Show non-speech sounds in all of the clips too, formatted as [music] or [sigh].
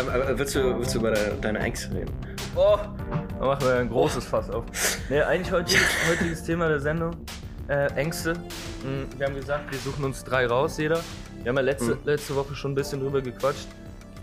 Ähm, willst du, willst du über deine, deine Ängste reden? Oh, da machen wir ein großes Fass auf. Nee, eigentlich heutiges, [laughs] heutiges Thema der Sendung. Äh, Ängste. Hm, Wir haben gesagt, wir suchen uns drei raus, jeder. Wir haben ja letzte, Mhm. letzte Woche schon ein bisschen drüber gequatscht.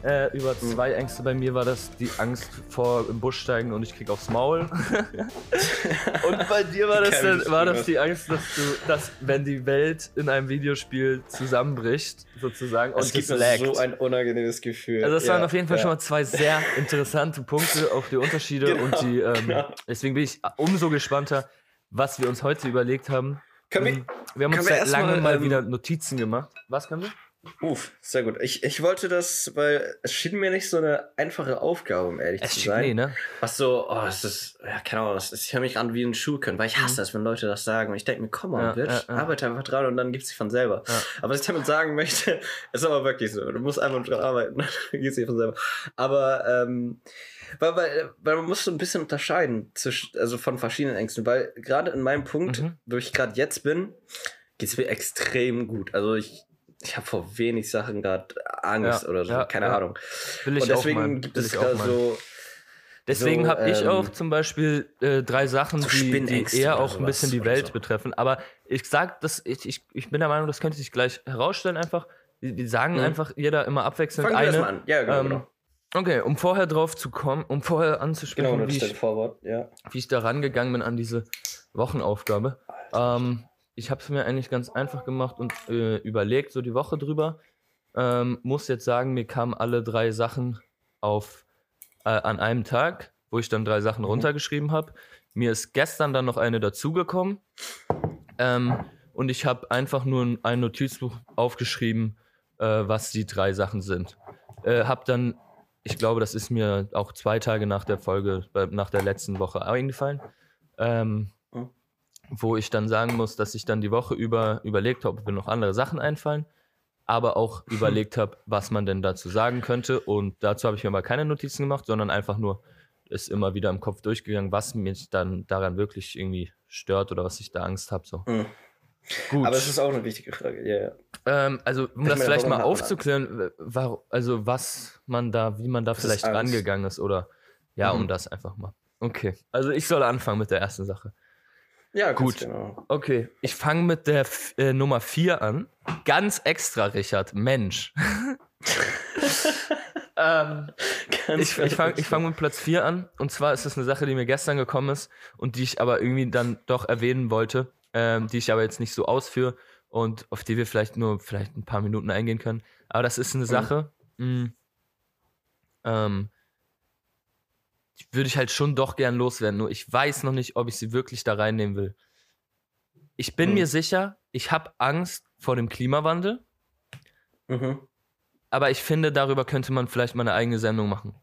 Äh, über zwei Ängste. Bei mir war das die Angst vor im Busch steigen und ich krieg aufs Maul. [laughs] und bei dir war das, dann, war das die Angst, dass du, dass wenn die Welt in einem Videospiel zusammenbricht, sozusagen, und es gibt es laggt. so ein unangenehmes Gefühl. Also das Ja, waren auf jeden Fall ja. schon mal zwei sehr interessante Punkte, auch die Unterschiede Genau, und die. Ähm, genau. Deswegen bin ich umso gespannter, was wir uns heute überlegt haben. Können wir, Ähm, wir haben uns seit erst lange mal, mal ähm, wieder Notizen gemacht. Was können wir? Uff, sehr gut. Ich, ich wollte das, weil es schien mir nicht so eine einfache Aufgabe, um ehrlich Es zu sein. nee, ne? Was so, oh, es ist, ja, keine Ahnung, das, ich höre mich an wie ein Schuhkön, weil ich hasse es, wenn Leute das sagen. Und ich denke mir, komm Mhm. Ja, Bitch, ja, ja. arbeite einfach dran und dann gibt's sich von selber. Aber was ich damit sagen möchte, [laughs] ist aber wirklich so. Du musst einfach dran arbeiten, [laughs] dann geht's sich von selber. Aber, ähm, weil, weil, weil man muss so ein bisschen unterscheiden zwischen, also von verschiedenen Ängsten, weil gerade in meinem Punkt, Mhm. wo ich gerade jetzt bin, geht's mir extrem gut. Also ich, ich habe vor wenig Sachen gerade Angst Ja, oder so, ja, keine ja. Ahnung. Will ich und deswegen auch gibt es meinen. so, Deswegen so, habe ich ähm, auch zum Beispiel äh, drei Sachen, so die, die eher auch ein bisschen die Welt so. betreffen. Aber ich sag das, ich, ich, ich bin der Meinung, das könnte sich gleich herausstellen einfach. Wir sagen Mhm. einfach jeder immer abwechselnd fangen wir eine. an. Ja, genau. ähm, genau. Okay, um vorher drauf zu kommen, um vorher anzusprechen, Genau, wie ich Vorwort, ja. wie ich da rangegangen bin an diese Wochenaufgabe. Ähm, ich habe es mir eigentlich ganz einfach gemacht und äh, überlegt, so die Woche drüber. Ähm, muss jetzt sagen, mir kamen alle drei Sachen auf äh, an einem Tag, wo ich dann drei Sachen Mhm. runtergeschrieben habe. Mir ist gestern dann noch eine dazugekommen. Ähm, und ich habe einfach nur ein- ein Notizbuch aufgeschrieben, äh, was die drei Sachen sind. Äh, hab dann, ich glaube, das ist mir auch zwei Tage nach der Folge, äh, nach der letzten Woche eingefallen, ähm. Wo ich dann sagen muss, dass ich dann die Woche über überlegt habe, ob mir noch andere Sachen einfallen, aber auch [laughs] überlegt habe, was man denn dazu sagen könnte. Und dazu habe ich mir aber keine Notizen gemacht, sondern einfach nur ist immer wieder im Kopf durchgegangen, was mich dann daran wirklich irgendwie stört oder was ich da Angst habe. So. Mhm. Gut. Aber es ist auch eine wichtige Frage, ja, ja. Ähm, also, um Ich das vielleicht mal aufzuklären, w- war, also was man da, wie man da ist vielleicht Angst? rangegangen ist oder ja, Mhm. um das einfach mal. Okay, also ich soll anfangen mit der ersten Sache. Ja, Gut. Genau. Okay, ich fange mit der äh, Nummer 4 an. Ganz extra, Richard, Mensch. [laughs] ähm, Ganz ich ich fange fang mit Platz 4 an. Und zwar ist es eine Sache, die mir gestern gekommen ist und die ich aber irgendwie dann doch erwähnen wollte, ähm, die ich aber jetzt nicht so ausführe und auf die wir vielleicht nur vielleicht ein paar Minuten eingehen können. Aber das ist eine Sache, mh, ähm, würde ich halt schon doch gern loswerden. Nur ich weiß noch nicht, ob ich sie wirklich da reinnehmen will. Ich bin Mhm. mir sicher, ich habe Angst vor dem Klimawandel, Mhm. aber ich finde, darüber könnte man vielleicht mal eine eigene Sendung machen.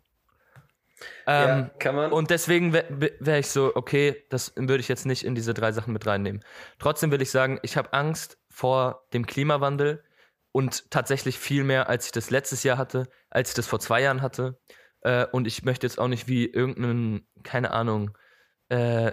ja, Ähm, kann man. und deswegen wäre wär ich so, okay, das würde ich jetzt nicht in diese drei Sachen mit reinnehmen. Trotzdem will ich sagen, ich habe Angst vor dem Klimawandel und tatsächlich viel mehr, als ich das letztes Jahr hatte, als ich das vor zwei Jahren hatte. Äh, und ich möchte jetzt auch nicht wie irgendeinen, keine Ahnung, äh,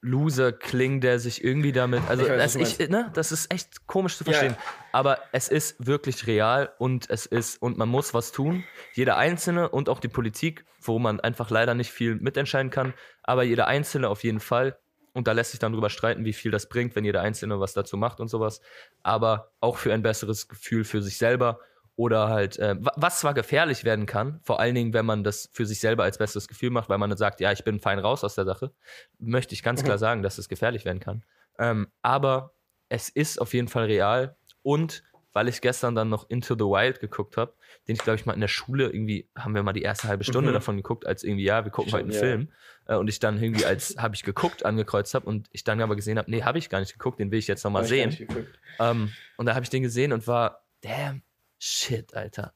Loser klingen, der sich irgendwie damit. Also, Ich weiß, ich, ne, das ist echt komisch zu Ja. verstehen. Aber es ist wirklich real und es ist, und man muss was tun. Jeder Einzelne und auch die Politik, wo man einfach leider nicht viel mitentscheiden kann, aber jeder Einzelne auf jeden Fall. Und da lässt sich dann drüber streiten, wie viel das bringt, wenn jeder Einzelne was dazu macht und sowas. Aber auch für ein besseres Gefühl für sich selber oder halt, äh, wa- was zwar gefährlich werden kann, vor allen Dingen, wenn man das für sich selber als besseres Gefühl macht, weil man dann sagt, ja, ich bin fein raus aus der Sache, möchte ich ganz Mhm. klar sagen, dass es gefährlich werden kann. Ähm, aber es ist auf jeden Fall real und weil ich gestern dann noch Into the Wild geguckt habe, den ich, glaube ich, mal in der Schule irgendwie, haben wir mal die erste halbe Stunde Mhm. davon geguckt, als irgendwie, ja, wir gucken heute einen Stimmt, ja. Film. Äh, und ich dann irgendwie als, [laughs] habe ich geguckt, angekreuzt habe und ich dann aber gesehen habe, nee, habe ich gar nicht geguckt, den will ich jetzt nochmal Hab sehen. Ähm, und da habe ich den gesehen und war, damn, shit, Alter.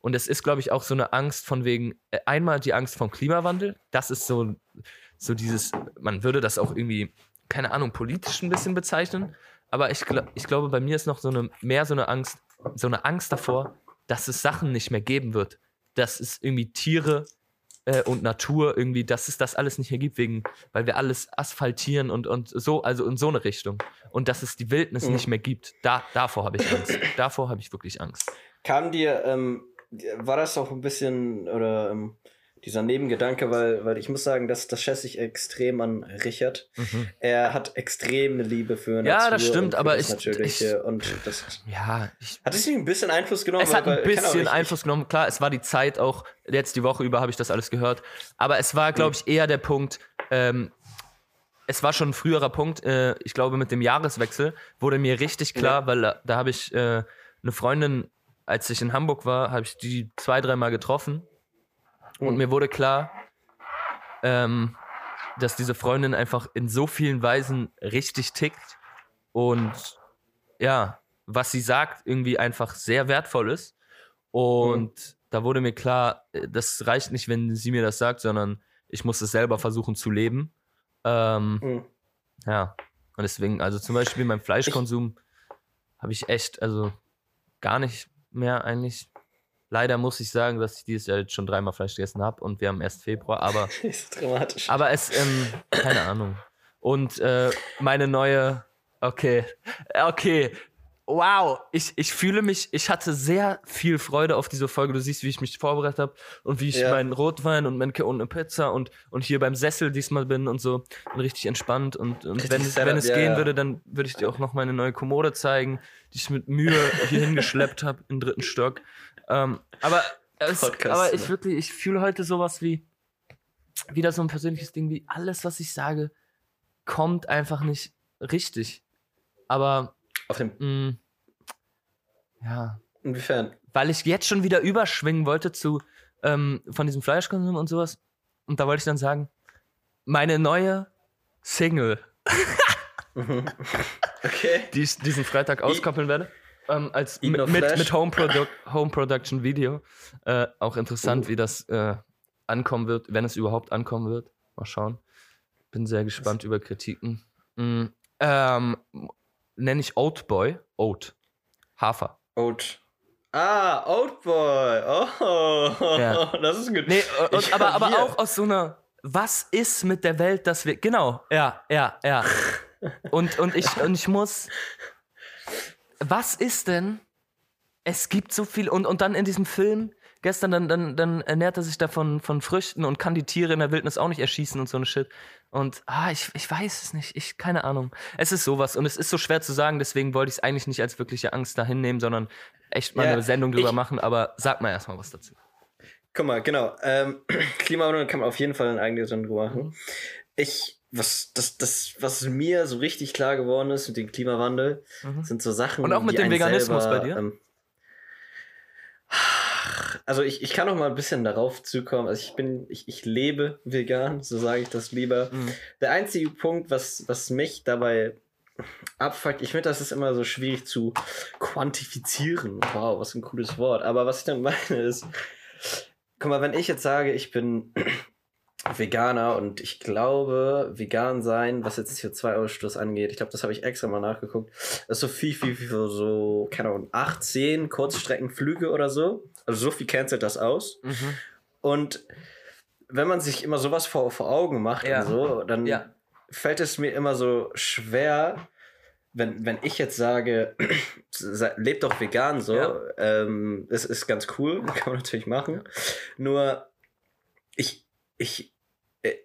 Und es ist, glaube ich, auch so eine Angst von wegen, äh, einmal die Angst vom Klimawandel. Das ist so, so dieses, man würde das auch irgendwie, keine Ahnung, politisch ein bisschen bezeichnen. Aber ich, gl ich glaube, bei mir ist noch so eine, mehr so eine Angst, so eine Angst davor, dass es Sachen nicht mehr geben wird. Dass es irgendwie Tiere äh, und Natur irgendwie, dass es das alles nicht mehr gibt, wegen, weil wir alles asphaltieren und, und so, also in so eine Richtung. Und dass es die Wildnis Mhm. nicht mehr gibt. Da, davor habe ich Angst. davor habe ich wirklich Angst. Kam dir, ähm, war das auch ein bisschen, oder ähm, dieser Nebengedanke, weil, weil ich muss sagen, das, das schätze ich extrem an Richard. Er hat extreme Liebe für Natur. Ja, das stimmt, aber ich- Natürliche und das Ja, ich, hat es nicht ein bisschen Einfluss genommen? es hat ein bisschen ich- Einfluss genommen. Klar, es war die Zeit auch, jetzt die Woche über habe ich das alles gehört. Aber es war, glaube ich, eher der Punkt, ähm, es war schon ein früherer Punkt, äh, ich glaube, mit dem Jahreswechsel wurde mir richtig klar, weil da, da habe ich äh, eine Freundin, als ich in Hamburg war, habe ich die zwei, dreimal getroffen. Und Mhm. mir wurde klar, ähm, dass diese Freundin einfach in so vielen Weisen richtig tickt und ja, was sie sagt, irgendwie einfach sehr wertvoll ist. Und da wurde mir klar, äh, das reicht nicht, wenn sie mir das sagt, sondern ich muss es selber versuchen zu leben. Ähm, Mhm. ja, und deswegen, also zum Beispiel beim Fleischkonsum habe ich echt, also gar nicht mehr eigentlich. Leider muss ich sagen, dass ich dieses Jahr jetzt schon dreimal Fleisch gegessen habe und wir haben erst Februar, aber [laughs] ist dramatisch. aber es, ähm, keine Ahnung. Und äh, meine neue, okay, okay, wow, ich, ich fühle mich, ich hatte sehr viel Freude auf diese Folge. Du siehst, wie ich mich vorbereitet habe und wie ich Ja. meinen Rotwein und, mein, und eine Pizza und, und hier beim Sessel diesmal bin und so und richtig entspannt. Und, und Richtig wenn, es- wenn es ja, gehen ja. würde, dann würde ich dir auch noch meine neue Kommode zeigen, die ich mit Mühe hier hingeschleppt habe, im dritten Stock. Ähm, aber es, aber ich ne? wirklich, ich fühle heute sowas wie, wieder so ein persönliches Ding wie alles, was ich sage, kommt einfach nicht richtig. Aber, Auf dem, mh, ja, inwiefern? weil ich jetzt schon wieder überschwingen wollte zu, ähm, von diesem Fleischkonsum und sowas. Und da wollte ich dann sagen, meine neue Single, [laughs] Mhm. okay. die ich diesen Freitag auskoppeln werde, ähm, als mit, mit, mit Home, Produ Home Production Video. Äh, auch interessant, Oh. wie das äh, ankommen wird, wenn es überhaupt ankommen wird. Mal schauen. Bin sehr gespannt über Kritiken. Mm, ähm, Nenne ich Oatboy. Oat. Hafer. Oat. Ah, Oatboy. Oh, Ja. [laughs] das ist gut. Nee, äh, und, aber, aber hier- auch aus so einer, was ist mit der Welt, dass wir, genau, ja, ja, ja. [laughs] Und, und, ich, und ich muss, was ist denn, es gibt so viel, und, und dann in diesem Film, gestern, dann, dann, dann ernährt er sich da von, Früchten und kann die Tiere in der Wildnis auch nicht erschießen und so eine Shit. Und, ah, ich, ich weiß es nicht, ich, keine Ahnung. Es ist sowas und es ist so schwer zu sagen, deswegen wollte ich es eigentlich nicht als wirkliche Angst da hinnehmen, sondern echt mal Ja, eine Sendung drüber ich- machen, aber sag mal erstmal was dazu. Guck mal, genau. Ähm, [clears throat] Klimawandel kann man auf jeden Fall eine eigene Sendung machen. Mhm. Ich, was, das, das, was mir so richtig klar geworden ist mit dem Klimawandel, Mhm. sind so Sachen. Und auch mit dem Veganismus selber, bei dir? Ähm, also ich, ich kann noch mal ein bisschen darauf zukommen. Also ich bin, ich, ich lebe vegan, so sage ich das lieber. Mhm. Der einzige Punkt, was, was mich dabei abfuckt, ich finde, das ist immer so schwierig zu quantifizieren. Wow, was ein cooles Wort. Aber was ich dann meine ist, guck mal, wenn ich jetzt sage, ich bin Veganer und ich glaube, vegan sein, was jetzt CO2-Ausstoß angeht, ich glaube, das habe ich extra mal nachgeguckt, ist so viel, viel, viel, so, keine Ahnung, 8, 10 Kurzstreckenflüge oder so. Also so viel cancelt das aus. Mhm. Und wenn man sich immer sowas vor, vor Augen macht Ja. und so, dann Ja. fällt es mir immer so schwer, wenn, wenn ich jetzt sage, [clears throat] lebt doch vegan so, Ja. ähm, das ist ganz cool, [laughs] kann man natürlich machen. Nur ich, ich,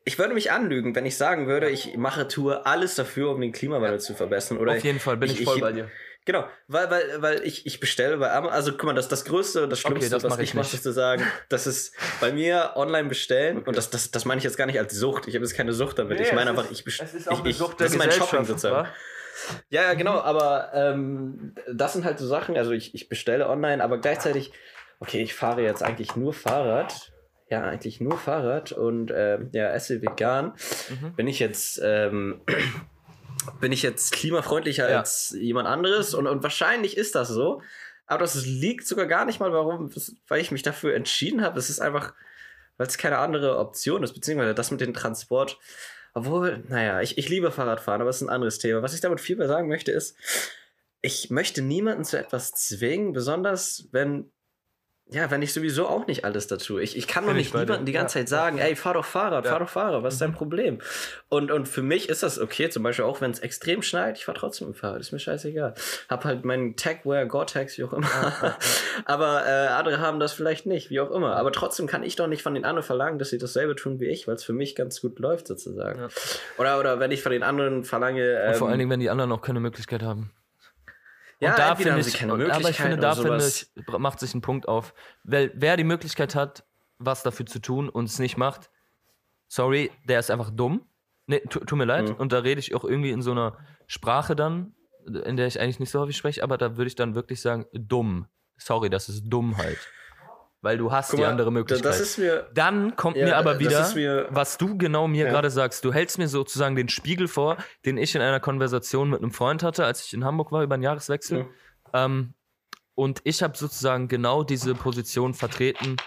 ich würde mich anlügen, wenn ich sagen würde, ich mache, tue alles dafür, um den Klimawandel zu verbessern. Oder Auf jeden Fall bin ich, ich- voll ich- bei dir. Genau, weil, weil, weil ich, ich bestelle bei Amazon, also guck mal, das, das Größte und das Okay, Schlimmste, das was mach ich, ich mache, nicht. ist zu sagen, das ist bei mir online bestellen und das, das, das meine ich jetzt gar nicht als Sucht. Ich habe jetzt keine Sucht damit. ich meine einfach, ich bestelle. Ich, das ist mein Shopping sozusagen. Ja, ja, genau, aber ähm, das sind halt so Sachen, also ich, ich bestelle online, aber gleichzeitig, okay, ich fahre jetzt eigentlich nur Fahrrad. Ja, eigentlich nur Fahrrad und ähm, ja, esse vegan. Mhm. Bin ich jetzt, ähm, [clears throat] bin ich jetzt klimafreundlicher Ja. als jemand anderes und, und wahrscheinlich ist das so. Aber das liegt sogar gar nicht mal, warum, weil ich mich dafür entschieden habe. Es ist einfach, weil es keine andere Option ist, beziehungsweise das mit dem Transport. Obwohl, naja, ich, ich liebe Fahrradfahren, aber das ist ein anderes Thema. Was ich damit vielmehr sagen möchte, ist, ich möchte niemanden zu etwas zwingen, besonders wenn, ja, wenn ich sowieso auch nicht alles dazu. Ich, ich kann doch nicht niemandem die ganze Ja. Zeit sagen, ey, fahr doch Fahrrad, Ja. fahr doch Fahrrad, was ist dein Mhm. Problem? Und, und für mich ist das okay, zum Beispiel auch wenn es extrem schneit, ich fahr trotzdem mit dem Fahrrad, ist mir scheißegal. Hab halt meinen Tagwear, Gore-Tex, wie auch immer. [laughs] aber äh, andere haben das vielleicht nicht, wie auch immer. Aber trotzdem kann ich doch nicht von den anderen verlangen, dass sie dasselbe tun wie ich, weil es für mich ganz gut läuft sozusagen. Ja. Oder, oder wenn ich von den anderen verlange. Und vor ähm, allen Dingen, wenn die anderen auch keine Möglichkeit haben. Ja, und da finde ich, aber ich finde, da finde ich, macht sich ein Punkt auf. Weil wer die Möglichkeit hat, was dafür zu tun und es nicht macht, sorry, der ist einfach dumm. Nee, tu, tut mir leid. Mhm. Und da rede ich auch irgendwie in so einer Sprache dann, in der ich eigentlich nicht so häufig spreche, aber da würde ich dann wirklich sagen, dumm. Sorry, das ist Dummheit. Weil du hast Guck die mal, andere Möglichkeit. Mir. Dann kommt Ja, mir aber wieder, mir- was du genau mir Ja. gerade sagst. Du hältst mir sozusagen den Spiegel vor, den ich in einer Konversation mit einem Freund hatte, als ich in Hamburg war über den Jahreswechsel. Ja. Ähm, und ich habe sozusagen genau diese Position vertreten,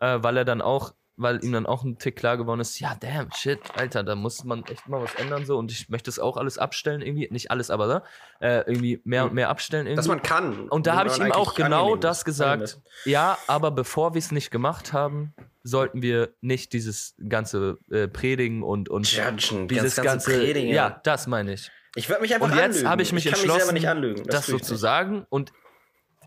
äh, weil er dann auch, weil ihm dann auch ein Tick klar geworden ist, ja, damn, shit, Alter, da muss man echt mal was ändern so und ich möchte es auch alles abstellen irgendwie, nicht alles, aber ne? äh, irgendwie mehr und mehr abstellen irgendwie. Dass man kann. Und da habe ich ihm auch genau das gesagt. Ja, aber bevor wir es nicht gemacht haben, sollten wir nicht dieses ganze äh, Predigen und, und Judgen, dieses das ganze ganze. Predigen. Ja, das meine ich. Ich würde mich einfach Und jetzt habe ich mich kann mich entschlossen, selber nicht anlügen. das tue so ich zu sagen. Und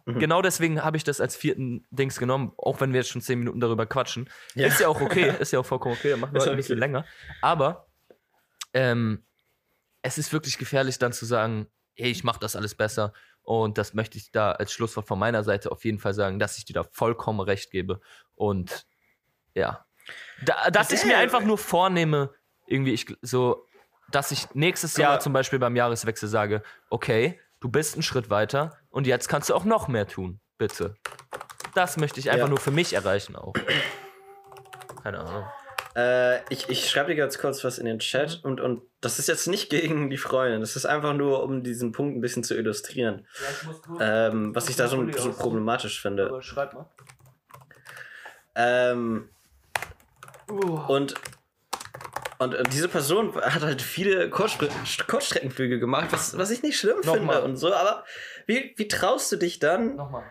Mhm. genau deswegen habe ich das als vierten Dings genommen, auch wenn wir jetzt schon zehn Minuten darüber quatschen. Ja. Ist ja auch okay, [laughs] ist ja auch vollkommen okay, dann machen wir halt ein okay. bisschen länger. Aber ähm, es ist wirklich gefährlich, dann zu sagen, hey, ich mache das alles besser. Und das möchte ich da als Schlusswort von meiner Seite auf jeden Fall sagen, dass ich dir da vollkommen recht gebe. Und ja, da, dass ich mir einfach nur vornehme, irgendwie ich so, dass ich nächstes Jahr zum Beispiel beim Jahreswechsel sage, okay, du bist einen Schritt weiter und jetzt kannst du auch noch mehr tun, bitte. Das möchte ich einfach Ja. nur für mich erreichen auch. Keine Ahnung. Äh, ich ich schreibe dir ganz kurz was in den Mhm. Chat und, und das ist jetzt nicht gegen die Freundin. Das ist einfach nur, um diesen Punkt ein bisschen zu illustrieren. Ähm, was ich da so, so problematisch finde. schreib mal. Ähm, und, und äh, diese Person hat halt viele Kurzstre Kurzstreckenflüge gemacht, was, was ich nicht schlimm Nochmal. finde und so. Aber wie, wie traust du dich dann, Nochmal.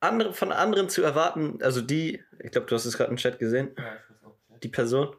andere, von anderen zu erwarten? Also die, ich glaube, du hast es gerade im Chat gesehen, die Person.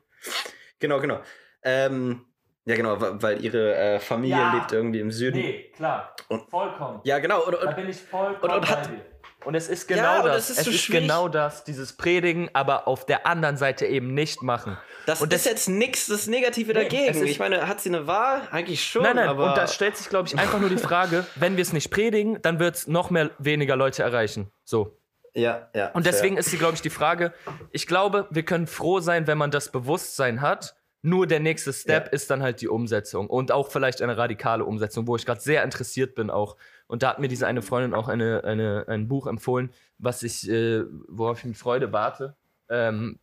Genau, genau. Ähm, ja, genau, weil ihre äh, Familie Ja. lebt irgendwie im Süden. Nee, klar. Und- vollkommen. Ja, genau. Und, und, bin ich vollkommen und- und hat- bei dir. Und es ist Ja, genau aber das. das ist es so ist schwierig. genau das, dieses Predigen, aber auf der anderen Seite eben nicht machen. das und ist jetzt nichts das Negative Nee, dagegen. ist- ich meine, hat sie eine Wahl? Eigentlich schon. Nein, nein, aber und da stellt sich, glaube ich, einfach nur die Frage, [laughs] wenn wir es nicht predigen, dann wird es noch mehr weniger Leute erreichen. So. ja, ja. Und fair. deswegen ist sie, glaube ich, die Frage, ich glaube, wir können froh sein, wenn man das Bewusstsein hat. Nur der nächste Step Ja. ist dann halt die Umsetzung und auch vielleicht eine radikale Umsetzung, wo ich gerade sehr interessiert bin auch. Und da hat mir diese eine Freundin auch eine, eine, ein Buch empfohlen, was ich, äh, worauf ich mit Freude warte, ähm,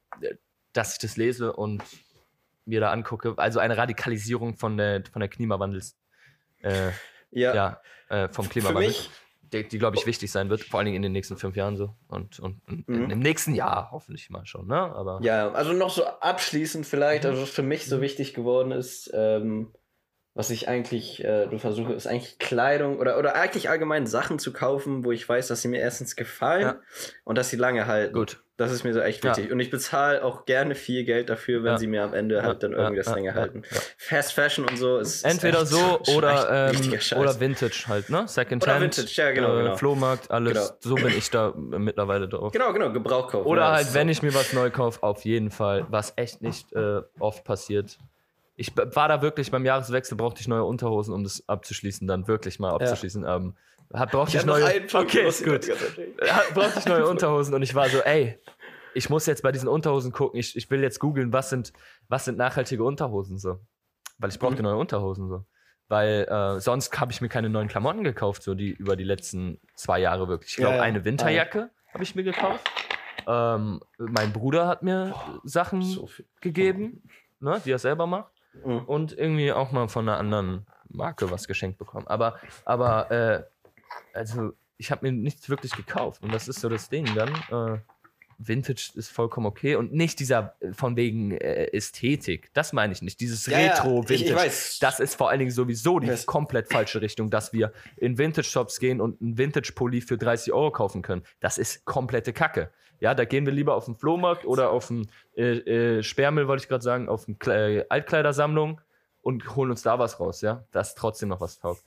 dass ich das lese und mir da angucke. Also eine Radikalisierung von der, von der Klimawandels, äh, ja. ja, äh, vom Für Klimawandel mich, die, die glaube ich, wichtig sein wird, vor allen Dingen in den nächsten fünf Jahren so. Und, und, und Mhm. im nächsten Jahr hoffentlich mal schon, ne? Aber ja, also noch so abschließend vielleicht, Mhm. also was für mich so wichtig geworden ist, ähm, was ich eigentlich äh, versuche, ist eigentlich Kleidung oder, oder eigentlich allgemein Sachen zu kaufen, wo ich weiß, dass sie mir erstens gefallen Ja. und dass sie lange halten. gut. Das ist mir so echt Ja. wichtig. Und ich bezahle auch gerne viel Geld dafür, wenn Ja. sie mir am Ende halt dann Ja, irgendwie ja, das länger ja, halten. ja. Fast Fashion und so ist. Entweder so ist [laughs] echt oder, ähm, oder Vintage halt, ne? Secondhand. Oder Vintage, ja, genau, Äh, genau. Flohmarkt, alles. Genau. So bin ich da mittlerweile drauf. Genau, genau, Gebrauch kaufen. Oder ja, halt, ist wenn so. ich mir was neu kaufe, auf jeden Fall, was echt nicht äh, oft passiert. Ich war da wirklich beim Jahreswechsel, brauchte ich neue Unterhosen, um das abzuschließen, dann wirklich mal abzuschließen. Ähm, hab, brauchte ich, Ich neue. okay, ich gut. Ja, brauchte ich neue [laughs] Unterhosen und ich war so, ey, ich muss jetzt bei diesen Unterhosen gucken, ich, ich will jetzt googeln, was sind, was sind nachhaltige Unterhosen so. Weil ich brauchte Mhm. neue Unterhosen so. Weil äh, sonst habe ich mir keine neuen Klamotten gekauft, so die über die letzten zwei Jahre wirklich. Ich glaube, Ja, ja. eine Winterjacke habe ich mir gekauft. Ähm, mein Bruder hat mir Sachen So gegeben, ne, die er selber macht. Mhm. Und irgendwie auch mal von einer anderen Marke was geschenkt bekommen. Aber, aber äh, also ich habe mir nichts wirklich gekauft. Und das ist so das Ding dann. Äh, Vintage ist vollkommen okay und nicht dieser äh, von wegen äh, Ästhetik. Das meine ich nicht. Dieses Ja, Retro-Vintage. Das ist vor allen Dingen sowieso die Weiß. komplett falsche Richtung, dass wir in Vintage-Shops gehen und einen Vintage-Pulli für 30 Euro kaufen können. Das ist komplette Kacke. Ja, da gehen wir lieber auf den Flohmarkt oder [laughs] auf den äh, äh, Sperrmüll, wollte ich gerade sagen, auf eine Kle äh, Altkleidersammlung und holen uns da was raus, ja, das trotzdem noch was taugt.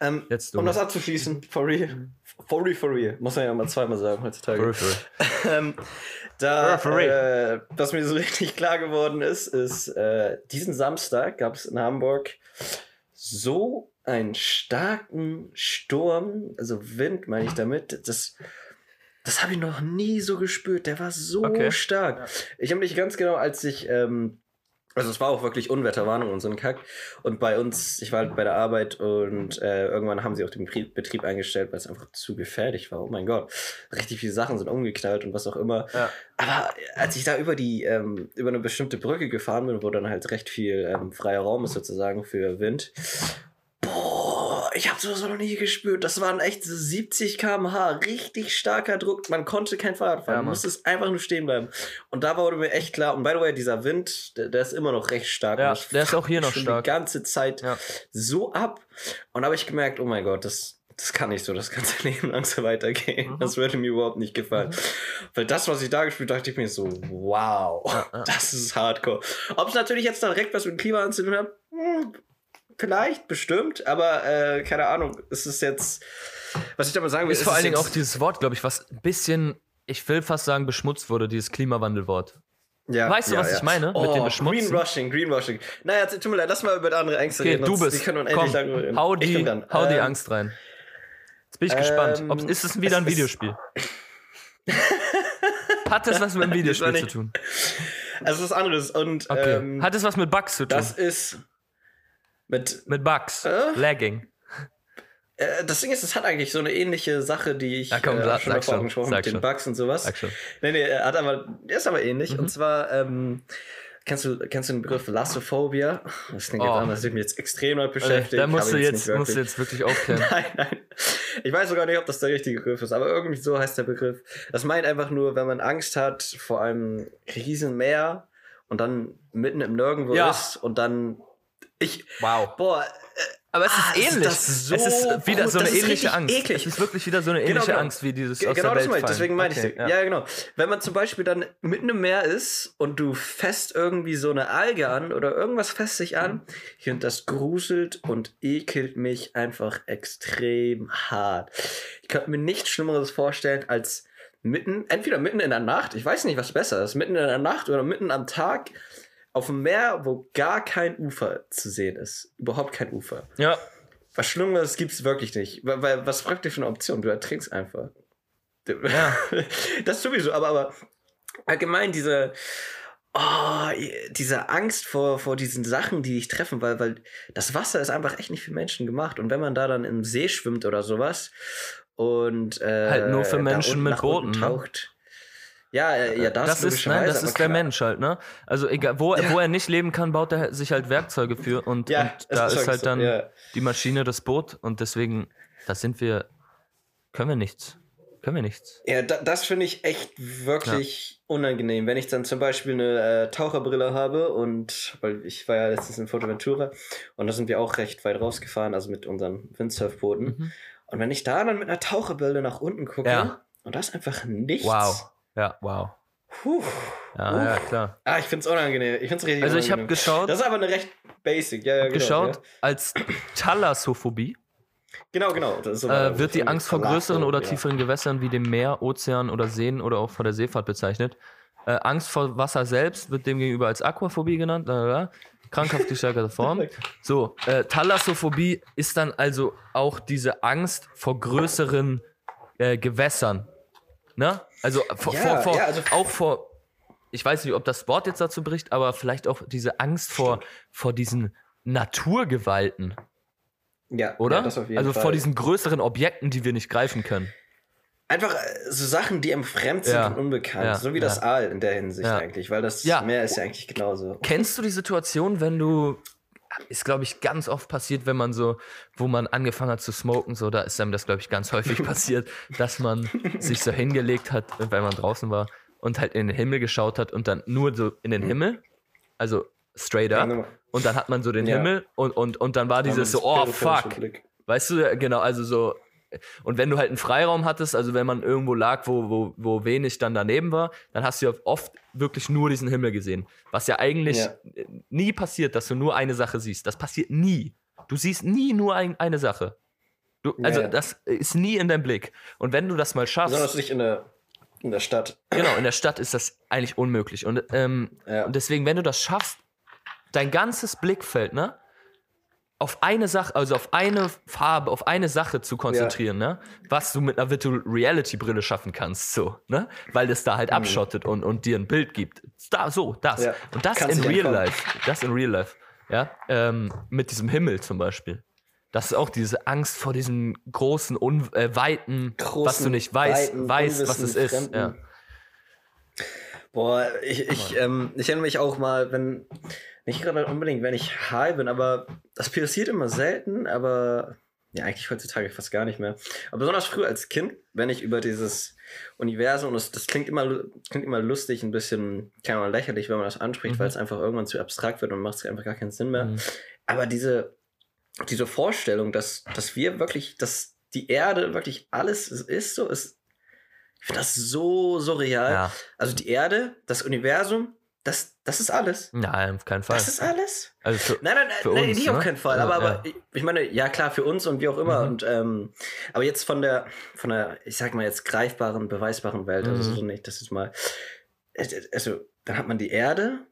Ähm, Jetzt du. um das abzuschließen, for real. For real, for real. Muss man ja mal zweimal sagen heutzutage. Peripheral. [laughs] ähm, da, Referee. äh, was mir so [laughs] richtig klar geworden ist, ist, äh, diesen Samstag gab es in Hamburg so einen starken Sturm, also Wind meine ich damit, das, das habe ich noch nie so gespürt. Der war so Okay. stark. Ich habe nicht ganz genau, als ich, ähm, also es war auch wirklich Unwetterwarnung und so ein Kack. Und bei uns, ich war halt bei der Arbeit und äh, irgendwann haben sie auch den Betrieb, Betrieb eingestellt, weil es einfach zu gefährlich war. Oh mein Gott. Richtig viele Sachen sind umgeknallt und was auch immer. Ja. Aber als ich da über die, ähm, über eine bestimmte Brücke gefahren bin, wo dann halt recht viel ähm, freier Raum ist sozusagen für Wind, boah, ich habe sowas noch nie gespürt. Das waren echt so 70 km/h, richtig starker Druck. Man konnte kein Fahrrad fahren, Ja, man musste es einfach nur stehen bleiben. Und da wurde mir echt klar, und by the way, dieser Wind, der, der ist immer noch recht stark. Ja, der ist auch hier noch schon stark. Die ganze Zeit Ja. so ab. Und da habe ich gemerkt, oh mein Gott, das, das kann nicht so das ganze [laughs] Leben lang so weitergehen. Mhm. Das würde mir überhaupt nicht gefallen. Weil das, was ich da gespielt habe, dachte ich mir so, wow, Ja, ja. [laughs] das ist hardcore. Ob es natürlich jetzt direkt was mit dem Klima zu tun hat, hm, vielleicht, bestimmt, aber äh, keine Ahnung. Es ist jetzt, was ich damit sagen will, Ist es vor allen Dingen auch dieses Wort, glaube ich, was ein bisschen, ich will fast sagen, beschmutzt wurde, dieses Klimawandelwort. Ja, Weißt du, was ich meine mit Oh, dem Beschmutzen? Greenwashing, Greenwashing. Naja, tut mir leid, lass mal über andere Ängste Okay, reden. du bist. Die können Komm, lange reden. hau die, hau die Ähm, Angst rein. Jetzt bin ich gespannt. ähm, Ob, ist es wieder ein [laughs] es ist- Videospiel? Hat das was mit einem Videospiel zu tun? Also was anderes. Und Okay. ähm, Hat es was mit Bugs zu tun? das ist mit mit Bugs. Äh? Lagging. Äh, das Ding ist, es hat eigentlich so eine ähnliche Sache, die ich Ja, komm, äh, schon davor angesprochen sag mit den. Bugs und sowas. Sag schon. Nee, nee, er hat aber, der ist aber ähnlich. Mhm. Und zwar, ähm, kennst du, kennst du den Begriff Lassophobia? Das klingt Oh. jetzt anders, das hat mich jetzt extrem neu Äh, beschäftigt. Da musst habe du, jetzt, nicht musst du wirklich- jetzt wirklich aufklären. [laughs] Nein, nein. Ich weiß sogar nicht, ob das der richtige Begriff ist, aber irgendwie so heißt der Begriff. Das meint einfach nur, wenn man Angst hat vor einem Riesenmeer und dann mitten im Nirgendwo Ja. ist und dann ich Wow. boah, Aber es Ah, ist ist ähnlich. das so es ist wieder gut, so eine das ist ähnliche Angst. eklig. Es ist wirklich wieder so eine Genau, ähnliche genau. Angst wie dieses Ge- aus genau der das Welt meine deswegen meine Okay, ich ja. ja, genau. Wenn man zum Beispiel dann mitten im Meer ist und du fässt irgendwie so eine Alge an oder irgendwas fässt sich an, hier und das gruselt und ekelt mich einfach extrem hart. Ich könnte mir nichts Schlimmeres vorstellen als mitten, entweder mitten in der Nacht, ich weiß nicht, was besser ist, mitten in der Nacht oder mitten am Tag auf dem Meer, wo gar kein Ufer zu sehen ist. Überhaupt kein Ufer. Ja, Was Schlimmeres gibt es wirklich nicht. Weil, weil was praktisch für eine Option? Du ertrinkst einfach. Ja. [laughs] das sowieso, aber, aber allgemein diese, oh, diese Angst vor, vor diesen Sachen, die dich treffen, weil, weil das Wasser ist einfach echt nicht für Menschen gemacht. Und wenn man da dann im See schwimmt oder sowas und äh, Halt nur für Menschen mit Booten, ne? taucht. Ja, äh, ja, das, das ist, nein, das ist der klar. Mensch halt, ne? Also egal, wo, Ja. wo er nicht leben kann, baut er sich halt Werkzeuge für und, Ja, und da ist ist wirklich halt so, dann ja. die Maschine das Boot und deswegen, da sind wir, können wir nichts. Können wir nichts. Ja, da, das finde ich echt wirklich unangenehm. Wenn ich dann zum Beispiel eine äh, Taucherbrille habe und, weil ich war ja letztens in Fuerteventura und da sind wir auch recht weit rausgefahren, also mit unseren Windsurfbooten. Mhm. Und wenn ich da dann mit einer Taucherbrille nach unten gucke und das ist einfach nichts. Wow. Ja, wow. Puh. Ja, Uff. ja, klar. Ah, ich finde es unangenehm. Ich finde es richtig Also ich habe geschaut, Das ist aber eine recht basic. Ja, ja, genau. geschaut Ja. als [clears throat] Thalassophobie Genau, genau. Das ist so äh, wird die Angst vor größeren oder ja. tieferen Gewässern wie dem Meer, Ozean oder Seen oder auch vor der Seefahrt bezeichnet. Äh, Angst vor Wasser selbst wird demgegenüber als Aquaphobie genannt. Lalala. Krankhaft gesteigerte Form. [laughs] So, äh, Thalassophobie ist dann also auch diese Angst vor größeren äh, Gewässern. Ne? Also, vor, Ja, vor, ja, also- auch vor, ich weiß nicht, ob das Wort jetzt dazu bricht, aber vielleicht auch diese Angst vor, vor diesen Naturgewalten, Ja, oder? Ja, das auf jeden also Fall. vor diesen größeren Objekten, die wir nicht greifen können. Einfach äh, so Sachen, die einem fremd sind Ja. und unbekannt. Ja. So wie das Aal in der Hinsicht eigentlich, weil das. Meer ist ja eigentlich genauso. Kennst du die Situation, wenn du ist glaube ich ganz oft passiert, wenn man so, wo man angefangen hat zu smoken, so da ist einem das glaube ich ganz häufig [laughs] passiert, dass man sich so hingelegt hat, weil man draußen war und halt in den Himmel geschaut hat und dann nur so in den Himmel, also straight up und dann hat man so den Ja. Himmel und und und dann war dieses so oh fuck, Weißt du, genau, also so. Und wenn du halt einen Freiraum hattest, also wenn man irgendwo lag, wo, wo, wo wenig dann daneben war, dann hast du ja oft wirklich nur diesen Himmel gesehen. Was ja eigentlich Ja. nie passiert, dass du nur eine Sache siehst. Das passiert nie. Du siehst nie nur ein, eine Sache. Du, Ja, also ja. das ist nie in deinem Blick. Und wenn du das mal schaffst, Besonders nicht in der, in der Stadt. genau, in der Stadt ist das eigentlich unmöglich. Und, ähm, Ja. und deswegen, wenn du das schaffst, dein ganzes Blickfeld, ne? Auf eine Sache, also auf eine Farbe, auf eine Sache zu konzentrieren, ne? Was du mit einer Virtual Reality Brille schaffen kannst, so, ne? Weil das da halt abschottet und, und dir ein Bild gibt. Da, so, das. Mhm. Ja. Und das Kannst in real entkommen. life. Das in real life. Ja. Ähm, mit diesem Himmel zum Beispiel. Das ist auch diese Angst vor diesem großen, un äh, weiten, was Großen, du nicht weißt, weiten, weißt, was es ist. Ja. Boah, ich, ich, ähm, ich erinnere mich auch mal, wenn, nicht gerade unbedingt, wenn ich high bin, aber das passiert immer selten, aber ja, eigentlich heutzutage fast gar nicht mehr. Aber besonders früher als Kind, wenn ich über dieses Universum, und das, das klingt, immer, klingt immer lustig, ein bisschen, keine Ahnung, lächerlich, wenn man das anspricht, Mhm. weil es einfach irgendwann zu abstrakt wird und macht es einfach gar keinen Sinn mehr. Mhm. Aber diese, diese Vorstellung, dass, dass wir wirklich, dass die Erde wirklich alles ist, so ist, ich finde das so, so real. ja. Also die Erde, das Universum, das, das ist alles. Nein, auf keinen Fall. Das ist alles? Also für, Nein, nein, Für nein, uns, nicht ne? auf keinen Fall. Ja, aber, ja. ich, ich meine, ja klar, für uns und wie auch immer. Mhm. Und ähm, aber jetzt von der, von der, ich sag mal jetzt greifbaren, beweisbaren Welt, also Mhm. so nicht, das ist mal. Also, dann hat man die Erde.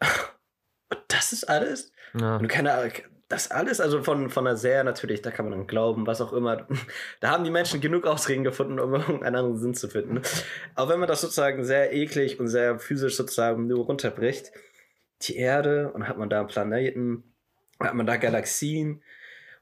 [laughs] Und das ist alles? ja. Und keine Ahnung, das alles, also von, von einer sehr natürlich, da kann man dann glauben, was auch immer. [laughs] Da haben die Menschen genug Ausreden gefunden, um [laughs] irgendeinen anderen Sinn zu finden. Auch wenn man das sozusagen sehr eklig und sehr physisch sozusagen nur runterbricht, die Erde und hat man da Planeten, hat man da Galaxien.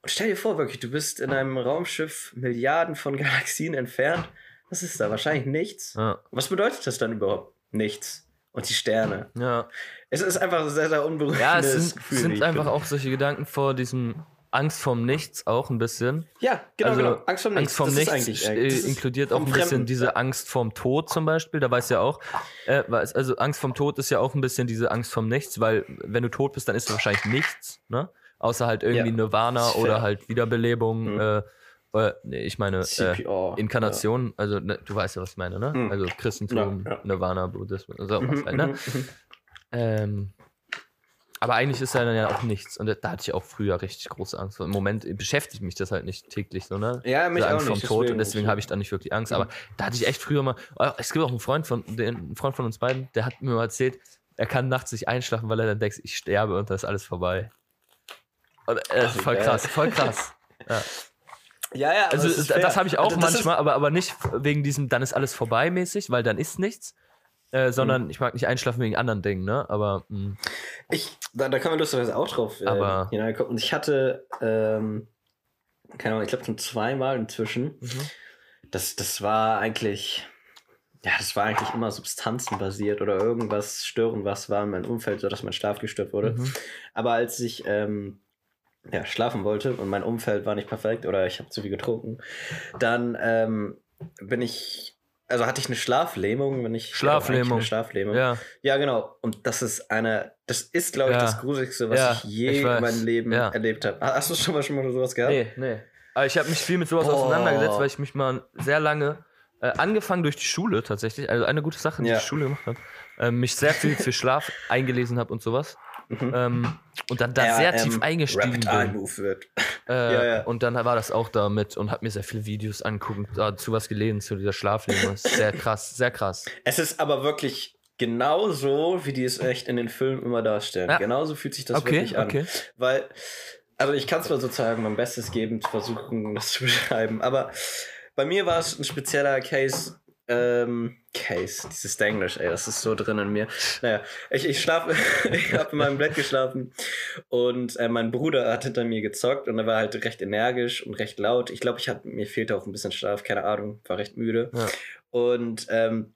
Und stell dir vor, wirklich, du bist in einem Raumschiff Milliarden von Galaxien entfernt. Was ist da? Wahrscheinlich nichts. Ja. Was bedeutet das dann überhaupt? Nichts. Und die Sterne. ja. Es ist einfach ein sehr, sehr unberuhigendes Ja, es sind, Gefühl, sind einfach bin. auch solche Gedanken vor diesem Angst vorm Nichts auch ein bisschen. Ja, genau, Also, genau. Angst vor nichts. Angst vorm Nichts äh, das ist inkludiert auch ein bisschen Fremden. diese Ja. Angst vorm Tod zum Beispiel. Da weiß ja auch, äh, also Angst vorm Tod ist ja auch ein bisschen diese Angst vorm Nichts, weil wenn du tot bist, dann ist du wahrscheinlich nichts, ne? Außer halt irgendwie Ja. Nirvana oder halt Wiederbelebung. Mhm. Äh, äh, nee, ich meine äh. Inkarnation, also ne, du weißt ja, was ich meine, ne? Mhm. Also Christentum, Ja, ja. Nirvana, Buddhismus, so Ja. was Mhm, halt, ne? Mhm, mhm. Ähm, aber eigentlich ist da dann ja auch nichts. Und da hatte ich auch früher richtig große Angst. vor. Im Moment beschäftigt mich das halt nicht täglich so, ne? Ja, mich auch Angst nicht. vom Tod und deswegen- habe ich da nicht wirklich Angst. Aber da hatte ich echt früher mal. Oh, Es gibt auch einen Freund von, den, Freund von uns beiden, der hat mir mal erzählt, er kann nachts nicht einschlafen, weil er dann denkt, ich sterbe und da ist alles vorbei. Und, äh, Ach, voll geil. krass, voll krass. [laughs] Ja, ja, aber Also das, fair. habe ich auch Also das manchmal, aber, aber nicht wegen diesem, dann ist alles vorbei mäßig, weil dann ist nichts. Äh, sondern Mhm. ich mag nicht einschlafen wegen anderen Dingen, ne? Aber mh, Ist, ich, da, da kann man lustigerweise auch drauf äh, Aber- hineinkommen. Und ich hatte, ähm, keine Ahnung, ich glaube schon zweimal inzwischen. Mhm. Das, das war eigentlich, ja, das war eigentlich immer substanzenbasiert oder irgendwas stören, was war in meinem Umfeld, sodass mein Schlaf gestört wurde. Mhm. Aber als ich ähm, ja, schlafen wollte und mein Umfeld war nicht perfekt oder ich habe zu viel getrunken, dann ähm, bin ich, also hatte ich eine Schlaflähmung, wenn ich Schlaflähmung. Eine Schlaflähmung. ja. Ja, genau. Und das ist eine, das ist, glaube ich, Ja. das Gruseligste, was Ja, ich je ich in meinem Leben Ja. erlebt habe. Hast du schon mal schon mal sowas gehabt? Nee, nee. Aber ich habe mich viel mit sowas Boah. auseinandergesetzt, weil ich mich mal sehr lange, äh, angefangen durch die Schule tatsächlich, also eine gute Sache, die Ja. die Schule gemacht hat, äh, mich sehr viel für Schlaf [laughs] eingelesen habe und sowas. Mhm. Ähm, und dann da Ja, sehr ähm, tief eingestiegen Rapid Eye bin. Move wird. Äh, [laughs] Ja, ja. Und dann war das auch da mit und habe mir sehr viele Videos angeguckt, dazu was gelesen, zu dieser ist Sehr krass, sehr krass. Es ist aber wirklich genau so, wie die es echt in den Filmen immer darstellen. Ja. Genauso fühlt sich das Okay, wirklich an. okay. Weil, also ich kann zwar sozusagen mein Bestes geben, zu versuchen, das zu beschreiben, aber bei mir war es ein spezieller Case, ähm, Case, dieses Englisch, ey, das ist so drin in mir. Naja, ich, ich schlafe, [laughs] ich habe in meinem Bett geschlafen und äh, mein Bruder hat hinter mir gezockt und er war halt recht energisch und recht laut. Ich glaube, ich hatte, mir fehlte auch ein bisschen Schlaf, keine Ahnung, war recht müde. Ja. Und ähm,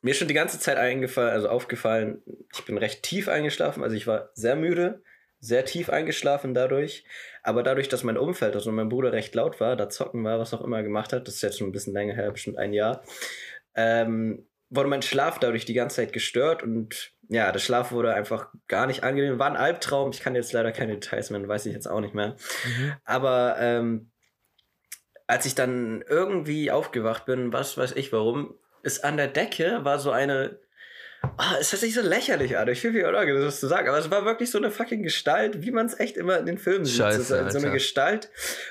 mir ist schon die ganze Zeit eingefallen, also aufgefallen, ich bin recht tief eingeschlafen, also ich war sehr müde, sehr tief eingeschlafen dadurch. Aber dadurch, dass mein Umfeld, also mein Bruder recht laut war, da zocken war, was auch immer gemacht hat, das ist jetzt schon ein bisschen länger her, bestimmt ein Jahr, ähm, wurde mein Schlaf dadurch die ganze Zeit gestört und ja, der Schlaf wurde einfach gar nicht angenehm. War ein Albtraum. Ich kann jetzt leider keine Details mehr, weiß ich jetzt auch nicht mehr. Mhm. Aber ähm, als ich dann irgendwie aufgewacht bin, was weiß ich warum, ist an der Decke war so eine Ah, es hört sich so lächerlich an. Ich fühle mich unangenehm, das zu sagen. Aber es war wirklich so eine fucking Gestalt, wie man es echt immer in den Filmen sieht. Scheiße, so, so Alter. eine Gestalt.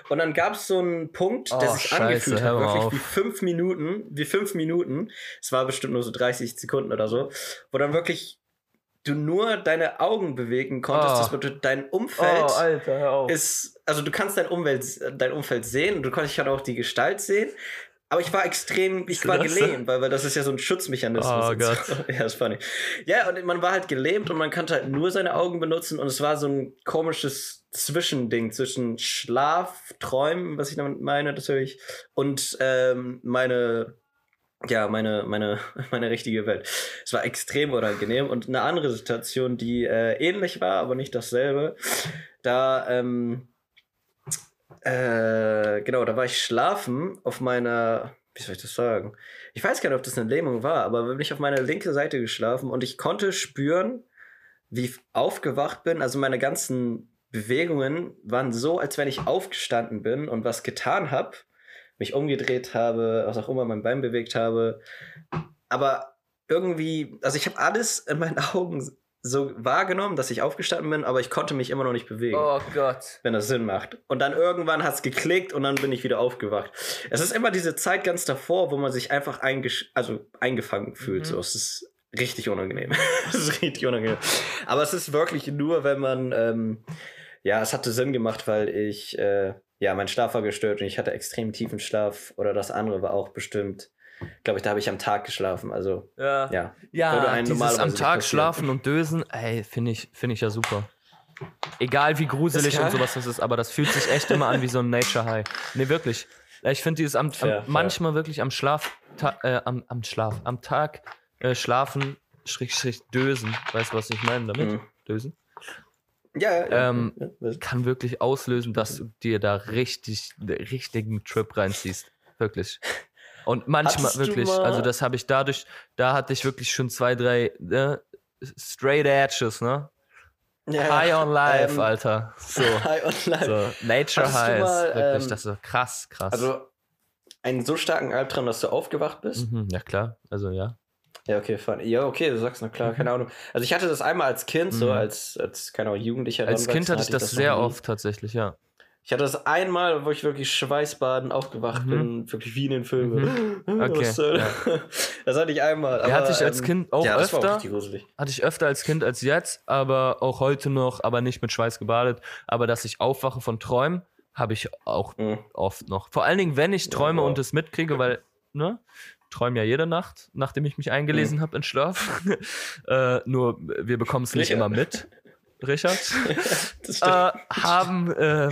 Und dann gab es so einen Punkt, der Oh, sich Scheiße, angefühlt hat, wirklich auf. wie fünf Minuten, wie fünf Minuten. Es war bestimmt nur so 30 Sekunden oder so, wo dann wirklich du nur deine Augen bewegen konntest. Oh. Das bedeutet, dein Umfeld Oh, Alter, hör auf. ist, also du kannst dein Umwelt, dein Umfeld sehen und du konntest ja auch die Gestalt sehen. Aber ich war extrem, ich war Klasse. gelähmt, weil, weil das ist ja so ein Schutzmechanismus. Oh und so. Gott. [laughs] Ja, ist funny. Ja, und man war halt gelähmt und man konnte halt nur seine Augen benutzen und es war so ein komisches Zwischending zwischen Schlaf, Träumen, was ich damit meine natürlich, und ähm, meine, ja, meine, meine, [laughs] meine richtige Welt. Es war extrem unangenehm und eine andere Situation, die äh, ähnlich war, aber nicht dasselbe. Da, ähm, äh, genau, da war ich schlafen auf meiner, wie soll ich das sagen? Ich weiß gar nicht, ob das eine Lähmung war, aber bin ich auf meiner linken Seite geschlafen und ich konnte spüren, wie ich aufgewacht bin. Also meine ganzen Bewegungen waren so, als wenn ich aufgestanden bin und was getan habe, mich umgedreht habe, was auch immer mein Bein bewegt habe. Aber irgendwie, also ich habe alles in meinen [laughs] Augen so wahrgenommen, dass ich aufgestanden bin, aber ich konnte mich immer noch nicht bewegen Oh Gott. wenn das Sinn macht. Und dann irgendwann hat es geklickt und dann bin ich wieder aufgewacht. Es ist immer diese Zeit ganz davor, wo man sich einfach eingesch also eingefangen fühlt. Mhm. So, es ist richtig unangenehm. [laughs] es ist richtig unangenehm. Aber es ist wirklich nur, wenn man, ähm, ja, es hatte Sinn gemacht, weil ich, äh, ja, mein Schlaf war gestört und ich hatte extrem tiefen Schlaf. Oder das andere war auch bestimmt, glaube ich, da habe ich am Tag geschlafen. Also, Ja. ja. Ja, dieses am Tag schlafen und dösen, ey, finde ich, finde ich ja super. Egal wie gruselig und sowas das ist, aber das fühlt sich echt immer an wie so ein Nature High. Nee, wirklich. Ich finde dieses am, am Fair, manchmal wirklich am Schlaf, ta, äh, am, am Schlaf, am Tag äh, schlafen, schräg, schräg, dösen. Weißt du, was ich meine damit? Mhm. Dösen. Ja, ja, ja, Ähm, ja, ja. Kann wirklich auslösen, dass du dir da richtig, richtigen Trip reinziehst. Wirklich. Und manchmal Hattest wirklich, also das habe ich dadurch, da hatte ich wirklich schon zwei, drei ne, straight edges, ne? Ja, High on life, ähm, Alter. [laughs] So, High on life. so Nature Hattest Highs. mal, wirklich, ähm, das ist krass, krass. Also einen so starken Albtraum, dass du aufgewacht bist? mhm, ja klar, also ja. Ja, okay, fun. Ja, okay, du sagst, na klar, keine Ahnung. Also ich hatte das einmal als Kind, so Mhm. als, als keine Ahnung, Jugendlicher. Als Kind hatte ich das noch sehr oft tatsächlich, ja. Ich hatte das einmal, wo ich wirklich schweißbaden aufgewacht Mhm. bin, wirklich wie in den Filmen. [laughs] Okay, Was zur Hölle? Das hatte ich einmal. Ja, hatte ich als ähm, Kind auch ja, auch öfter. richtig gruselig. Hatte ich öfter als Kind als jetzt, aber auch heute noch, aber nicht mit Schweiß gebadet. Aber dass ich aufwache von Träumen, habe ich auch Mhm. oft noch. Vor allen Dingen, wenn ich träume wow. und es mitkriege, weil, ne, träume ja jede Nacht, nachdem ich mich eingelesen habe in Schlaf. [laughs] äh, nur wir bekommen es nicht immer mit, Richard. [laughs] Äh, haben, ähm,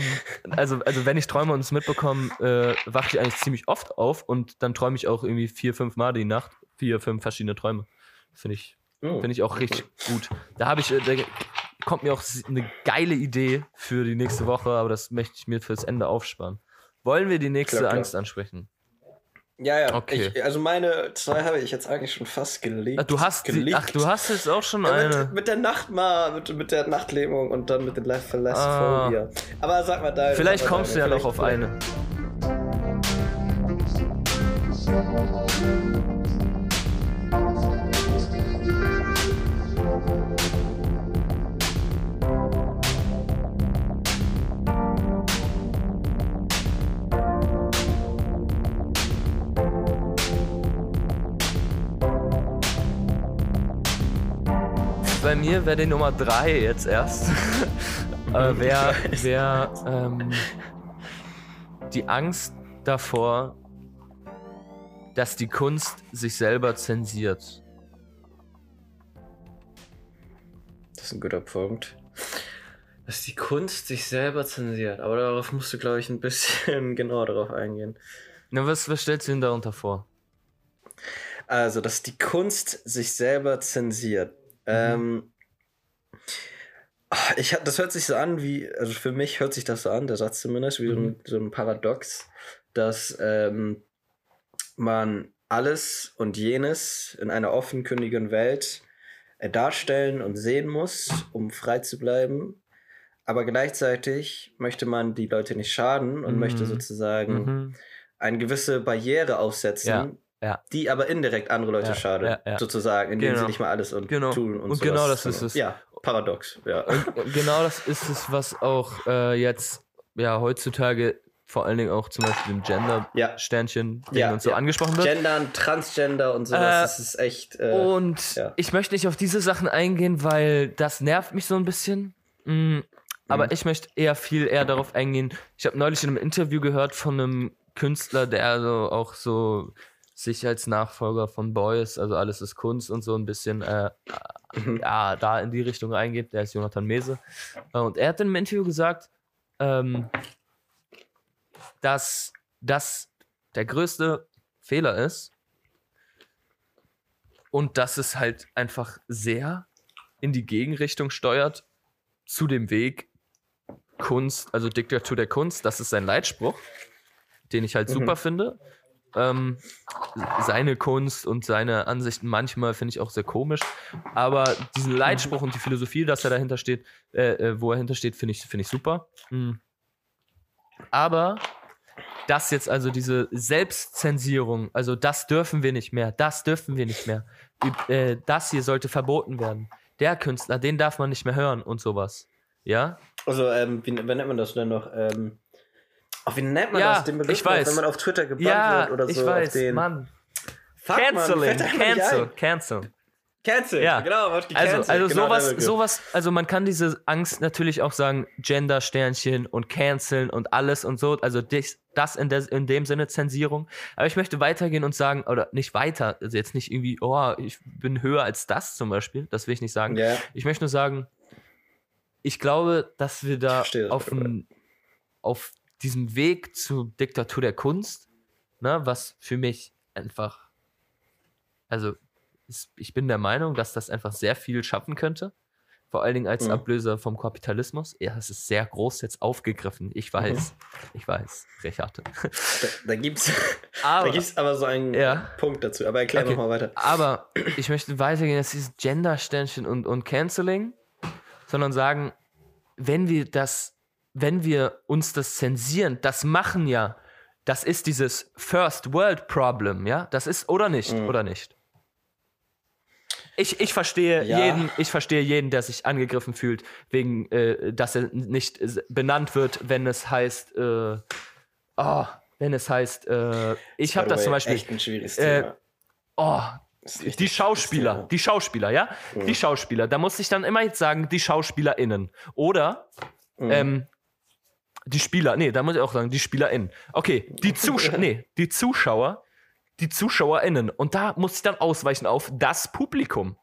also, also wenn ich träume und es mitbekomme, äh, wache ich eigentlich ziemlich oft auf und dann träume ich auch irgendwie vier, fünf Mal die Nacht. Vier, fünf verschiedene Träume. Finde ich, Oh. finde ich auch richtig gut. Da habe ich, äh, da kommt mir auch eine geile Idee für die nächste Woche, aber das möchte ich mir fürs Ende aufsparen. Wollen wir die nächste Klar, klar. Angst ansprechen? Ja, ja. Okay. Ich, also meine zwei habe ich jetzt eigentlich schon fast gelegt. Ach, du hast, die, gelegt. ach, du hast jetzt auch schon Ja, eine. mit, mit der Nacht mal, mit, mit der Nachtlähmung und dann mit den Life for Less Ah. Aber sag mal deine. Vielleicht kommst du ja noch auf eine. Mir wäre die Nummer 3 jetzt erst. [laughs] äh, Wäre wär, ähm, die Angst davor, dass die Kunst sich selber zensiert. Das ist ein guter Punkt. Dass die Kunst sich selber zensiert. Aber darauf musst du, glaube ich, ein bisschen [laughs] genauer darauf eingehen. Na, was, was stellst du denn darunter vor? Also, dass die Kunst sich selber zensiert. Ähm, ah, ich, das hört sich so an wie, also für mich hört sich das so an, der Satz zumindest, wie so, ein, so ein Paradox, dass ähm, man alles und jenes in einer offenkundigen Welt äh, darstellen und sehen muss, um frei zu bleiben. Aber gleichzeitig möchte man die Leute nicht schaden und Mhm. möchte sozusagen Mhm. eine gewisse Barriere aufsetzen, Ja, ja. die aber indirekt andere Leute Ja, schadet, ja, sozusagen, indem Genau. sie nicht mal alles und Genau. tun und, Und sowas genau das ist es. Ja, paradox, ja. Und genau das ist es, was auch äh, jetzt ja heutzutage vor allen Dingen auch zum Beispiel im Gender-Sternchen Ja, und so ja. angesprochen wird. Gendern, Transgender und sowas, Äh, das ist echt. Äh, Und ja. ich möchte nicht auf diese Sachen eingehen, weil das nervt mich so ein bisschen. Mm, aber Mhm. ich möchte eher viel eher darauf eingehen. Ich habe neulich in einem Interview gehört von einem Künstler, der so auch so sich als Nachfolger von Boys, also alles ist Kunst und so ein bisschen äh, Mhm. ja, da in die Richtung reingeht. Der ist Jonathan Mese. Äh, Und er hat in einem Interview gesagt, ähm, dass das der größte Fehler ist und dass es halt einfach sehr in die Gegenrichtung steuert zu dem Weg Kunst, also Diktatur der Kunst. Das ist sein Leitspruch, den ich halt Mhm. super finde. Ähm, seine Kunst und seine Ansichten manchmal finde ich auch sehr komisch, aber diesen Leitspruch und die Philosophie, dass er dahinter steht, äh, äh, wo er hintersteht, finde ich, finde ich super. Mhm. Aber das jetzt also diese Selbstzensierung, also das dürfen wir nicht mehr, das dürfen wir nicht mehr, äh, das hier sollte verboten werden. Der Künstler, den darf man nicht mehr hören und sowas. Ja? Also, ähm, wie, wie nennt man das denn noch? Ähm, ach, wie nennt man Ja, das? Den Begriff ich weiß. wenn man auf Twitter gebannt Ja, wird oder so. ich weiß, auf den, Mann. Fuck, Mann, Canceling, nicht cancel, cancel. Cancel, Ja. genau, wird Also, gecancelt. also genau der sowas, sowas, also man kann diese Angst natürlich auch sagen, Gender-Sternchen und canceln und alles und so, also das in, der, in dem Sinne Zensierung. Aber ich möchte weitergehen und sagen, oder nicht weiter, also jetzt nicht irgendwie, oh, ich bin höher als das zum Beispiel, das will ich nicht sagen. Ja, Ich möchte nur sagen, ich glaube, dass wir da auf, ein, auf diesem Weg zur Diktatur der Kunst, ne, was für mich einfach, also ich bin der Meinung, dass das einfach sehr viel schaffen könnte. Vor allen Dingen als Mhm. Ablöser vom Kapitalismus. Ja, es ist sehr groß jetzt aufgegriffen. Ich weiß, ich weiß, Richard. da, da gibt's, [laughs] da Aber, gibt's aber so einen Ja. Punkt dazu. Aber erklär Okay. noch mal weiter. Aber ich möchte weitergehen, dass dieses Gender-Sternchen und, und Canceling, sondern sagen, wenn wir das, wenn wir uns das zensieren, das machen ja, das ist dieses First World Problem, ja? Das ist, oder nicht, Mhm. oder nicht? Ich, ich verstehe Ja. jeden, ich verstehe jeden, der sich angegriffen fühlt, wegen, äh, dass er nicht benannt wird, wenn es heißt, äh, oh, wenn es heißt, äh, ich habe das zum Beispiel, Echt ein schwieriges äh, Thema. oh, die Schauspieler, die Schauspieler, ja? Mhm. Die Schauspieler. Da muss ich dann immer jetzt sagen, die SchauspielerInnen. Oder. Mhm. ähm, die Spieler, nee, da muss ich auch sagen, die SpielerInnen. Okay, die [laughs] Zuschauer, nee, die Zuschauer, die ZuschauerInnen. Und da muss ich dann ausweichen auf das Publikum.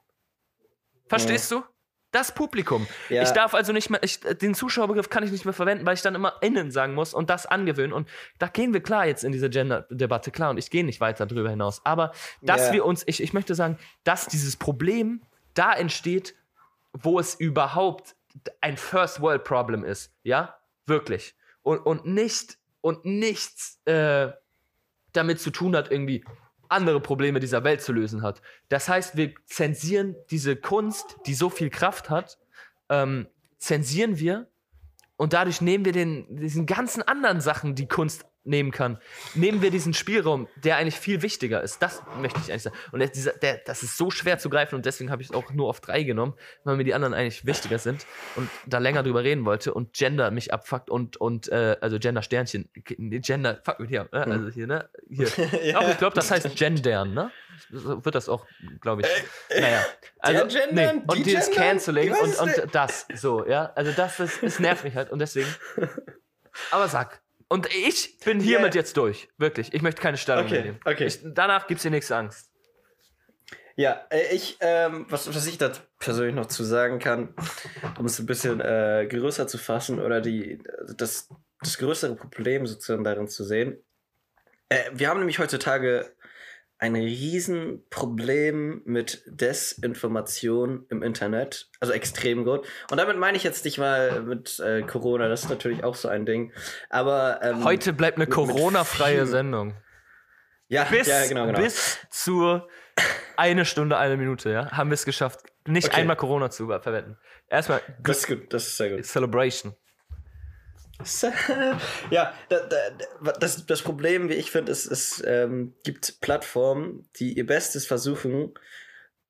Verstehst du? Das Publikum. Ja. Ich darf also nicht mehr, ich, den Zuschauerbegriff kann ich nicht mehr verwenden, weil ich dann immer innen sagen muss und das angewöhnen. Und da gehen wir klar jetzt in diese Gender-Debatte, klar, und ich gehe nicht weiter drüber hinaus. Aber dass Ja. wir uns, ich, ich möchte sagen, dass dieses Problem da entsteht, wo es überhaupt ein First World Problem ist, ja, wirklich. Und, und nicht, und nichts äh, damit zu tun hat, irgendwie andere Probleme dieser Welt zu lösen hat. Das heißt, wir zensieren diese Kunst, die so viel Kraft hat, ähm, zensieren wir und dadurch nehmen wir den, diesen ganzen anderen Sachen, die Kunst nehmen kann, nehmen wir diesen Spielraum, der eigentlich viel wichtiger ist. Das möchte ich eigentlich sagen. Und dieser, der, das ist so schwer zu greifen und deswegen habe ich es auch nur auf drei genommen, weil mir die anderen eigentlich wichtiger sind und da länger drüber reden wollte und Gender mich abfuckt und, und äh, also Gender Sternchen, nee, Gender, fuck mit hier, äh, also hier, ne? Hier. [laughs] Ja. Auch, ich glaube, das heißt Gendern, ne? So wird das auch, glaube ich. Äh, naja. Also, der Gendern, und die dieses Gendern, Canceling und, und das, so, ja. Also das ist, es nervt mich halt und deswegen. [laughs] Aber sag, Und ich bin hiermit Yeah. jetzt durch. Wirklich. Ich möchte keine Stellung Okay, mehr nehmen. okay. Ich, danach gibt's dir nichts Angst. Ja, äh, ich, ähm, was, was ich da persönlich noch zu sagen kann, um es ein bisschen äh, größer zu fassen oder die, das, das größere Problem sozusagen darin zu sehen. Äh, wir haben nämlich heutzutage ein Riesenproblem mit Desinformation im Internet, also extrem gut. Und damit meine ich jetzt nicht mal mit äh, Corona, das ist natürlich auch so ein Ding. Aber ähm, Heute bleibt eine Corona-freie Sendung. ja, Bis, ja, genau, genau. bis zur eine Stunde, eine Minute, ja, haben wir es geschafft, nicht Okay. einmal Corona zu verwenden. Erstmal das ist gut, das ist sehr gut. Celebration. [laughs] ja, da, da, das, das Problem, wie ich finde, ist, es ähm, gibt Plattformen, die ihr Bestes versuchen,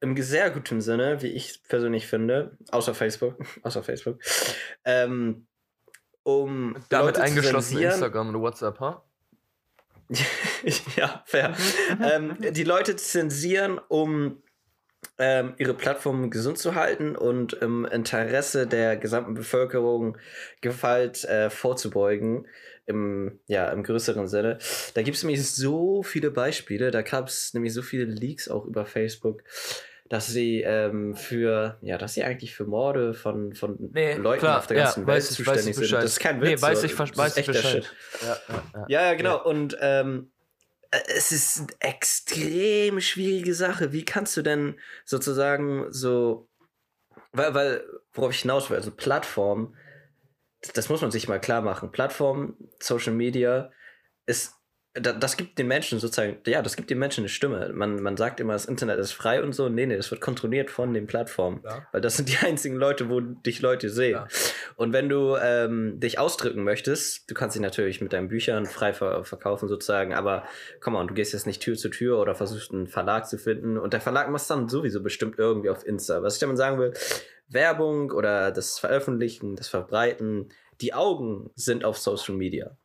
im sehr guten Sinne, wie ich persönlich finde, außer Facebook, [laughs] außer Facebook, ähm, um Damit Leute eingeschlossen. Instagram und WhatsApp, ha? [laughs] ja, fair. ähm, die Leute zensieren, um ähm, ihre Plattform gesund zu halten und im Interesse der gesamten Bevölkerung Gewalt äh, vorzubeugen. Im, ja, im größeren Sinne. Da gibt es nämlich so viele Beispiele. Da gab es nämlich so viele Leaks auch über Facebook, dass sie ähm, für, ja, dass sie eigentlich für Morde von, von Nee, Leuten klar, auf der ja, ganzen Welt weiß ich- weiß zuständig sind. Das ist kein Nee, Witz. weiß so. ich ver- Das weiß ist ich Bescheid. Shit. Ja, ja, ja. Ja, ja, genau. Und ähm, äh, es ist eine extrem schwierige Sache. Wie kannst du denn sozusagen so, weil, weil worauf ich hinaus will, also Plattform, das muss man sich mal klar machen. Plattform, Social Media ist, das gibt den Menschen sozusagen, ja, das gibt den Menschen eine Stimme. Man, man sagt immer, das Internet ist frei und so. Nee, nee, das wird kontrolliert von den Plattformen. Ja. Weil das sind die [laughs] einzigen Leute, wo dich Leute sehen. Ja. Und wenn du ähm, dich ausdrücken möchtest, du kannst dich natürlich mit deinen Büchern frei ver verkaufen sozusagen, aber komm on, du gehst jetzt nicht Tür zu Tür oder versuchst einen Verlag zu finden und der Verlag macht dann sowieso bestimmt irgendwie auf Insta. Was ich damit sagen will, Werbung oder das Veröffentlichen, das Verbreiten, die Augen sind auf Social Media.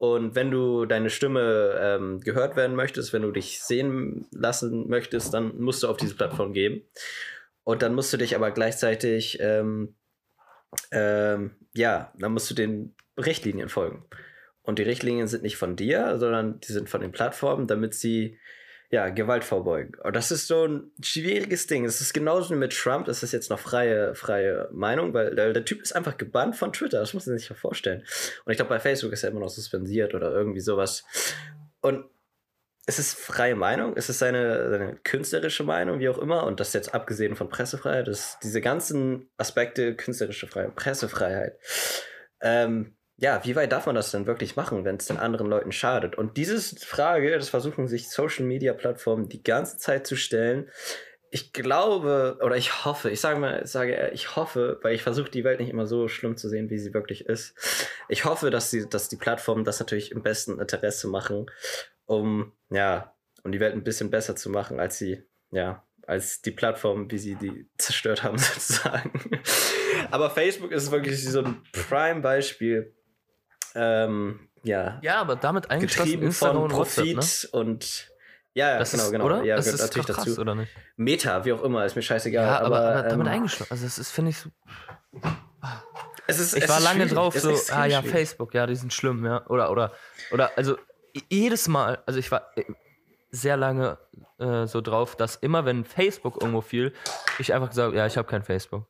Und wenn du deine Stimme ähm, gehört werden möchtest, wenn du dich sehen lassen möchtest, dann musst du auf diese Plattform gehen. Und dann musst du dich aber gleichzeitig, ähm, ähm, ja, dann musst du den Richtlinien folgen. Und die Richtlinien sind nicht von dir, sondern die sind von den Plattformen, damit sie ja, Gewalt vorbeugen. Und das ist so ein schwieriges Ding. Es ist genauso wie mit Trump, das ist jetzt noch freie, freie Meinung, weil der, der Typ ist einfach gebannt von Twitter, das muss man sich ja vorstellen. Und ich glaube, bei Facebook ist er immer noch suspendiert oder irgendwie sowas. Und es ist freie Meinung, es ist seine, seine künstlerische Meinung, wie auch immer, und das jetzt abgesehen von Pressefreiheit, das, diese ganzen Aspekte, künstlerische Freiheit, Pressefreiheit, ähm, ja, wie weit darf man das denn wirklich machen, wenn es den anderen Leuten schadet? Und diese Frage, das versuchen sich Social Media Plattformen die ganze Zeit zu stellen. Ich glaube, oder ich hoffe, ich sage mal, ich sage, eher, ich hoffe, weil ich versuche die Welt nicht immer so schlimm zu sehen, wie sie wirklich ist. Ich hoffe, dass die, dass die Plattformen das natürlich im besten Interesse machen, um, ja, um die Welt ein bisschen besser zu machen, als sie, ja, als die Plattformen, wie sie die zerstört haben, [laughs] sozusagen. Aber Facebook ist wirklich so ein Prime-Beispiel, ähm, ja, Ja, aber damit eingeschlossen Instagram von und WhatsApp, Profit ne? und ja, Das genau, ist, genau. oder? Ja, das gehört ist natürlich krass, dazu. oder nicht? Meta, wie auch immer, ist mir scheißegal. Ja, aber, aber damit ähm, eingeschlossen. Also, das ist, finde ich, so. es ist, Ich es war ist lange drauf so, ah ja, schwierig. Facebook, ja, die sind schlimm, ja. Oder, oder, oder, also jedes Mal, also ich war äh, sehr lange äh, so drauf, dass immer, wenn Facebook irgendwo fiel, ich einfach gesagt, ja, ich habe kein Facebook.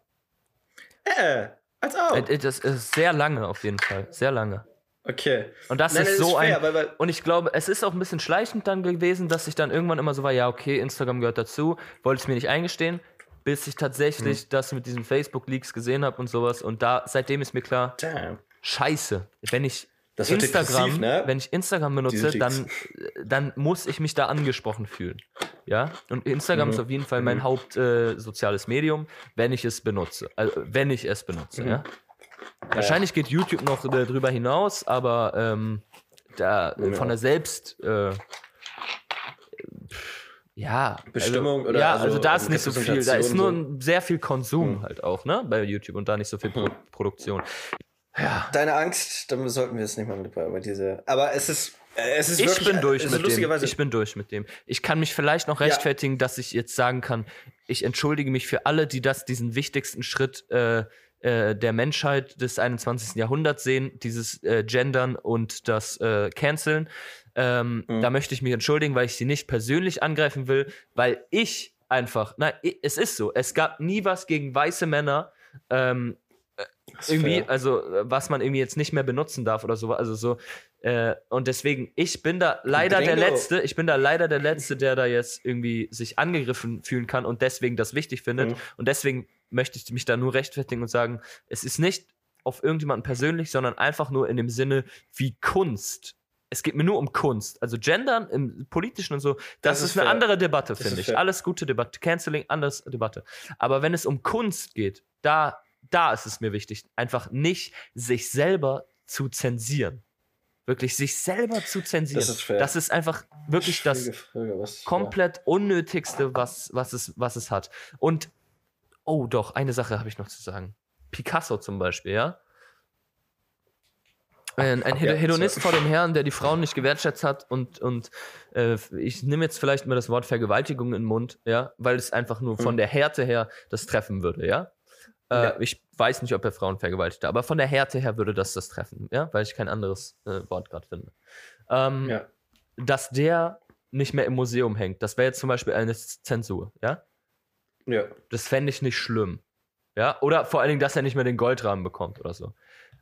Äh, als auch. Äh, äh, Das ist sehr lange auf jeden Fall, sehr lange. Okay. Und das Nein, ist das so fair, ein. weil, weil, Und ich glaube, es ist auch ein bisschen schleichend dann gewesen, dass ich dann irgendwann immer so war, ja, okay, Instagram gehört dazu, wollte ich mir nicht eingestehen, bis ich tatsächlich Mhm. das mit diesen Facebook-Leaks gesehen habe und sowas. Und da, seitdem ist mir klar, damn. scheiße, wenn ich Instagram, ne? wenn ich Instagram benutze, dann, dann muss ich mich da angesprochen fühlen. Ja, und Instagram Mhm. ist auf jeden Fall mein Mhm. Hauptsoziales äh, Medium, wenn ich es benutze. Also, wenn ich es benutze, Mhm. ja. Wahrscheinlich geht YouTube noch äh, drüber hinaus, aber ähm, da äh, Ja. von der Selbst. Äh, ja, Bestimmung also, oder ja, also, also da ist nicht so viel, da ist nur so. ein, sehr viel Konsum Mhm. halt auch, ne, bei YouTube und da nicht so viel Pro Mhm. Produktion. Ja, Deine Angst, dann sollten wir jetzt nicht mal mit über diese. Aber es ist. äh, Es ist ich wirklich, bin durch es ist mit dem. Ich bin durch mit dem. Ich kann mich vielleicht noch Ja. rechtfertigen, dass ich jetzt sagen kann, ich entschuldige mich für alle, die das, diesen wichtigsten Schritt äh, äh, der Menschheit des 21. Jahrhunderts sehen, dieses äh, Gendern und das äh, Canceln. Ähm, mhm. Da möchte ich mich entschuldigen, weil ich sie nicht persönlich angreifen will, weil ich einfach, na, es ist so, es gab nie was gegen weiße Männer, ähm, irgendwie, fair. also was man irgendwie jetzt nicht mehr benutzen darf oder so, also so. Äh, und deswegen, ich bin da leider der Letzte, ich bin da leider der Letzte, der da jetzt irgendwie sich angegriffen fühlen kann und deswegen das wichtig findet. Mhm. Und deswegen möchte ich mich da nur rechtfertigen und sagen, es ist nicht auf irgendjemanden persönlich, sondern einfach nur in dem Sinne, wie Kunst es geht mir nur um Kunst. Also Gendern im Politischen und so, das, das ist, ist, eine fair. andere Debatte, finde ich. Fair. Alles gute Debatte. Canceling, anders Debatte. Aber wenn es um Kunst geht, da, da ist es mir wichtig, einfach nicht sich selber zu zensieren. Wirklich sich selber zu zensieren. Das ist, fair. Das ist einfach wirklich das was, komplett ja. Unnötigste, was, was, es, was es hat. Und, oh doch, eine Sache habe ich noch zu sagen. Picasso zum Beispiel, ja ein, ein ja, Hedonist so. vor dem Herrn, der die Frauen nicht gewertschätzt hat und, und äh, ich nehme jetzt vielleicht mal das Wort Vergewaltigung in den Mund, ja, weil es einfach nur von mhm. der Härte her das treffen würde, ja? Äh, ja. Ich weiß nicht, ob er Frauen vergewaltigt, aber von der Härte her würde das das treffen, ja, weil ich kein anderes äh, Wort gerade finde. Ähm, ja. Dass der nicht mehr im Museum hängt, das wäre jetzt zum Beispiel eine Zensur, ja? Ja. Das fände ich nicht schlimm. Ja, oder vor allen Dingen, dass er nicht mehr den Goldrahmen bekommt oder so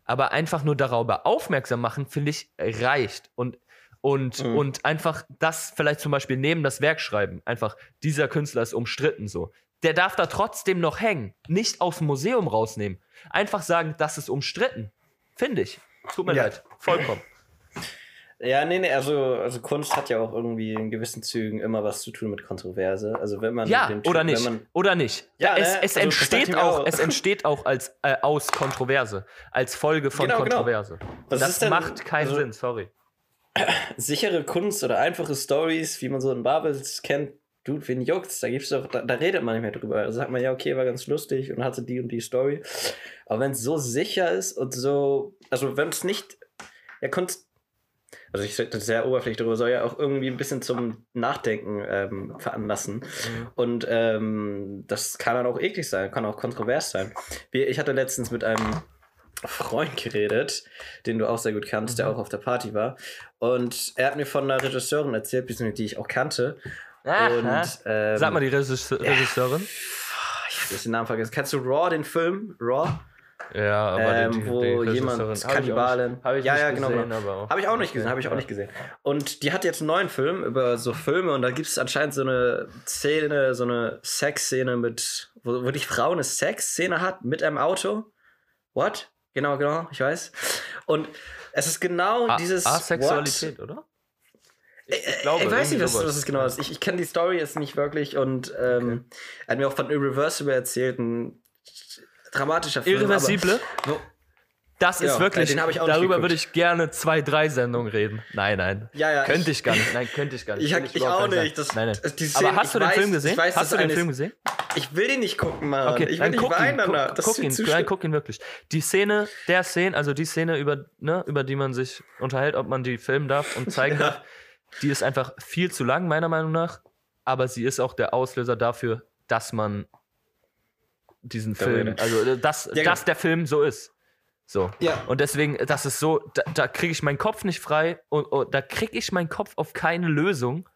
aber einfach nur darüber aufmerksam machen, finde ich, reicht. Und, und, mhm. und einfach das vielleicht zum Beispiel neben das Werk schreiben. Einfach, dieser Künstler ist umstritten so. Der darf da trotzdem noch hängen. Nicht aus dem Museum rausnehmen. Einfach sagen, das ist umstritten. Finde ich. Tut mir ja. leid. Vollkommen. [laughs] Ja, nee, nee, also, also Kunst hat ja auch irgendwie in gewissen Zügen immer was zu tun mit Kontroverse. Also wenn man ja oder nicht man, oder nicht. Ja, es, ne? es also entsteht auch, auch, es entsteht auch als äh, aus Kontroverse, als Folge von genau, genau. Kontroverse. Genau. das denn, macht keinen also, Sinn, sorry. [clears throat] Sichere Kunst oder einfache Stories, wie man so in Babels kennt, Dude, wen juckt's? Da gibt's doch, da, da, redet man nicht mehr drüber. Da sagt man ja, okay, war ganz lustig und hatte die und die Story. Aber wenn es so sicher ist und so, also wenn es nicht, ja, Kunst also ich das sehr oberflächlich darüber, soll ja auch irgendwie ein bisschen zum Nachdenken ähm, veranlassen. Mhm. Und ähm, das kann dann auch eklig sein, kann auch kontrovers sein. Wie, ich hatte letztens mit einem Freund geredet, den du auch sehr gut kannst, mhm. der auch auf der Party war. Und er hat mir von einer Regisseurin erzählt, die ich auch kannte. Aha. Und, ähm, Sag mal die Regisseurin. Ja, ich habe den Namen vergessen. Kennst du Raw, den Film? Raw? Ja, aber ähm, die, wo die jemand Kannibalin. Habe ich ja, ja, genau. Gesehen, genau. Habe ich auch nicht gesehen, habe ich auch nicht gesehen. Und die hat jetzt einen neuen Film über so Filme und da gibt es anscheinend so eine Szene, so eine Sexszene mit, wo, wo die Frau eine Sexszene hat mit einem Auto. What? Genau, genau, ich weiß. Und es ist genau A dieses. Asexualität, What? oder? Ich, ich, glaube, ich weiß nicht, was, was es genau ist. Ich, ich kenne die Story jetzt nicht wirklich und ähm, okay. er hat mir auch von Irreversible erzählt, ein dramatischer Film. Irreversible? Aber, das ist ja, wirklich, darüber würde ich gerne zwei, drei Sendungen reden. Nein, nein. Ja, ja. Könnte ich, ich gar nicht. Nein, könnte ich gar nicht. Ich, ich, ich auch nicht. Das, nein, nein. Szene, Aber hast du den weiß, Film gesehen? Weiß, hast du den Film gesehen? Ich will den nicht gucken, Mann. Okay, ich will nicht weinen ihn, guck, guck ihn, nein, guck ihn wirklich. Die Szene, der Szene, also die Szene, über, ne, über die man sich unterhält, ob man die filmen darf und zeigen [laughs] darf, die ist einfach viel zu lang, meiner Meinung nach. Aber sie ist auch der Auslöser dafür, dass man diesen der Film. Rede. Also, äh, dass, ja, dass der Film so ist. So. Ja. Und deswegen, das ist so, da, da kriege ich meinen Kopf nicht frei und, und da kriege ich meinen Kopf auf keine Lösung.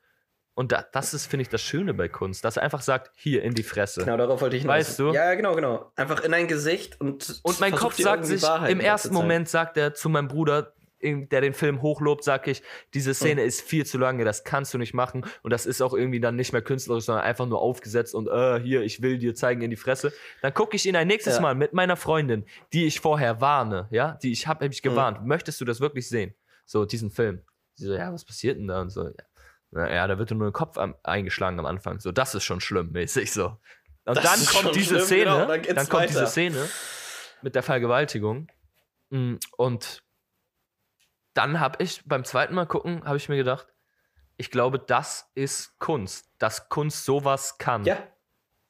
Und da, das ist, finde ich, das Schöne bei Kunst, dass er einfach sagt, hier in die Fresse. Genau, darauf wollte ich hinaus. Weißt du? Ja, genau, genau. Einfach in ein Gesicht und. Und mein Kopf sagt sich, im ersten Moment sagt er zu meinem Bruder, der den Film hochlobt, sag ich, diese Szene mhm. ist viel zu lange, das kannst du nicht machen. Und das ist auch irgendwie dann nicht mehr künstlerisch, sondern einfach nur aufgesetzt und äh, hier, ich will dir zeigen in die Fresse. Dann gucke ich ihn ein nächstes ja. Mal mit meiner Freundin, die ich vorher warne, ja, die ich habe hab ich gewarnt. Mhm. Möchtest du das wirklich sehen? So, diesen Film. Sie so, ja, was passiert denn da? Und so, ja, ja da wird nur ein Kopf am, eingeschlagen am Anfang. So, das ist schon schlimm, mäßig so. Und das dann kommt diese schlimm, Szene, genau, dann, dann kommt diese Szene mit der Vergewaltigung. Mm, und dann habe ich beim zweiten Mal gucken, habe ich mir gedacht, ich glaube, das ist Kunst, dass Kunst sowas kann. Ja.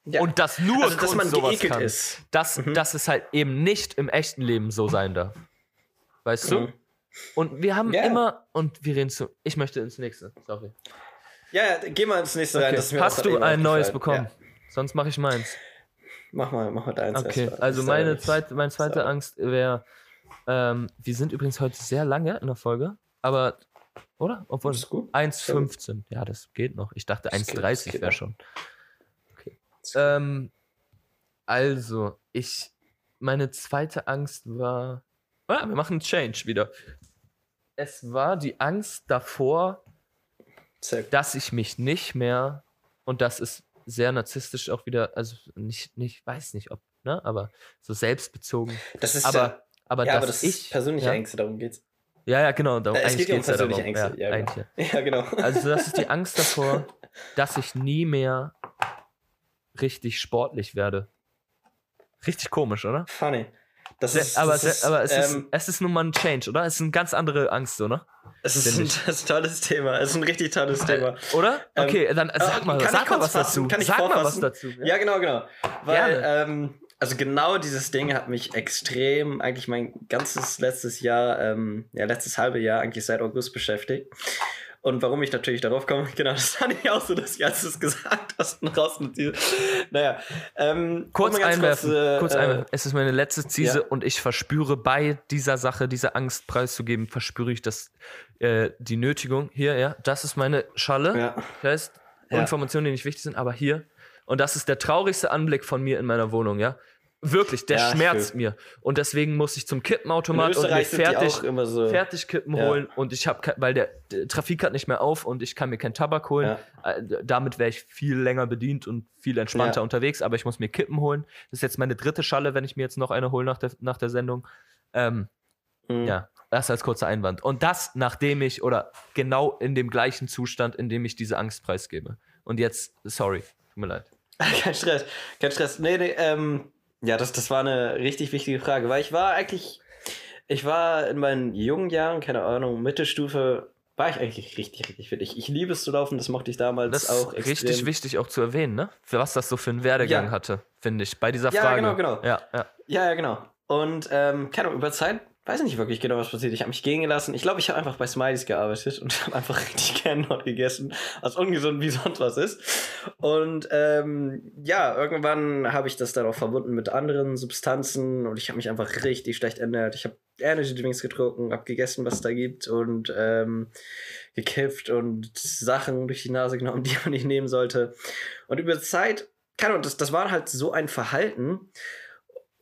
ja. Und dass nur also, Kunst dass man sowas kann. Ist. Dass, mhm. dass es halt eben nicht im echten Leben so sein darf. Weißt mhm. du? Und wir haben ja. immer, und wir reden zu, ich möchte ins nächste, sorry. Ja, ja geh mal ins nächste okay. rein. Hast du ein neues bekommen? Ja. Sonst mache ich meins. Mach mal, mach mal deins Okay, also meine zweite, meine zweite sauer. Angst wäre, ähm, wir sind übrigens heute sehr lange in der Folge, aber, oder? Obwohl, Ist gut. 1,15. Ja, das geht noch. Ich dachte, Das geht- 1,30 das geht wäre schon. Ähm, also, ich, meine zweite Angst war, ah, wir machen einen Change wieder. Es war die Angst davor, dass ich mich nicht mehr, und das ist sehr narzisstisch auch wieder, also nicht, nicht, weiß nicht ob, ne, aber so selbstbezogen. Das ist Aber, aber ja, dass aber das ich. ist persönliche ja, Ängste, darum geht's. Ja, ja, genau. Darum, Äh, es geht ja um ja darum. persönliche Ängste, Ja, ja, genau. [laughs] Ja, genau. Also das ist die Angst davor, [laughs] dass ich nie mehr richtig sportlich werde. Richtig komisch, oder? Funny. Das ist, aber das ist, aber es, ist, ähm, es ist nun mal ein Change, oder? Es ist eine ganz andere Angst, ne? es ist ein, [laughs] das ist ein tolles Thema. Es ist ein richtig tolles Thema. Oder? Ähm, Okay, dann sag äh, mal, sag mal was fassen? dazu. Kann ich sag mal was dazu. Ja, genau, genau. Weil, ähm, also genau dieses Ding hat mich extrem, eigentlich mein ganzes letztes Jahr, ähm, ja, letztes halbe Jahr, eigentlich seit August beschäftigt. Und warum ich natürlich darauf komme, [laughs] genau, das fand ich auch so, dass ich, als du es gesagt hast, noch rausnotiert. Naja, ähm, Kurz einwerfen, kurz, äh, kurz äh, einwerfen. Es ist meine letzte Ziese ja. und ich verspüre bei dieser Sache, diese Angst preiszugeben, verspüre ich das, äh, die Nötigung. Hier, ja, das ist meine Schale. Ja. Das heißt, Ja. Informationen, die nicht wichtig sind, aber hier. Und das ist der traurigste Anblick von mir in meiner Wohnung, ja. Wirklich, der Ja, schmerzt schön. mir. Und deswegen muss ich zum Kippenautomat und mir fertig, so. fertig Kippen Ja. holen. Und ich habe, weil der, der Trafik hat nicht mehr auf und ich kann mir keinen Tabak holen. Äh, damit wäre ich viel länger bedient und viel entspannter Ja. unterwegs, aber ich muss mir Kippen holen. Das ist jetzt meine dritte Schalle, wenn ich mir jetzt noch eine hole nach der, nach der Sendung. Ähm, Mhm. ja, das als kurzer Einwand. Und das, nachdem ich, oder genau in dem gleichen Zustand, in dem ich diese Angst preisgebe. Und jetzt, sorry, tut mir leid. [laughs] Kein Stress, kein Stress. Nee, nee, ähm, ja, das, das war eine richtig wichtige Frage, weil ich war eigentlich, ich war in meinen jungen Jahren, keine Ahnung, Mittelstufe, war ich eigentlich richtig, richtig fit. Ich, ich liebe es zu laufen, das mochte ich damals Das auch ist extrem. richtig wichtig auch zu erwähnen, ne? Für was das so für einen Werdegang Ja. hatte, finde ich, bei dieser Ja, Frage. genau, genau. Ja, ja. Ja, ja, genau. Und, ähm, keine Ahnung, über Zeit weiß ich nicht wirklich genau, was passiert. Ich habe mich gehen gelassen. Ich glaube, ich habe einfach bei Smileys gearbeitet und [laughs] habe einfach richtig gerne dort gegessen, was ungesund wie sonst was ist. Und ähm, ja, irgendwann habe ich das dann auch verbunden mit anderen Substanzen und ich habe mich einfach richtig schlecht ernährt. Ich habe Energy Drinks getrunken, habe gegessen, was es da gibt und ähm, gekifft und Sachen durch die Nase genommen, [laughs] die man nicht nehmen sollte. Und über Zeit, keine Ahnung, das, das war halt so ein Verhalten,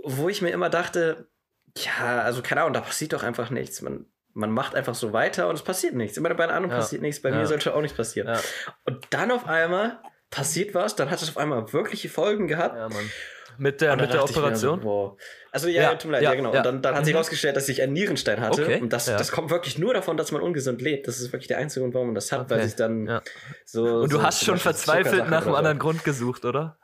wo ich mir immer dachte, ja, also keine Ahnung, da passiert doch einfach nichts. Man, man macht einfach so weiter und es passiert nichts. Immer bei den anderen Ja. passiert nichts, bei Ja. mir sollte auch nichts passieren. Ja. Und dann auf einmal passiert was, dann hat es auf einmal wirkliche Folgen gehabt. ja Mann. Mit der, mit der Operation? So, wow. Also ja, tut mir leid, ja, genau. Und dann, dann hat sich Mhm. herausgestellt, dass ich einen Nierenstein hatte. Okay, Und das, das kommt wirklich nur davon, dass man ungesund lebt. Das ist wirklich der einzige Grund, warum man das hat, weil Okay, sich dann ja. so. Und du so hast schon verzweifelt nach einem anderen Grund gesucht, oder?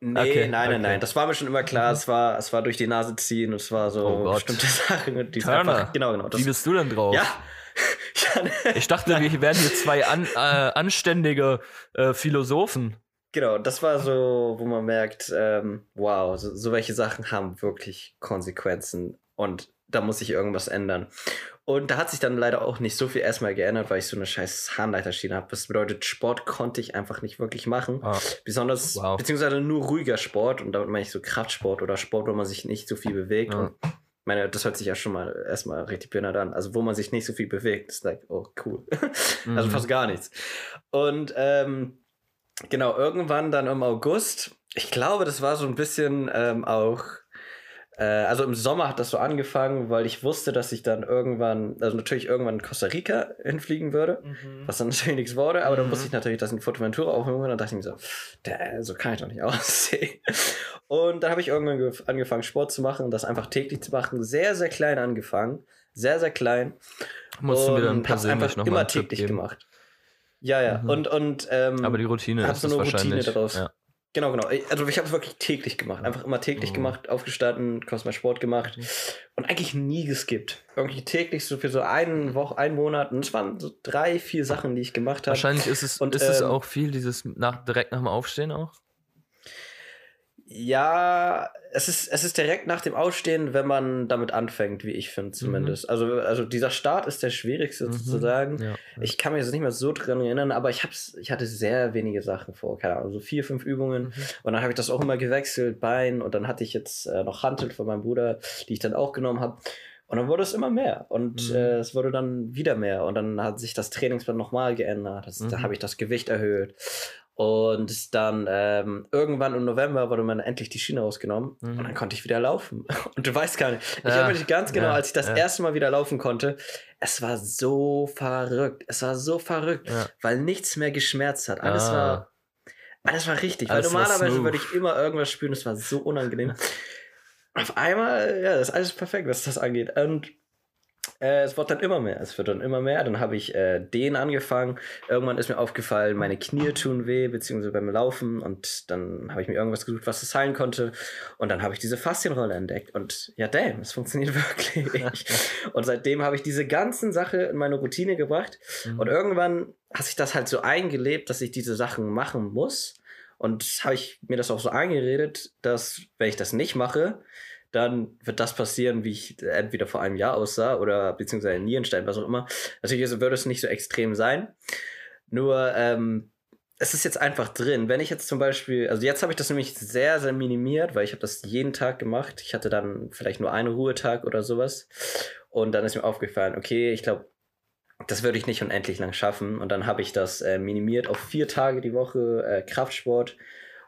Nee, Okay, nein, nein, okay. nein. Das war mir schon immer klar. Es war, es war durch die Nase ziehen und es war so Oh bestimmte [laughs] Sachen. Und die Turner. einfach, genau, genau. Das, Wie bist du denn drauf? ja. [laughs] ja ne, Ich dachte, wir [laughs] wären hier zwei an, äh, anständige äh, Philosophen. genau, das war so, wo man merkt, ähm, wow, so, so welche Sachen haben wirklich Konsequenzen und da muss sich irgendwas ändern. Und da hat sich dann leider auch nicht so viel erstmal geändert, weil ich so eine scheiß Harnleiterschiene habe. Das bedeutet, Sport konnte ich einfach nicht wirklich machen. Ah, Besonders, Wow. beziehungsweise nur ruhiger Sport und damit meine ich so Kraftsport oder Sport, wo man sich nicht so viel bewegt. Ja. Und ich meine, das hört sich ja schon mal erstmal richtig behindert an. Also, wo man sich nicht so viel bewegt, ist like, oh, cool. [laughs] also mhm. fast gar nichts. Und ähm, genau, irgendwann dann im August, ich glaube, das war so ein bisschen ähm, auch. Äh, Also im Sommer hat das so angefangen, weil ich wusste, dass ich dann irgendwann, also natürlich irgendwann in Costa Rica [laughs] hinfliegen würde Mhm. was dann [laughs] natürlich nichts wurde, aber dann Mhm. wusste ich natürlich, dass ich in Fuerteventura würde. Und dann dachte ich mir so, der, so kann ich doch nicht [laughs] aussehen. Und dann habe ich irgendwann gef- angefangen, Sport zu machen, das einfach täglich zu machen. Sehr, sehr klein angefangen. Sehr, sehr klein. Musst du mir dann und persönlich einfach nochmal immer täglich geben. gemacht. Ja, ja. Mhm. Und, und, ähm, Aber die Routine ist so es eine Routine wahrscheinlich. daraus. Ja. Genau, genau. Also ich habe es wirklich täglich gemacht. Einfach immer täglich Mhm. gemacht, aufgestanden, kurz mal Sport gemacht Mhm. und eigentlich nie geskippt. Irgendwie täglich so für so einen Woche, einen Monat. Und es waren so drei, vier Sachen, die ich gemacht habe. Wahrscheinlich ist es, Und, ist es ähm, auch viel, dieses nach, direkt nach dem Aufstehen auch. Ja, es ist, es ist direkt nach dem Ausstehen, wenn man damit anfängt, wie ich finde zumindest. Mhm. Also, also dieser Start ist der schwierigste mhm. sozusagen. Ja, ja. Ich kann mich jetzt nicht mehr so dran erinnern, aber ich, hab's, ich hatte sehr wenige Sachen vor, keine Ahnung, so vier, fünf Übungen. Mhm. Und dann habe ich das auch immer gewechselt, Bein und dann hatte ich jetzt äh, noch Hantel von meinem Bruder, die ich dann auch genommen habe. Und dann wurde es immer mehr und mhm. äh, es wurde dann wieder mehr und dann hat sich das Trainingsplan nochmal geändert. Das, Da mhm. habe ich das Gewicht erhöht und dann ähm, irgendwann im November wurde mir endlich die Schiene rausgenommen mhm. und dann konnte ich wieder laufen. [laughs] Und du weißt gar nicht, ich ja, erinnere mich ganz genau, ja, als ich das ja. erste Mal wieder laufen konnte, es war so verrückt. Es war so verrückt, weil nichts mehr geschmerzt hat. Alles ah. war alles war richtig, alles weil normalerweise würde ich immer irgendwas spüren, es war so unangenehm. [laughs] Auf einmal, ja, das ist alles perfekt, was das angeht. Und äh, es wird dann immer mehr. Es wird dann immer mehr. Dann habe ich äh, den angefangen. Irgendwann ist mir aufgefallen, meine Knie tun weh, beziehungsweise beim Laufen. Und dann habe ich mir irgendwas gesucht, was es heilen konnte. Und dann habe ich diese Faszienrolle entdeckt. Und ja, damn, es funktioniert [laughs] wirklich. und seitdem habe ich diese ganzen Sachen in meine Routine gebracht. Mhm. Und irgendwann hat sich das halt so eingelebt, dass ich diese Sachen machen muss. Und habe ich mir das auch so eingeredet, dass, wenn ich das nicht mache, dann wird das passieren, wie ich entweder vor einem Jahr aussah oder beziehungsweise in Nierenstein, was auch immer. Natürlich also würde es nicht so extrem sein. Nur, ähm, es ist jetzt einfach drin. Wenn ich jetzt zum Beispiel, also jetzt habe ich das nämlich sehr, sehr minimiert, weil ich habe das jeden Tag gemacht. Ich hatte dann vielleicht nur einen Ruhetag oder sowas. Und dann ist mir aufgefallen, okay, ich glaube, das würde ich nicht unendlich lang schaffen. Und dann habe ich das äh, minimiert auf vier Tage die Woche äh, Kraftsport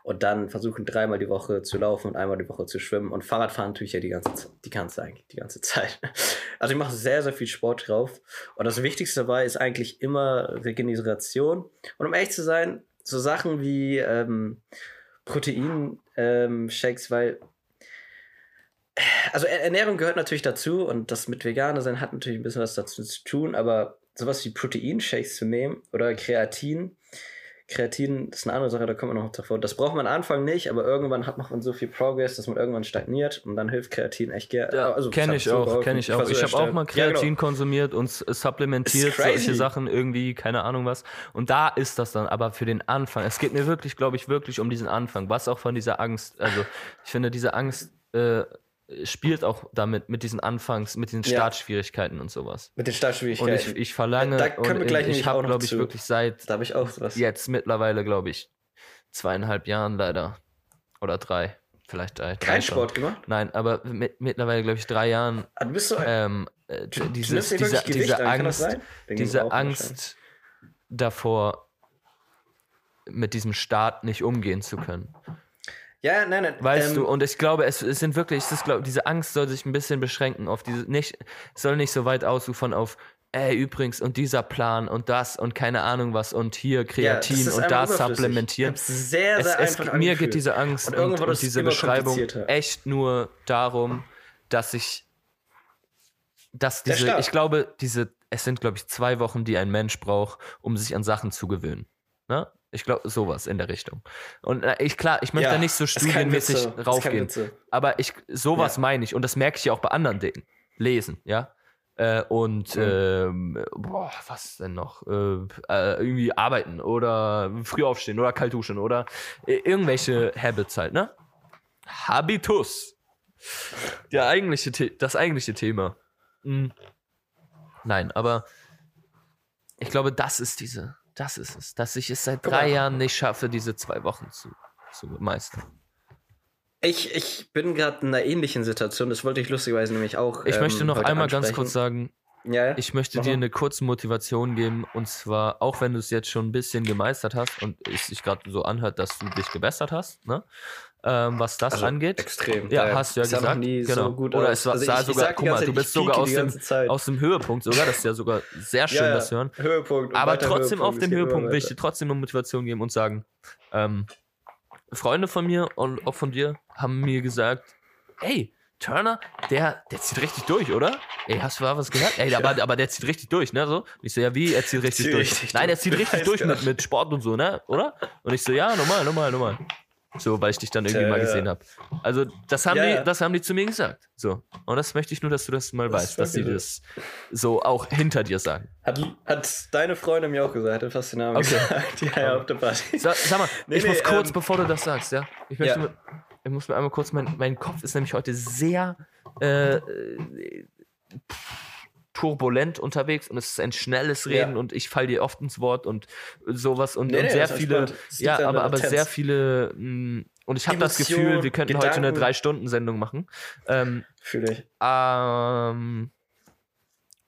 und dann versuchen dreimal die Woche zu laufen und einmal die Woche zu schwimmen. Und Fahrradfahren tue ich ja die ganze, die ganze, die [laughs] ganze Zeit. Also ich mache sehr, sehr viel Sport drauf. Und das Wichtigste dabei ist eigentlich immer Regeneration. Und um ehrlich zu sein, so Sachen wie ähm, Protein-Shakes, ähm, weil also Ernährung gehört natürlich dazu und das mit Veganer sein hat natürlich ein bisschen was dazu zu tun, aber sowas wie Proteinshakes zu nehmen oder Kreatin, Kreatin ist eine andere Sache, da kommt man noch davor. Das braucht man am Anfang nicht, aber irgendwann hat man so viel Progress, dass man irgendwann stagniert und dann hilft Kreatin echt gerne. Ja, also, kenne ich, auch, kenn ich auch. Ich habe auch mal Kreatin ja, genau. konsumiert und supplementiert, solche Sachen irgendwie, keine Ahnung was. Und da ist das dann aber für den Anfang. Es geht mir wirklich, glaube ich, wirklich um diesen Anfang, was auch von dieser Angst, also ich finde diese Angst äh, spielt auch damit, mit diesen Anfangs, mit diesen Startschwierigkeiten ja. und sowas. Mit den Startschwierigkeiten. Und ich, ich verlange, da können wir gleich ich habe, glaube ich, wirklich seit da ich auch was. jetzt mittlerweile, glaube ich, zweieinhalb Jahren leider. Oder drei. Vielleicht drei. Kein Sport gemacht? Nein, aber mit, mittlerweile, glaube ich, drei Jahren. Ah, du bist so ähm, äh, dieses, diese, diese Angst, diese Angst davor, mit diesem Start nicht umgehen zu können. Ja, nein, nein. Weißt ähm, du, und ich glaube, es, es sind wirklich, es ist, glaub, diese Angst soll sich ein bisschen beschränken auf diese, nicht, soll nicht so weit ausufern auf, ey, übrigens, und dieser Plan und das und keine Ahnung was und hier Kreatin ja, und da supplementieren. Sehr, sehr es, einfach es, Mir geht diese Angst und, und, und diese Beschreibung echt nur darum, dass ich, dass diese, ich glaube, diese, es sind, glaube ich, zwei Wochen, die ein Mensch braucht, um sich an Sachen zu gewöhnen. Ne? Ich glaube, sowas in der Richtung. Und äh, ich, klar, ich möchte ja, da nicht so studienmäßig raufgehen. Aber ich, sowas ja. meine ich. Und das merke ich ja auch bei anderen Dingen. Lesen, ja. Äh, und mhm. ähm, boah, was denn noch? Äh, äh, irgendwie arbeiten oder früh aufstehen oder kalt duschen oder irgendwelche Habits halt, ne? Habitus. Der eigentliche das eigentliche Thema. Mhm. Nein, aber ich glaube, das ist diese das ist es, dass ich es seit drei Jahren nicht schaffe, diese zwei Wochen zu, zu meistern. Ich, ich bin gerade in einer ähnlichen Situation, das wollte ich lustigerweise nämlich auch. Ich ähm, möchte noch einmal ansprechen. ganz kurz sagen, ja, ja. ich möchte Mach dir eine kurze Motivation geben und zwar, auch wenn du es jetzt schon ein bisschen gemeistert hast und es sich gerade so anhört, dass du dich gebessert hast, ne? Ähm, was das also angeht. Extrem. Ja, ja hast du ja gesagt. Nie genau. so gut Oder es war, also sah ich, sogar, ich guck mal, du bist sogar aus dem, aus dem Höhepunkt sogar, das ist ja sogar sehr schön, ja, das hören. Höhepunkt. Aber trotzdem Höhepunkt, auf dem Höhepunkt will ich dir trotzdem eine Motivation geben und sagen, ähm, Freunde von mir und auch von dir haben mir gesagt, hey, Turner, der, der zieht richtig durch, oder? Ey, hast du mal was gehört? Ey, [laughs] aber, aber der zieht richtig durch, ne? So. ich so, ja, wie? Er zieht richtig zieht durch. Richtig Nein, er zieht richtig durch mit, mit Sport und so, ne? Oder? Und ich so, ja, normal, normal, normal. So, weil ich dich dann irgendwie ja, mal gesehen habe. Also, das haben, ja, die, das haben die zu mir gesagt. So. Und das möchte ich nur, dass du das mal das weißt, dass sie das so auch hinter dir sagen. Hat, hat deine Freundin mir auch gesagt, hat fast den Namen okay. gesagt. Ja, ja, auf der Party. Sa sag mal, nee, ich nee, muss kurz, ähm, bevor du das sagst, ja? Ich möchte, ja. ich muss mir einmal kurz, mein, mein Kopf ist nämlich heute sehr äh, äh, turbulent unterwegs und es ist ein schnelles Reden Ja. und ich falle dir oft ins Wort und sowas und, Nee, und sehr viele, ja, aber, aber sehr viele, mh, und ich habe das Gefühl, wir könnten heute eine Gedanken. Drei-Stunden-Sendung machen. Ähm, Fühle ich. ähm,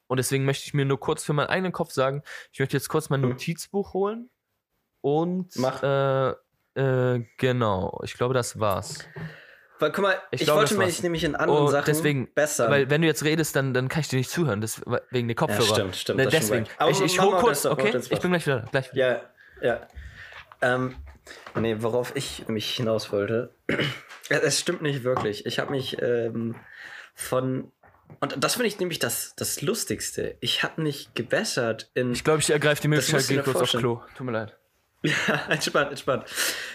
und deswegen möchte ich mir nur kurz für meinen eigenen Kopf sagen, ich möchte jetzt kurz mein Hm. Notizbuch holen und Mach. Äh, äh, genau, ich glaube, das war's. Weil, guck mal, Ich ich, glaube, wollte mich nämlich in anderen Oh, Sachen deswegen, besser. Weil wenn du jetzt redest, dann, dann kann ich dir nicht zuhören, das, wegen der ja, Kopfhörer. stimmt, stimmt. Ne, deswegen. Aber ich ich mach hol mal kurz, okay? das Ich bin gleich wieder. Gleich wieder. Ja, ja. Ähm, nee, worauf ich mich hinaus wollte. Ja, Es stimmt nicht wirklich. Ich habe mich ähm, von. Und das finde ich nämlich das, das Lustigste. Ich habe mich gebessert in. Ich glaube, ich ergreife die Möglichkeit, gehe dir kurz aufs. Klo. Tut mir leid. [laughs] Ja, entspannt, entspannt.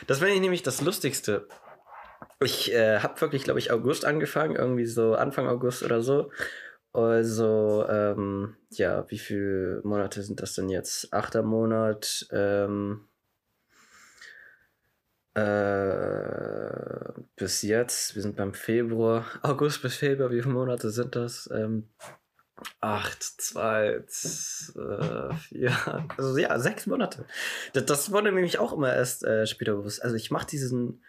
Das finde ich nämlich das Lustigste. Ich äh, habe wirklich, glaube ich, August angefangen, irgendwie so Anfang August oder so. Also, ähm, ja, wie viele Monate sind das denn jetzt? Achter Monat, ähm, äh, bis jetzt, wir sind beim Februar, August bis Februar, wie viele Monate sind das? Ähm, acht, zwei, z- äh, vier, also ja, sechs Monate. Das, das wurde nämlich auch immer erst äh, später bewusst. Also ich mache diesen,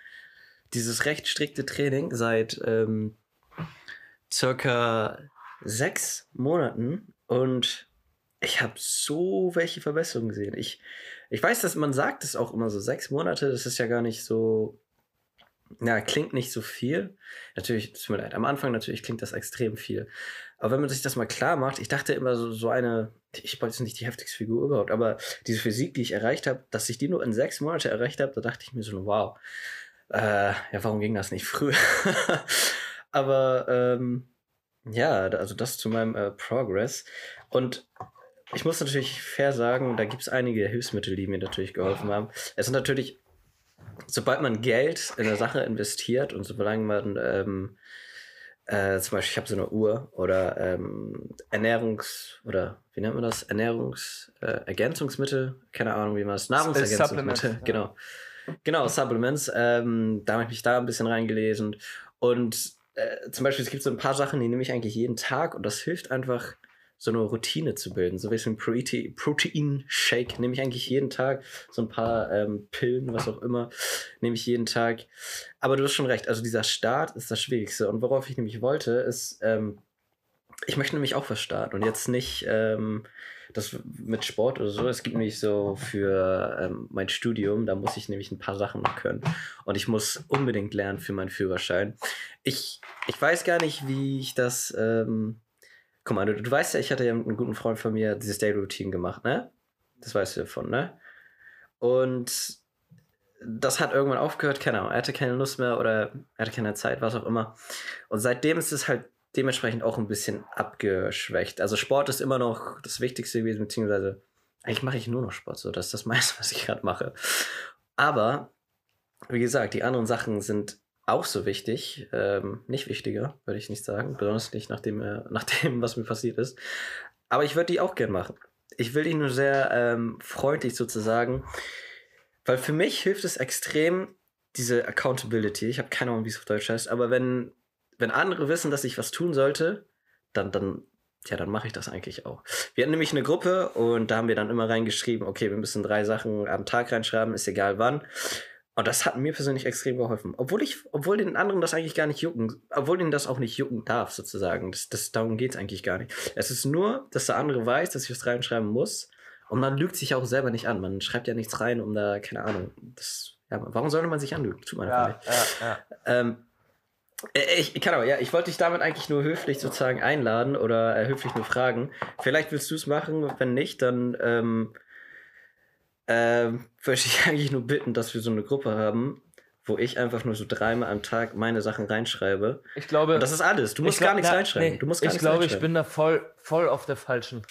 dieses recht strikte Training seit ähm, circa sechs Monaten und ich habe so welche Verbesserungen gesehen. Ich, ich weiß, dass man sagt es auch immer so, sechs Monate, das ist ja gar nicht so, ja, klingt nicht so viel. Natürlich, tut mir leid, am Anfang natürlich klingt das extrem viel. Aber wenn man sich das mal klar macht, ich dachte immer so, so eine, ich wollte jetzt nicht die heftigste Figur überhaupt, aber diese Physik, die ich erreicht habe, dass ich die nur in sechs Monate erreicht habe, da dachte ich mir so, wow, äh, ja, warum ging das nicht früher? [laughs] aber ähm, ja, also das zu meinem äh, Progress. Und ich muss natürlich fair sagen, da gibt es einige Hilfsmittel, die mir natürlich geholfen haben. Es sind natürlich, sobald man Geld in eine Sache investiert und solange man ähm, äh, zum Beispiel, ich habe so eine Uhr oder ähm, Ernährungs- oder wie nennt man das? Ernährungs-, äh, Ergänzungsmittel, keine Ahnung, wie man das, Nahrungsergänzungsmittel, Supplements, ja. Genau. Supplements, ähm, da habe ich mich da ein bisschen reingelesen und äh, zum Beispiel, es gibt so ein paar Sachen, die nehme ich eigentlich jeden Tag und das hilft einfach, so eine Routine zu bilden. So wie so ein Prote- Protein-Shake nehme ich eigentlich jeden Tag. So ein paar ähm, Pillen, was auch immer, nehme ich jeden Tag. Aber du hast schon recht, also dieser Start ist das Schwierigste. Und worauf ich nämlich wollte, ist, ähm, ich möchte nämlich auch was starten und jetzt nicht ähm, das mit Sport oder so. Es gibt nämlich so für ähm, mein Studium, da muss ich nämlich ein paar Sachen noch können. Und ich muss unbedingt lernen für meinen Führerschein. Ich, ich weiß gar nicht, wie ich das. Ähm, guck mal, du, du weißt ja, ich hatte ja mit einem guten Freund von mir dieses Daily Routine gemacht, ne? Das weißt du davon, ne? Und das hat irgendwann aufgehört, keine Ahnung, er hatte keine Lust mehr oder er hatte keine Zeit, was auch immer. Und seitdem ist es halt dementsprechend auch ein bisschen abgeschwächt. Also Sport ist immer noch das Wichtigste gewesen, beziehungsweise eigentlich mache ich nur noch Sport, so das ist das [laughs] meiste, was ich gerade mache. Aber wie gesagt, die anderen Sachen sind auch so wichtig, ähm, nicht wichtiger, würde ich nicht sagen, besonders nicht nach dem, äh, [laughs] nach dem, was mir passiert ist. Aber ich würde die auch gern machen. Ich will die nur sehr ähm, freundlich sozusagen, weil für mich hilft es extrem, diese Accountability. Ich habe keine Ahnung, wie es auf Deutsch heißt, aber wenn, wenn andere wissen, dass ich was tun sollte, dann, dann, ja, dann mache ich das eigentlich auch. Wir hatten nämlich eine Gruppe und da haben wir dann immer reingeschrieben, okay, wir müssen drei Sachen am Tag reinschreiben, ist egal wann. Und das hat mir persönlich extrem geholfen. Obwohl ich, obwohl den anderen das eigentlich gar nicht jucken, obwohl ihnen das auch nicht jucken darf, sozusagen. Das, das, darum geht es eigentlich gar nicht. Es ist nur, dass der andere weiß, dass ich was reinschreiben muss. Und man lügt sich auch selber nicht an. Man schreibt ja nichts rein, um da, keine Ahnung. Das, ja, warum sollte man sich anlügen? Tut man nicht. ja, ja. Ähm, äh, ich, keine Ahnung, ja, ich wollte dich damit eigentlich nur höflich sozusagen einladen oder äh, höflich nur fragen. Vielleicht willst du es machen, wenn nicht, dann ähm, ähm, würde ich [laughs] eigentlich nur bitten, dass wir so eine Gruppe haben, wo ich einfach nur so dreimal am Tag meine Sachen reinschreibe. Ich glaube, Und das ist alles. Du musst ich glaub- gar nichts na, reinschreiben. nee, du musst gar ich glaube, ich bin da voll, voll auf der falschen.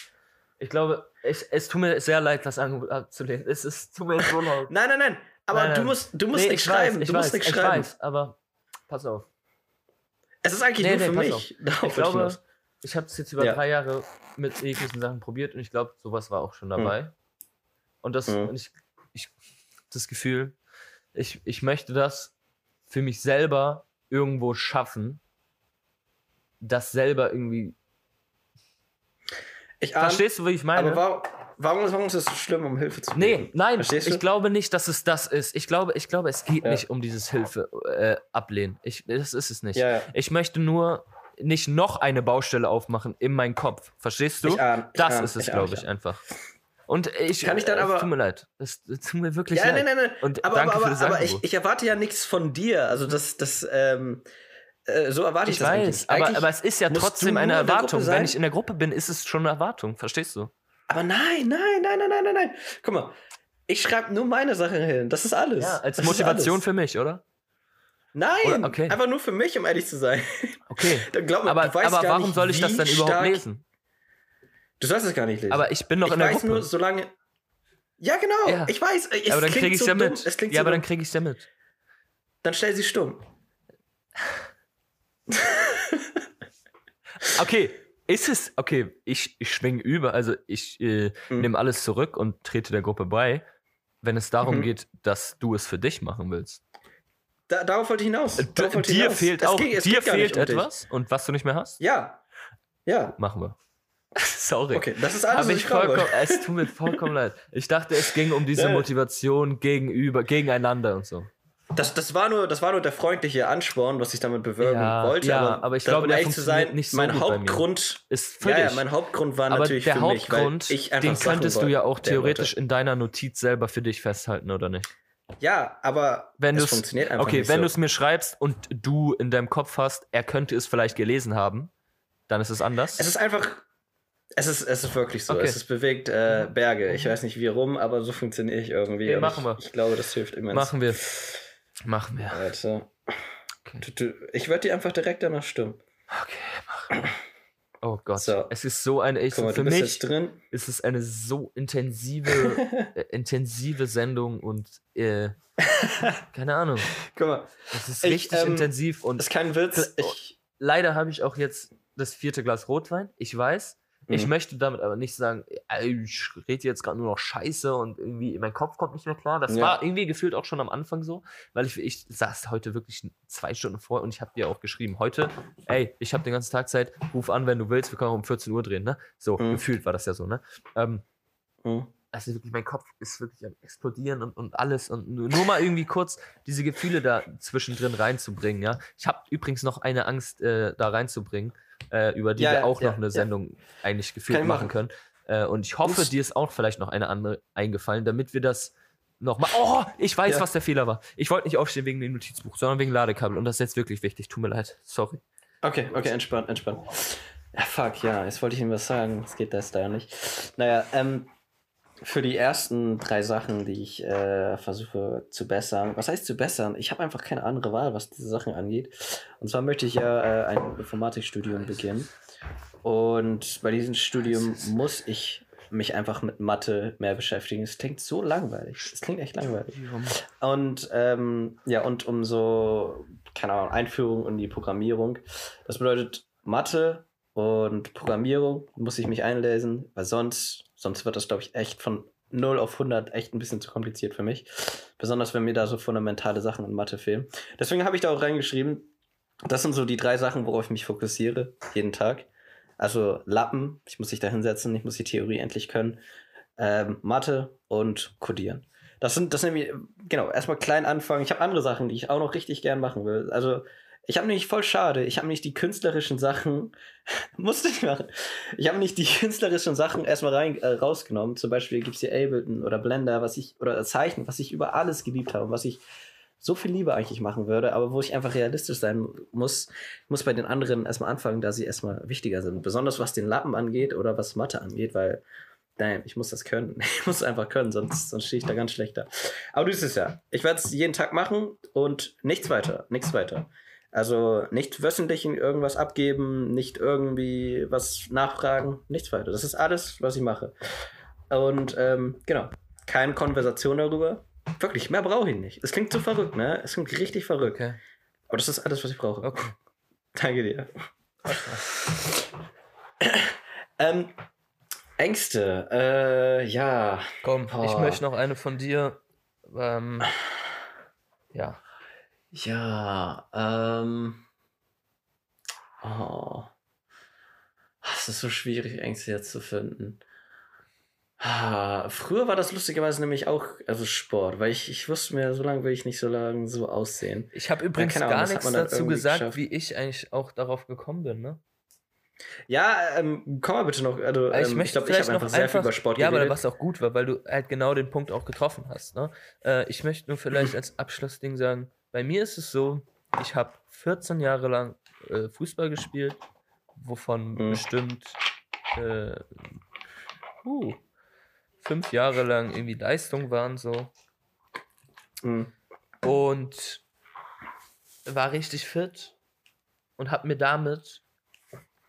Ich glaube, ich, es tut mir sehr leid, das Angebot abzulehnen. Es ist, tut mir so [laughs] leid. Nein, nein, nein. Aber Nein, du musst, du musst Nee, nichts ich schreiben. Weiß, ich du musst nichts ich schreiben. weiß, aber pass auf. Es ist eigentlich Nee, nur nee, für mich. [laughs] Ich glaube, hinaus. ich habe es jetzt über Ja. drei Jahre mit jeglichen Sachen probiert und ich glaube, sowas war auch schon dabei. Und das, Mhm. und ich, ich das Gefühl, ich, ich möchte das für mich selber irgendwo schaffen, das selber irgendwie. Ich ahn, Verstehst du, wie ich meine? Aber warum, warum, warum ist es so schlimm, um Hilfe zu Nee, bitten? nein, Verstehst du? ich glaube nicht, dass es das ist. Ich glaube, ich glaube, es geht Ja. nicht um dieses Hilfe äh, ablehnen. Ich, das ist es nicht. Ja. Ich möchte nur nicht noch eine Baustelle aufmachen in meinen Kopf. Verstehst du? Ich ich das ahn, ist es, ich glaube ich ich, einfach. Und ich Kann ich dann äh, aber- Es tut mir leid. Es, tut mir wirklich Ja, leid. nein, nein, nein. Und aber, danke aber, für das aber, ich, ich erwarte ja nichts von dir. Also das, das, ähm, äh, so erwarte ich, Ich das weiß, eigentlich. aber, Eigentlich aber es ist ja trotzdem du eine Erwartung. Wenn ich in der Gruppe bin, ist es schon eine Erwartung. Verstehst du? Aber nein, nein, nein, nein, nein, nein, nein. Guck mal, ich schreibe nur meine Sachen hin. Das ist alles. Ja, als das Motivation für mich, oder? Nein, Oder- okay. einfach nur für mich, um ehrlich zu sein. Okay. [laughs] Dann glaub Aber, aber gar warum nicht, soll ich das dann überhaupt lesen? Du sollst es gar nicht lesen. Aber ich bin doch ich in der weiß Gruppe. nur, solange. Ja, genau. Ja. Ich weiß. Es aber dann kriege ich so ja mit. Es klingt Ja, so aber dann kriege ich ja mit. Dann stell sie stumm. Okay, ist es. Okay, ich, ich schwing über. Also ich äh, Mhm. nehme alles zurück und trete der Gruppe bei, wenn es darum Mhm. geht, dass du es für dich machen willst. Da, darauf wollte ich hinaus. D Darauf wollte dir hinaus. fehlt Es auch. ging- dir fehlt um dich. etwas und was du nicht mehr hast, Ja. Ja. machen wir. [laughs] Sorry. Okay, das ist alles, was ich vollkommen, es tut mir vollkommen leid. Ich dachte, es ging um diese. [laughs] Motivation gegenüber, gegeneinander und so. Das, das, war nur, das war nur der freundliche Ansporn, was ich damit bewirken Ja, wollte. ja, aber, aber ich glaube, der zu sein, nicht so mein. Hauptgrund. Ist für Ja, ja, mein Hauptgrund war Aber natürlich der für mich, Hauptgrund, ich einfach den Sachen könntest du ja auch theoretisch in deiner Notiz selber für dich festhalten, oder nicht? Ja, aber Wenn es funktioniert einfach Okay, nicht wenn so. du es mir schreibst und du in deinem Kopf hast, er könnte es vielleicht gelesen haben, dann ist es anders. Es ist einfach. Es ist, es ist wirklich so. Okay. Es ist bewegt äh, Berge. Ich weiß nicht wie rum, aber so funktioniere ich irgendwie. Okay, machen ich, wir. Ich glaube, das hilft immens. Machen wir. Machen wir. Warte. Okay. Ich werde die einfach direkt danach stimmen. Okay, machen. Oh Gott, So. es ist so eine. Ich, mal, für mich ist es eine so intensive, [laughs] äh, intensive Sendung und äh, [laughs] keine Ahnung. Guck mal, Es ist Ich, richtig ähm, intensiv und ist kein Witz. Ich, leider habe ich auch jetzt das vierte Glas Rotwein. Ich weiß. Ich Mhm. möchte damit aber nicht sagen, ey, ich rede jetzt gerade nur noch Scheiße und irgendwie mein Kopf kommt nicht mehr klar. Das Ja. war irgendwie gefühlt auch schon am Anfang so, weil ich, ich saß heute wirklich zwei Stunden vor und ich habe dir auch geschrieben, heute, ey, ich habe den ganzen Tag Zeit, ruf an, wenn du willst, wir können auch um 14 Uhr drehen, ne? So, Mhm. gefühlt war das ja so, ne? Ähm, Hm. Also wirklich, mein Kopf ist wirklich am explodieren und, und alles und nur, nur mal irgendwie kurz diese Gefühle da zwischendrin reinzubringen, ja. Ich habe übrigens noch eine Angst, äh, da reinzubringen, äh, über die Ja, wir auch ja, noch eine. Sendung eigentlich gefühlt machen machen. können. Äh, und ich hoffe, Ups. dir ist auch vielleicht noch eine andere eingefallen, damit wir das nochmal. Oh, ich weiß, was der Fehler war. Ich wollte nicht aufstehen wegen dem Notizbuch, sondern wegen Ladekabel. Und das ist jetzt wirklich wichtig. Tut mir leid. Sorry. Okay, okay, entspannt, entspannt. Ja, fuck, ja, jetzt wollte ich ihm was sagen. Das geht das da ja nicht. Naja, ähm, für die ersten drei Sachen, die ich äh, versuche zu bessern. Was heißt zu bessern? Ich habe einfach keine andere Wahl, was diese Sachen angeht. Und zwar möchte ich ja äh, ein Informatikstudium beginnen. Und bei diesem Studium muss ich mich einfach mit Mathe mehr beschäftigen. Es klingt so langweilig. Es klingt echt langweilig. Und ähm, ja, und um so, keine Ahnung, Einführung in die Programmierung. Das bedeutet Mathe und Programmierung muss ich mich einlesen, weil sonst, sonst wird das, glaube ich, echt von 0 auf 100 echt ein bisschen zu kompliziert für mich. Besonders wenn mir da so fundamentale Sachen in Mathe fehlen. Deswegen habe ich da auch reingeschrieben, das sind so die drei Sachen, worauf ich mich fokussiere, jeden Tag. Also Lappen, ich muss mich da hinsetzen, ich muss die Theorie endlich können. Ähm, Mathe und Codieren. Das sind, das sind nämlich, genau, erstmal klein anfangen. Ich habe andere Sachen, die ich auch noch richtig gern machen will. Also, ich habe nämlich voll schade, ich habe nicht die künstlerischen Sachen, [laughs] musste ich machen. Ich habe nicht die künstlerischen Sachen erstmal rein, äh, rausgenommen. Zum Beispiel gibt es hier Ableton oder Blender, was ich, oder Zeichen, was ich über alles geliebt habe, was ich so viel Liebe eigentlich machen würde, aber wo ich einfach realistisch sein muss, muss bei den anderen erstmal anfangen, da sie erstmal wichtiger sind. Besonders was den Lappen angeht oder was Mathe angeht, weil, damn, ich muss das können. [laughs] Ich muss es einfach können, sonst, sonst stehe ich da ganz schlecht da. Aber du siehst es ja. Ich werde es jeden Tag machen und nichts weiter. Nichts weiter. Also nicht wöchentlich irgendwas abgeben, nicht irgendwie was nachfragen, nichts weiter. Das ist alles, was ich mache. Und ähm, genau, keine Konversation darüber. Wirklich, mehr brauche ich nicht. Es klingt so verrückt, ne? Es klingt richtig verrückt. Okay. Aber das ist alles, was ich brauche. Okay. Danke dir. ähm, Ängste. Äh, ja. Komm, ich Boah. möchte noch eine von dir. Ähm, ja. Ja, ähm. Oh. Es ist so schwierig, Ängste jetzt zu finden. Ah, früher war das lustigerweise nämlich auch, also Sport, weil ich, ich wusste mir, so lange will ich nicht so lange so aussehen. Ich habe übrigens Ahnung, gar nichts dazu gesagt, geschafft. wie ich eigentlich auch darauf gekommen bin, ne? Ja, ähm, komm mal bitte noch. Also, ich ähm, möchte glaub, vielleicht hab noch sehr viel einfach, über Sport ja, aber was auch gut war, weil du halt genau den Punkt auch getroffen hast. Ne? Äh, ich möchte nur vielleicht [clears throat] als Abschlussding sagen, bei mir ist es so, ich habe 14 Jahre lang äh, Fußball gespielt, wovon Mhm. bestimmt äh, uh, fünf Jahre lang irgendwie Leistung waren so Mhm. und war richtig fit und habe mir damit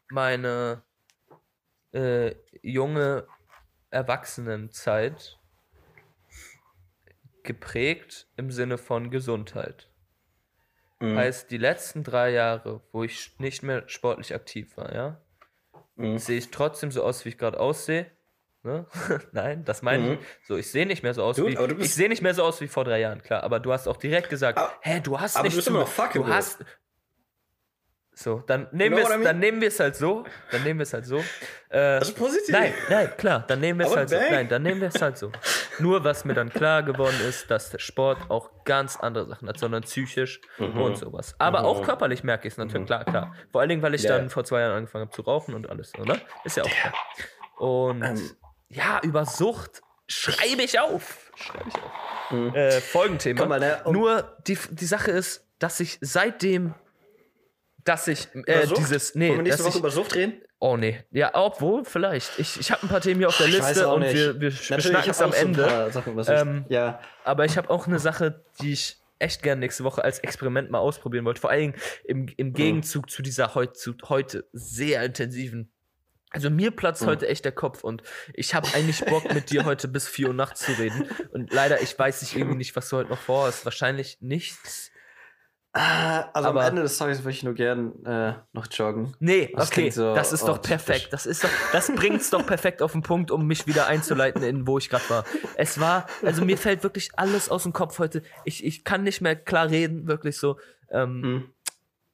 meine äh, junge Erwachsenenzeit geprägt im Sinne von Gesundheit. Mhm. Heißt, die letzten drei Jahre, wo ich nicht mehr sportlich aktiv war, ja, Mhm. sehe ich trotzdem so aus, wie ich gerade aussehe. Ne? [laughs] Nein, das meine Mhm. ich. So, ich sehe nicht mehr so aus Gut, wie. du Ich sehe nicht mehr so aus wie vor drei Jahren, klar. Aber du hast auch direkt gesagt, Aber- hä, du hast aber nicht du bist immer noch Du fuckable. hast. So, dann nehmen know wir es, dann nehmen wir es halt so. Dann nehmen wir es halt so. Äh, Das ist positiv. Nein, nein, klar, dann nehmen wir es halt so. bang. Nein, dann nehmen wir es halt so. Nur was mir dann klar geworden ist, dass der Sport auch ganz andere Sachen hat, sondern psychisch Mhm. und sowas. Aber Mhm. auch körperlich merke ich es natürlich, klar, klar. Vor allen Dingen, weil ich Ja. dann vor zwei Jahren angefangen habe zu rauchen und alles so, ne? Ist ja auch klar. Und Ähm. ja, über Sucht schreibe ich auf. Schreibe ich auf. Mhm. Äh, Folgenthema. Mal, ne, Nur die, die Sache ist, dass ich seitdem, dass ich äh, dieses, nee, Wollen wir nächste Woche ich, über Sucht reden? Oh nee. Ja, obwohl, vielleicht. Ich, ich habe ein paar Themen hier auf der Liste und nicht. wir, wir schnacken es am so Ende. Ähm, ja. Aber ich habe auch eine Sache, die ich echt gerne nächste Woche als Experiment mal ausprobieren wollte. Vor allem im, Mhm. im Gegenzug zu dieser heut, zu heute sehr intensiven. Also mir platzt Mhm. heute echt der Kopf und ich habe eigentlich Bock mit dir heute bis 4 Uhr nachts zu reden. Und leider, ich weiß nicht irgendwie nicht, was du heute noch vorhast. Wahrscheinlich nichts. Ah, Also aber- am Ende des Tages würde ich nur gern äh, noch joggen. Nee, Das okay, so das ist doch ortstypisch. perfekt. Das ist doch, das bringt's doch perfekt auf den Punkt, um mich wieder einzuleiten, in wo ich gerade war. Es war, also mir fällt wirklich alles aus dem Kopf heute. Ich, ich kann nicht mehr klar reden, wirklich so. Ähm, Mhm.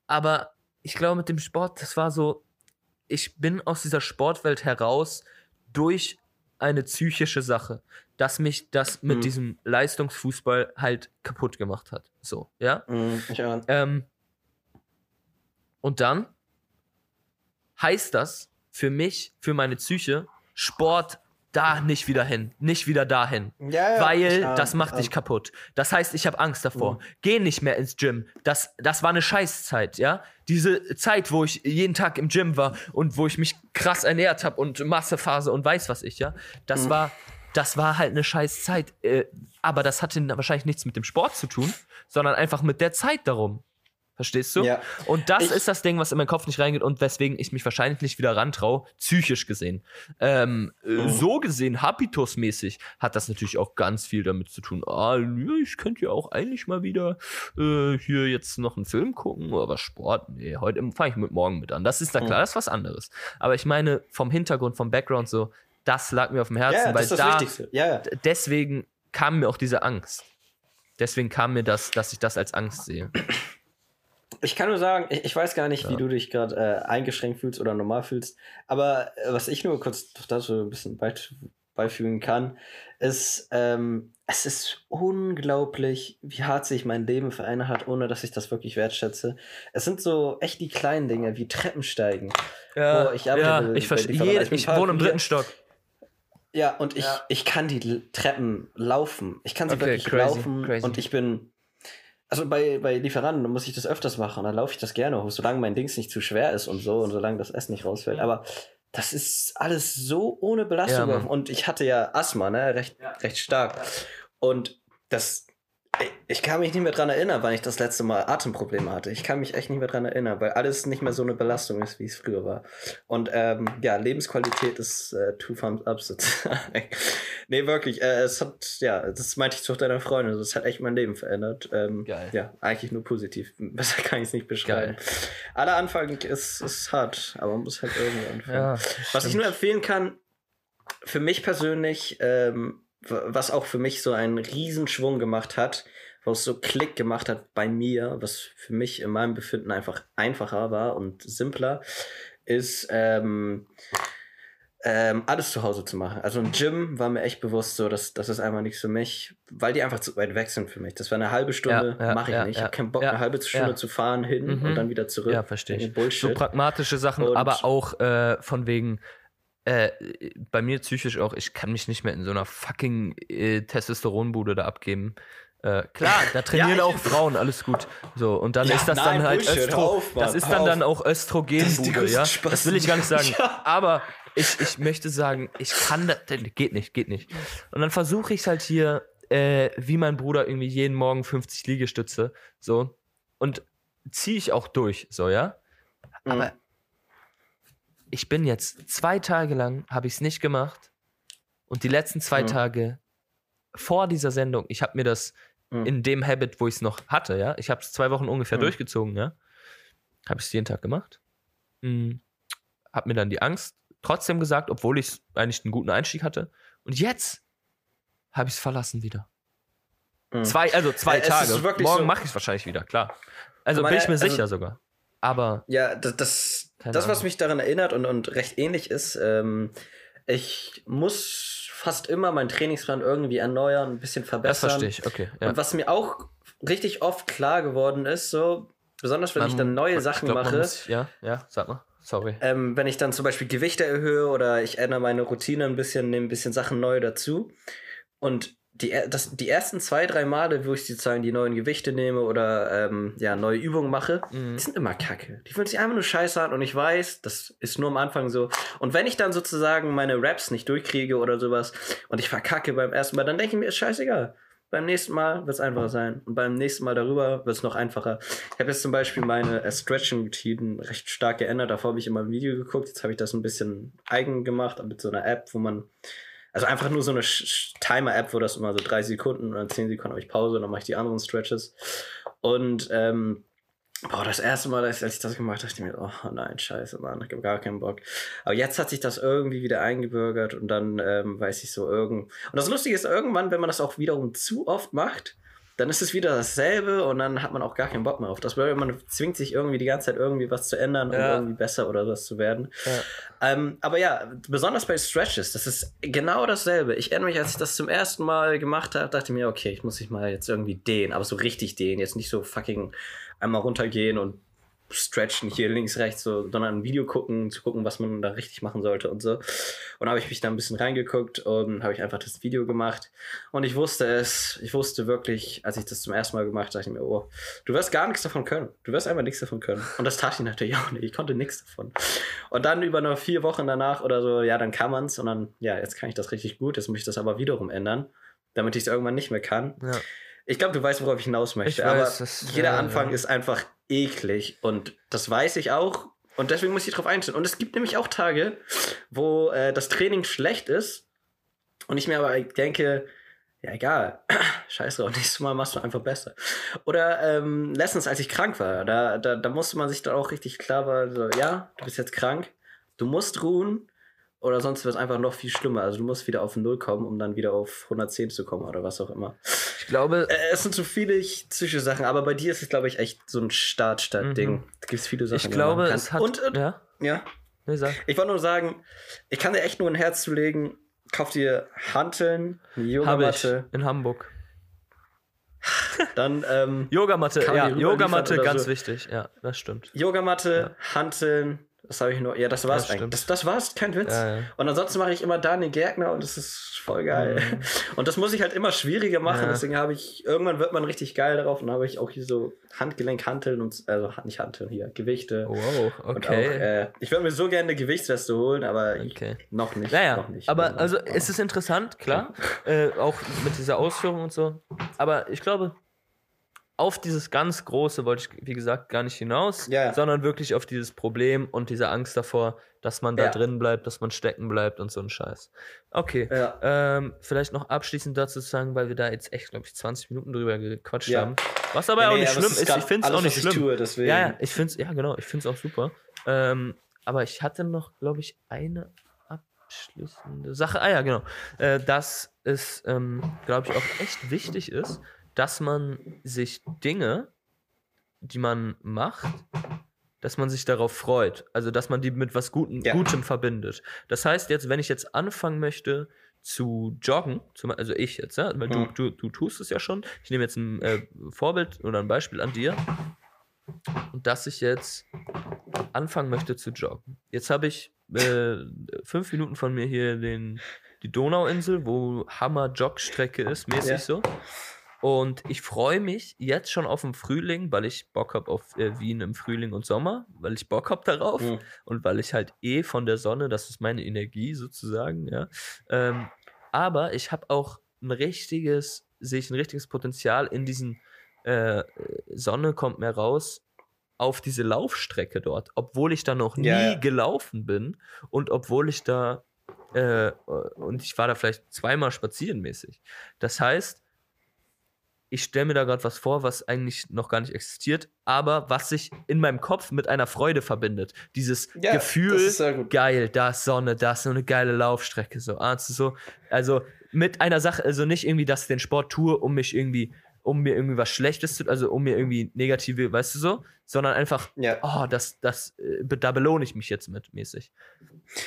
Aber ich glaube, mit dem Sport, das war so, ich bin aus dieser Sportwelt heraus durch eine psychische Sache, dass mich das mit Mhm. diesem Leistungsfußball halt kaputt gemacht hat. So, ja. Mhm. Ähm, und dann heißt das für mich, für meine Psyche, Sport da nicht wieder hin, nicht wieder dahin. Ja, ja, Weil ahn, das macht ich dich kaputt. Das heißt, ich habe Angst davor. Mhm. Geh nicht mehr ins Gym. Das, das war eine Scheißzeit, ja. Diese Zeit, wo ich jeden Tag im Gym war und wo ich mich krass ernährt habe und Massephase und weiß was ich, ja. Das Mhm. war, das war halt eine Scheißzeit. Äh, aber das hatte wahrscheinlich nichts mit dem Sport zu tun, sondern einfach mit der Zeit darum. Verstehst du? Ja. Und das Ich- ist das Ding, was in meinen Kopf nicht reingeht und weswegen ich mich wahrscheinlich nicht wieder rantraue, psychisch gesehen. Ähm, äh, Mhm. So gesehen, habitusmäßig, hat das natürlich auch ganz viel damit zu tun. Ah, ich könnte ja auch eigentlich mal wieder äh, hier jetzt noch einen Film gucken, aber Sport, nee, heute fange ich mit morgen mit an. Das ist da klar, Mhm. das ist was anderes. Aber ich meine, vom Hintergrund, vom Background so, das lag mir auf dem Herzen, Ja, weil das ist das da, ja. deswegen kam mir auch diese Angst. Deswegen kam mir das, dass ich das als Angst sehe. Ich kann nur sagen, ich, ich weiß gar nicht, wie Ja. du dich gerade äh, eingeschränkt fühlst oder normal fühlst, aber äh, was ich nur kurz dazu ein bisschen beit- beifügen kann, ist, ähm, es ist unglaublich, wie hart sich mein Leben verändert hat, ohne dass ich das wirklich wertschätze. Es sind so echt die kleinen Dinge, wie Treppensteigen. Ja, Wo ich arbeite ja ich verstehe. Ich Ich wohne im dritten. Stock. Ja, und ich, Ja. ich kann die Treppen laufen. Ich kann sie Okay, wirklich crazy, laufen crazy. und ich bin. Also bei, bei Lieferanten muss ich das öfters machen, dann laufe ich das gerne hoch, solange mein Dings nicht zu schwer ist und so und solange das Essen nicht rausfällt. Aber das ist alles so ohne Belastung. Ja, und ich hatte ja Asthma, ne? Recht, recht stark. Und das. Ich kann mich nicht mehr dran erinnern, wann ich das letzte Mal Atemprobleme hatte. Ich kann mich echt nicht mehr dran erinnern, weil alles nicht mehr so eine Belastung ist, wie es früher war. Und ähm, ja, Lebensqualität ist äh, two thumbs up sozusagen. [laughs] nee, wirklich. Äh, es hat, ja, das meinte ich zu deiner Freundin. Das hat echt mein Leben verändert. Ähm, Geil. Ja, eigentlich nur positiv. [laughs] Besser kann ich es nicht beschreiben. Aller Anfang ist, ist hart, aber man muss halt irgendwie anfangen. Ja, Was ich nur empfehlen kann, für mich persönlich, ähm, was auch für mich so einen Riesenschwung gemacht hat, wo es so Klick gemacht hat bei mir, was für mich in meinem Befinden einfach einfacher war und simpler, ist ähm, ähm, alles zu Hause zu machen. Also ein Gym war mir echt bewusst so, dass das ist einfach nichts für mich, weil die einfach zu weit weg sind für mich. Das war eine halbe Stunde, Ja, ja, mache ich ja, nicht. Ich habe keinen Bock, eine halbe Stunde zu fahren hin Mhm. und dann wieder zurück. Ja, verstehe ich. Bullshit. So pragmatische Sachen, Und- aber auch äh, von wegen, äh, bei mir psychisch auch, ich kann mich nicht mehr in so einer fucking äh, Testosteronbude da abgeben. Äh, klar, da [laughs] trainieren ich- auch Frauen, alles gut. So, und dann Ja, ist das nein, dann halt Bullshit, Östro, auf, Mann, das ist dann dann auch Östrogenbude, ja. Spaß. Das will ich gar nicht sagen. [laughs] Ja. Aber ich, ich möchte sagen, ich kann das, geht nicht, geht nicht. Und dann versuche ich halt hier, äh, wie mein Bruder irgendwie jeden Morgen 50 Liegestütze, so. Und ziehe ich auch durch, so, ja. Aber ich bin jetzt zwei Tage lang, habe ich es nicht gemacht. Und die letzten zwei Mhm. Tage vor dieser Sendung, ich habe mir das Mhm. in dem Habit, wo ich es noch hatte, ja, ich habe es zwei Wochen ungefähr Mhm. durchgezogen, ja, habe ich es jeden Tag gemacht. Mhm. Habe mir dann die Angst trotzdem gesagt, obwohl ich eigentlich einen guten Einstieg hatte. Und jetzt habe ich es verlassen wieder. Zwei, also zwei Äh, Tage. Morgen so- mache ich es wahrscheinlich wieder, klar. Also Meine- bin ich mir also- sicher sogar. Aber Ja, das, das, Keine das was mich daran erinnert und, und recht ähnlich ist, ähm, ich muss fast immer meinen Trainingsplan irgendwie erneuern, ein bisschen das verbessern. verstehe ich, okay. Ja. Und was mir auch richtig oft klar geworden ist, so, besonders wenn Man- ich dann neue Sachen glaub, mache, Muss, ja, ja, sag mal. Sorry. ähm, wenn ich dann zum Beispiel Gewichte erhöhe oder ich ändere meine Routine ein bisschen, nehme ein bisschen Sachen neu dazu. Und die, das, die ersten zwei, drei Male, wo ich sozusagen die neuen Gewichte nehme oder ähm, ja, neue Übungen mache, Mhm. die sind immer kacke. Die fühlen sich einfach nur scheiße an und ich weiß, das ist nur am Anfang so. Und wenn ich dann sozusagen meine Raps nicht durchkriege oder sowas und ich verkacke beim ersten Mal, dann denke ich mir, ist scheißegal. Beim nächsten Mal wird es einfacher sein. Und beim nächsten Mal darüber wird es noch einfacher. Ich habe jetzt zum Beispiel meine äh, Stretching-Routinen recht stark geändert. Davor habe ich immer ein Video geguckt. Jetzt habe ich das ein bisschen eigen gemacht mit so einer App, wo man. Also einfach nur so eine Timer-App, wo das immer so drei Sekunden oder zehn Sekunden habe ich Pause und dann mache ich die anderen Stretches. Und ähm, boah, das erste Mal, als als ich das gemacht habe, dachte ich mir, oh nein, scheiße, Mann, ich habe gar keinen Bock. Aber jetzt hat sich das irgendwie wieder eingebürgert und dann ähm, weiß ich so irgend. Und das Lustige ist, irgendwann, wenn man das auch wiederum zu oft macht, dann ist es wieder dasselbe und dann hat man auch gar keinen Bock mehr auf das, weil man zwingt sich irgendwie die ganze Zeit irgendwie was zu ändern und Ja. irgendwie besser oder was zu werden. Ja. Ähm, aber ja, besonders bei Stretches, das ist genau dasselbe. Ich erinnere mich, als ich das zum ersten Mal gemacht habe, dachte ich mir, okay, ich muss mich mal jetzt irgendwie dehnen, aber so richtig dehnen, jetzt nicht so fucking einmal runtergehen und stretchen hier links, rechts, so, sondern ein Video gucken, zu gucken, was man da richtig machen sollte und so. Und habe ich mich da ein bisschen reingeguckt und habe ich einfach das Video gemacht. Und ich wusste es, ich wusste wirklich, als ich das zum ersten Mal gemacht habe, dachte ich mir, oh, du wirst gar nichts davon können. Du wirst einfach nichts davon können. Und das tat ich natürlich auch nicht. Ich konnte nichts davon. Und dann über noch vier Wochen danach oder so, ja, dann kann man's und dann, ja, jetzt kann ich das richtig gut. Jetzt muss ich das aber wiederum ändern, damit ich es irgendwann nicht mehr kann. Ja. Ich glaube, du weißt, worauf ich hinaus möchte. Ich weiß, aber das- jeder ja, Anfang ja. ist einfach eklig und das weiß ich auch. Und deswegen muss ich darauf einstellen. Und es gibt nämlich auch Tage, wo äh, das Training schlecht ist und ich mir aber denke, ja, egal, [clears throat] scheiß drauf, nächstes Mal machst du einfach besser. Oder ähm, letztens, als ich krank war, da, da, da musste man sich dann auch richtig klar war, so, ja, du bist jetzt krank, du musst ruhen oder sonst wird es einfach noch viel schlimmer. Also du musst wieder auf Null kommen, um dann wieder auf 110 zu kommen oder was auch immer. Ich glaube, Äh, es sind so viele psychische Sachen, aber bei dir ist es, glaube ich, echt so ein Start-Stadt-Ding. Mhm. Da gibt es viele Sachen. ich glaube, es hat. Und, und ja, ja, nee, ich wollte nur sagen, ich kann dir echt nur ein Herz zulegen. Kauf dir Hanteln, Yogamatte, in Hamburg. dann ähm, Yogamatte, ja, Yogamatte, ganz so? wichtig. Ja, das stimmt. Yogamatte, Hanteln, das habe ich nur. Ja, das war's Das eigentlich. Das, das war's, kein Witz. Ja, ja. Und ansonsten mache ich immer Daniel Gärtner und das ist voll geil. [laughs] Und das muss ich halt immer schwieriger machen. Mhm. Ja. Deswegen habe ich, irgendwann wird man richtig geil darauf und habe ich auch hier so Handgelenkhanteln und, also nicht Hanteln hier, Gewichte. Wow, Und auch, okay. äh, ich würde mir so gerne eine Gewichtsweste holen, aber ich, Okay. noch nicht. Naja, noch nicht. aber also Oh. es ist interessant, klar, äh, auch mit dieser Ausführung und so. Aber ich glaube, auf dieses ganz Große wollte ich, wie gesagt, gar nicht hinaus, Ja, ja. sondern wirklich auf dieses Problem und diese Angst davor, dass man da Ja. drin bleibt, dass man stecken bleibt und so ein Scheiß. Okay, ähm, vielleicht noch abschließend dazu zu sagen, weil wir da jetzt echt, glaube ich, 20 Minuten drüber gequatscht haben. Was aber Ja, auch nicht schlimm ist, grad ich finde es auch nicht was ich schlimm. Tue, deswegen. Ja, ja, ich finde es, ja genau, ich finde es auch super. Ähm, aber ich hatte noch, glaube ich, eine abschließende Sache. Ah ja, genau. Äh, dass es, ähm, glaube ich, auch echt wichtig ist, dass man sich Dinge, die man macht, dass man sich darauf freut. Also, dass man die mit was Gutem, Ja. Gutem verbindet. Das heißt, jetzt, wenn ich jetzt anfangen möchte zu joggen, zum, also ich jetzt, ja, weil Mhm. du, du, du tust es ja schon. Ich nehme jetzt ein äh, Vorbild oder ein Beispiel an dir. Und dass ich jetzt anfangen möchte zu joggen. Jetzt habe ich äh, fünf Minuten von mir hier den, die Donauinsel, wo Hammer-Jogstrecke ist, mäßig Ja. so. Und ich freue mich jetzt schon auf den Frühling, weil ich Bock habe auf äh, Wien im Frühling und Sommer, weil ich Bock habe darauf Mhm. und weil ich halt eh von der Sonne, das ist meine Energie sozusagen, ja. Ähm, aber ich habe auch ein richtiges, sehe ich ein richtiges Potenzial in diesen äh, Sonne kommt mehr raus auf diese Laufstrecke dort, obwohl ich da noch nie Ja, ja. gelaufen bin und obwohl ich da äh, und ich war da vielleicht zweimal spazieren mäßig. Das heißt, ich stelle mir da gerade was vor, was eigentlich noch gar nicht existiert, aber was sich in meinem Kopf mit einer Freude verbindet. Dieses Ja, Gefühl, geil, da ist Sonne, da ist so eine geile Laufstrecke, so, ahnst du so, also mit einer Sache, also nicht irgendwie, dass ich den Sport tue, um mich irgendwie, um mir irgendwie was Schlechtes zu, also um mir irgendwie negative, weißt du so, sondern einfach, Ja. oh, das, das, äh, da belohne ich mich jetzt mit, mäßig.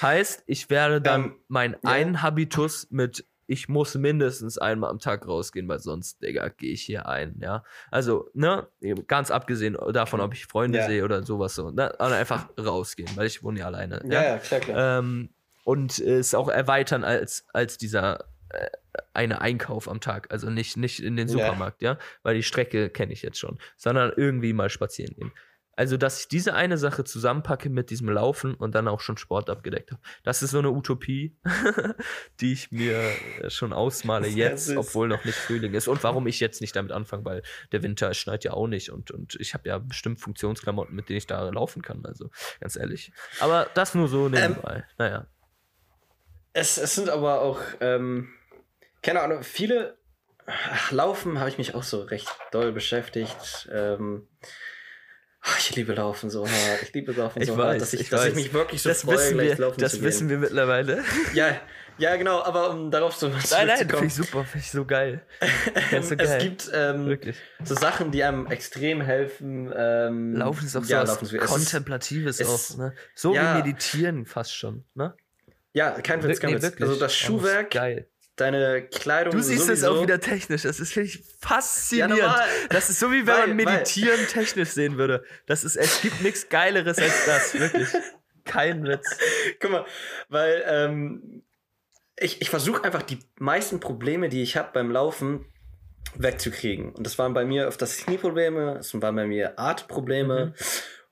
Heißt, ich werde dann Ähm, mein ja. einen Habitus mit ich muss mindestens einmal am Tag rausgehen, weil sonst, Digga, gehe ich hier ein, ja. Also, ne, ganz abgesehen davon, ob ich Freunde Ja. sehe oder sowas so, ne, aber einfach rausgehen, weil ich wohne ja alleine. Ja, ja, klar, klar. Ähm, und es auch erweitern als, als dieser äh, eine Einkauf am Tag. Also nicht, nicht in den Ja. Supermarkt, ja, weil die Strecke kenne ich jetzt schon, sondern irgendwie mal spazieren gehen. Also, dass ich diese eine Sache zusammenpacke mit diesem Laufen und dann auch schon Sport abgedeckt habe. Das ist so eine Utopie, [laughs] die ich mir äh, schon ausmale jetzt, süß. obwohl noch nicht Frühling ist. Und warum ich jetzt nicht damit anfange, weil der Winter schneit ja auch nicht und, und ich habe ja bestimmt Funktionsklamotten, mit denen ich da laufen kann. Also, ganz ehrlich. Aber das nur Ähm, so nebenbei. naja. Es, es sind aber auch, ähm, keine Ahnung, viele. Ach, Laufen habe ich mich auch so recht doll beschäftigt. Ähm, ich liebe Laufen so hart. Ich liebe Laufen Ich so weiß, hart, dass ich, ich dass ich mich wirklich so Das freue, wissen wir, laufen das zu wissen gehen. wir mittlerweile. [laughs] Ja, ja, genau, aber um darauf zu Nein, nein, finde ich super, finde ich so geil. [laughs] So es geil. gibt ähm, so Sachen, die einem extrem helfen. Ähm, Laufen ist auch so ja, was ist- es ist- Kontemplatives es- auch. Ne? So ja. wie Meditieren fast schon. Ne? Ja, kein Witz, kein Witz. Also das Oh, Schuhwerk, Geil. Deine Kleidung. Du siehst es sowieso. auch wieder technisch. Das ist, finde ich, faszinierend. Ja, das ist so wie wenn Weil- man Meditieren technisch sehen würde. Das ist, es gibt nichts Geileres als das. [laughs] Wirklich. Kein Witz. Guck mal, weil ähm, ich, ich versuche einfach die meisten Probleme, die ich habe beim Laufen, wegzukriegen. Und das waren bei mir öfters Knieprobleme, es waren bei mir Artprobleme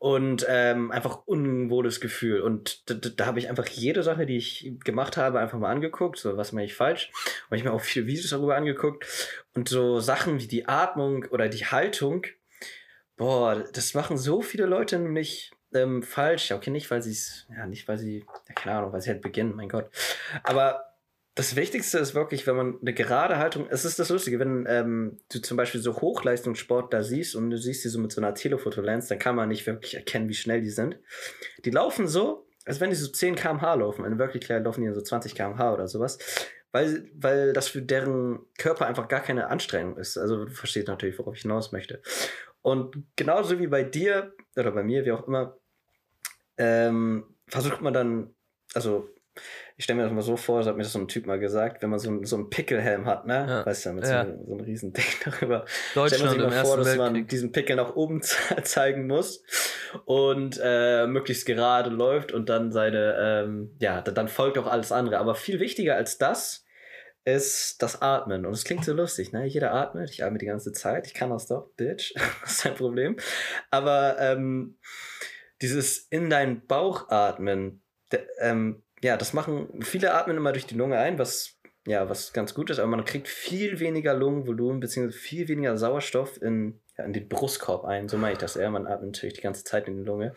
und ähm, einfach unwohles Gefühl. Und da, da, habe ich einfach jede Sache, die ich gemacht habe, einfach mal angeguckt, so was mache ich falsch. Und ich mir auch viele Videos darüber angeguckt. Und so Sachen wie die Atmung oder die Haltung, boah, das machen so viele Leute nämlich ähm, falsch. Ja, okay, nicht, weil sie es, ja, nicht, weil sie, ja, keine Ahnung, weil sie halt beginnen, mein Gott. Aber das Wichtigste ist wirklich, wenn man eine gerade Haltung, es ist das Lustige, wenn ähm, du zum Beispiel so Hochleistungssport da siehst und du siehst die so mit so einer Telefotolenz, dann kann man nicht wirklich erkennen, wie schnell die sind. Die laufen so, als wenn die so 10 km/h laufen. In Wirklichkeit laufen die so 20 km/h oder sowas. Weil, weil das für deren Körper einfach gar keine Anstrengung ist. Also du verstehst natürlich, worauf ich hinaus möchte. Und genauso wie bei dir oder bei mir, wie auch immer, ähm, versucht man dann, also ich stelle mir das mal so vor, so hat mir das so ein Typ mal gesagt, wenn man so, einen- so einen Pickelhelm hat, ne? Ja. Weißt du, mit Ja. so, so einem riesen Ding [laughs] darüber. Deutschland sich im mal vor, dass man Weltkrieg. diesen Pickel nach oben [laughs] ze- zeigen muss und äh, möglichst gerade läuft und dann seine, ähm, ja, da- dann folgt auch alles andere. Aber viel wichtiger als das ist das Atmen. Und es klingt so lustig, ne? Jeder atmet, ich atme die ganze Zeit, ich kann das doch, Bitch, [laughs] das ist kein Problem. Aber ähm, dieses in deinen Bauch atmen, ähm, ja, das machen, viele atmen immer durch die Lunge ein, was ja, was ganz gut ist, aber man kriegt viel weniger Lungenvolumen beziehungsweise viel weniger Sauerstoff in, ja, in den Brustkorb ein. So meine ich das eher. Man atmet natürlich die ganze Zeit in die Lunge.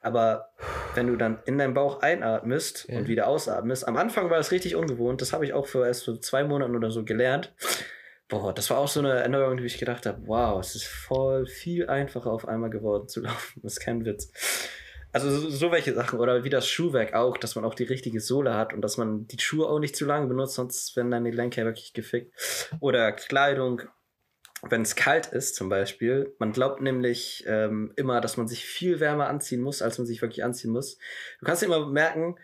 Aber wenn du dann in deinen Bauch einatmest Ja. und wieder ausatmest, am Anfang war das richtig ungewohnt. Das habe ich auch für erst so zwei Monaten oder so gelernt. Boah, das war auch so eine Erinnerung, die ich gedacht habe, wow, es ist voll viel einfacher auf einmal geworden zu [laughs] laufen. Das ist kein Witz. Also so, so welche Sachen oder wie das Schuhwerk auch, dass man auch die richtige Sohle hat und dass man die Schuhe auch nicht zu lange benutzt, sonst werden dann die Lenker wirklich gefickt. Oder Kleidung. wenn es kalt ist zum Beispiel, man glaubt nämlich ähm, immer, dass man sich viel wärmer anziehen muss, als man sich wirklich anziehen muss. Du kannst immer merken,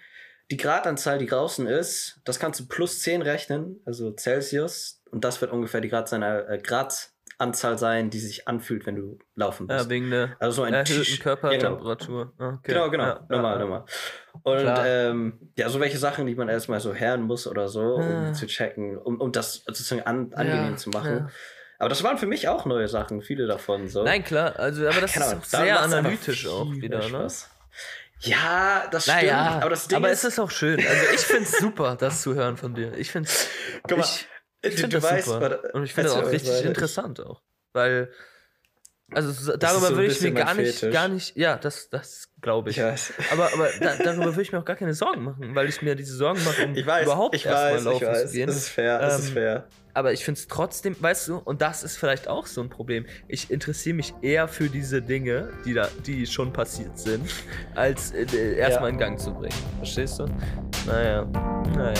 die Gradanzahl, die draußen ist, das kannst du plus 10 rechnen, also Celsius, und das wird ungefähr die Grad seiner, äh, Gradanzahl sein, die sich anfühlt, wenn du laufen Ja, musst. wegen der also so ein erhöhten Tisch- Körpertemperatur. Ah, okay. Genau, genau, Ja, normal, ja, ja. normal. Und ähm, ja, so welche Sachen, die man erstmal so hören muss oder so, um Ah. zu checken, um, um das sozusagen an, angenehm Ja, zu machen. ja. Aber das waren für mich auch neue Sachen, viele davon. So. Nein, klar, also aber das Keine ist auch sehr analytisch auch wieder, ne? Ja, das stimmt. Naja, aber das Ding aber ist, es ist auch schön. Also ich finde es super, das zu hören von dir. Ich finde es guck mal, ich, du, ich find du das weißt, super. Und ich finde das auch richtig weiter. interessant auch. Weil, also so- ist darüber so würde ich mir gar nicht, Fetisch. gar nicht, ja, das, das glaube ich. Ich weiß. Aber, aber da, [laughs] darüber würde ich mir auch gar keine Sorgen machen, weil ich mir diese Sorgen mache, um Ich weiß, überhaupt ich erstmal weiß, ich laufen weiß. zu gehen. Es ist fair, ist Ähm, fair. Aber ich finde es trotzdem, weißt du, und das ist vielleicht auch so ein Problem. Ich interessiere mich eher für diese Dinge, die da, die schon passiert sind, als äh, erstmal Ja. in Gang zu bringen. Verstehst du? Naja, naja.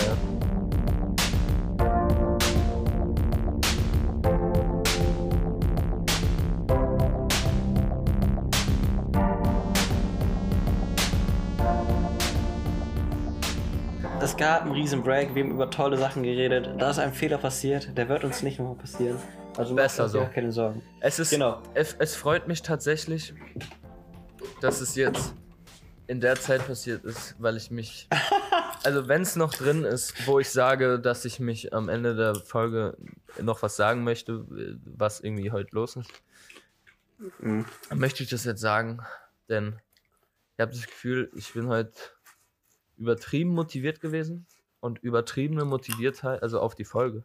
Es gab einen riesen Break, wir haben über tolle Sachen geredet. Da ist ein Fehler passiert, der wird uns nicht nochmal passieren. Also Besser so. keine Sorgen. Es ist, Genau. es, es freut mich tatsächlich, dass es jetzt in der Zeit passiert ist, weil ich mich, [laughs] also wenn es noch drin ist, wo ich sage, dass ich mich am Ende der Folge noch was sagen möchte, was irgendwie heute los ist, Mhm. dann möchte ich das jetzt sagen, denn ich habe das Gefühl, ich bin heute übertrieben motiviert gewesen und übertriebene Motiviertheit, also auf die Folge,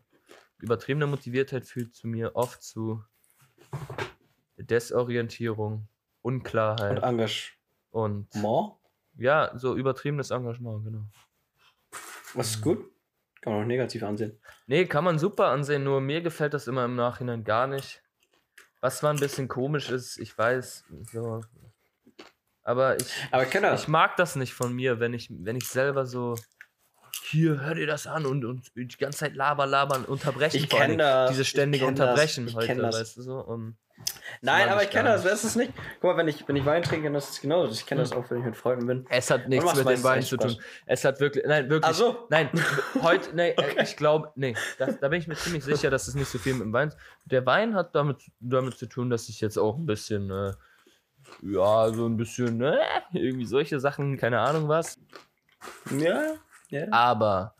übertriebene Motiviertheit führt zu mir oft zu Desorientierung, Und Unklarheit Engagement. und ja, so übertriebenes Engagement, genau. Was ist gut? Kann man auch negativ ansehen. Nee, kann man super ansehen, nur mir gefällt das immer im Nachhinein gar nicht. Was zwar ein bisschen komisch ist, ich weiß, so. Aber ich, Aber ich kenne das. mag das nicht von mir, wenn ich, wenn ich selber so. Hier, hör dir das an und, und die ganze Zeit laber, labern, unterbrechen. Ich vor allen kenn Dingen. das, Dieses ich ständige das, Unterbrechen ich heute, das. weißt du so. Und Nein, aber ich kenne das. Das ist nicht. Guck mal, wenn ich, wenn ich Wein trinke, dann ist es genauso. Ich kenne das auch, wenn ich mit Freunden bin. es hat nichts mit dem Wein zu tun. Es hat wirklich, nein, wirklich. Ach so. Nein, [laughs] heute, nee, äh, ich glaube, nee, das, da bin ich mir ziemlich sicher, dass es nicht so viel mit dem Wein. Der Wein hat damit, damit zu tun, dass ich jetzt auch ein bisschen, äh, ja, so ein bisschen, äh, irgendwie solche Sachen, keine Ahnung was. Ja, ja. Aber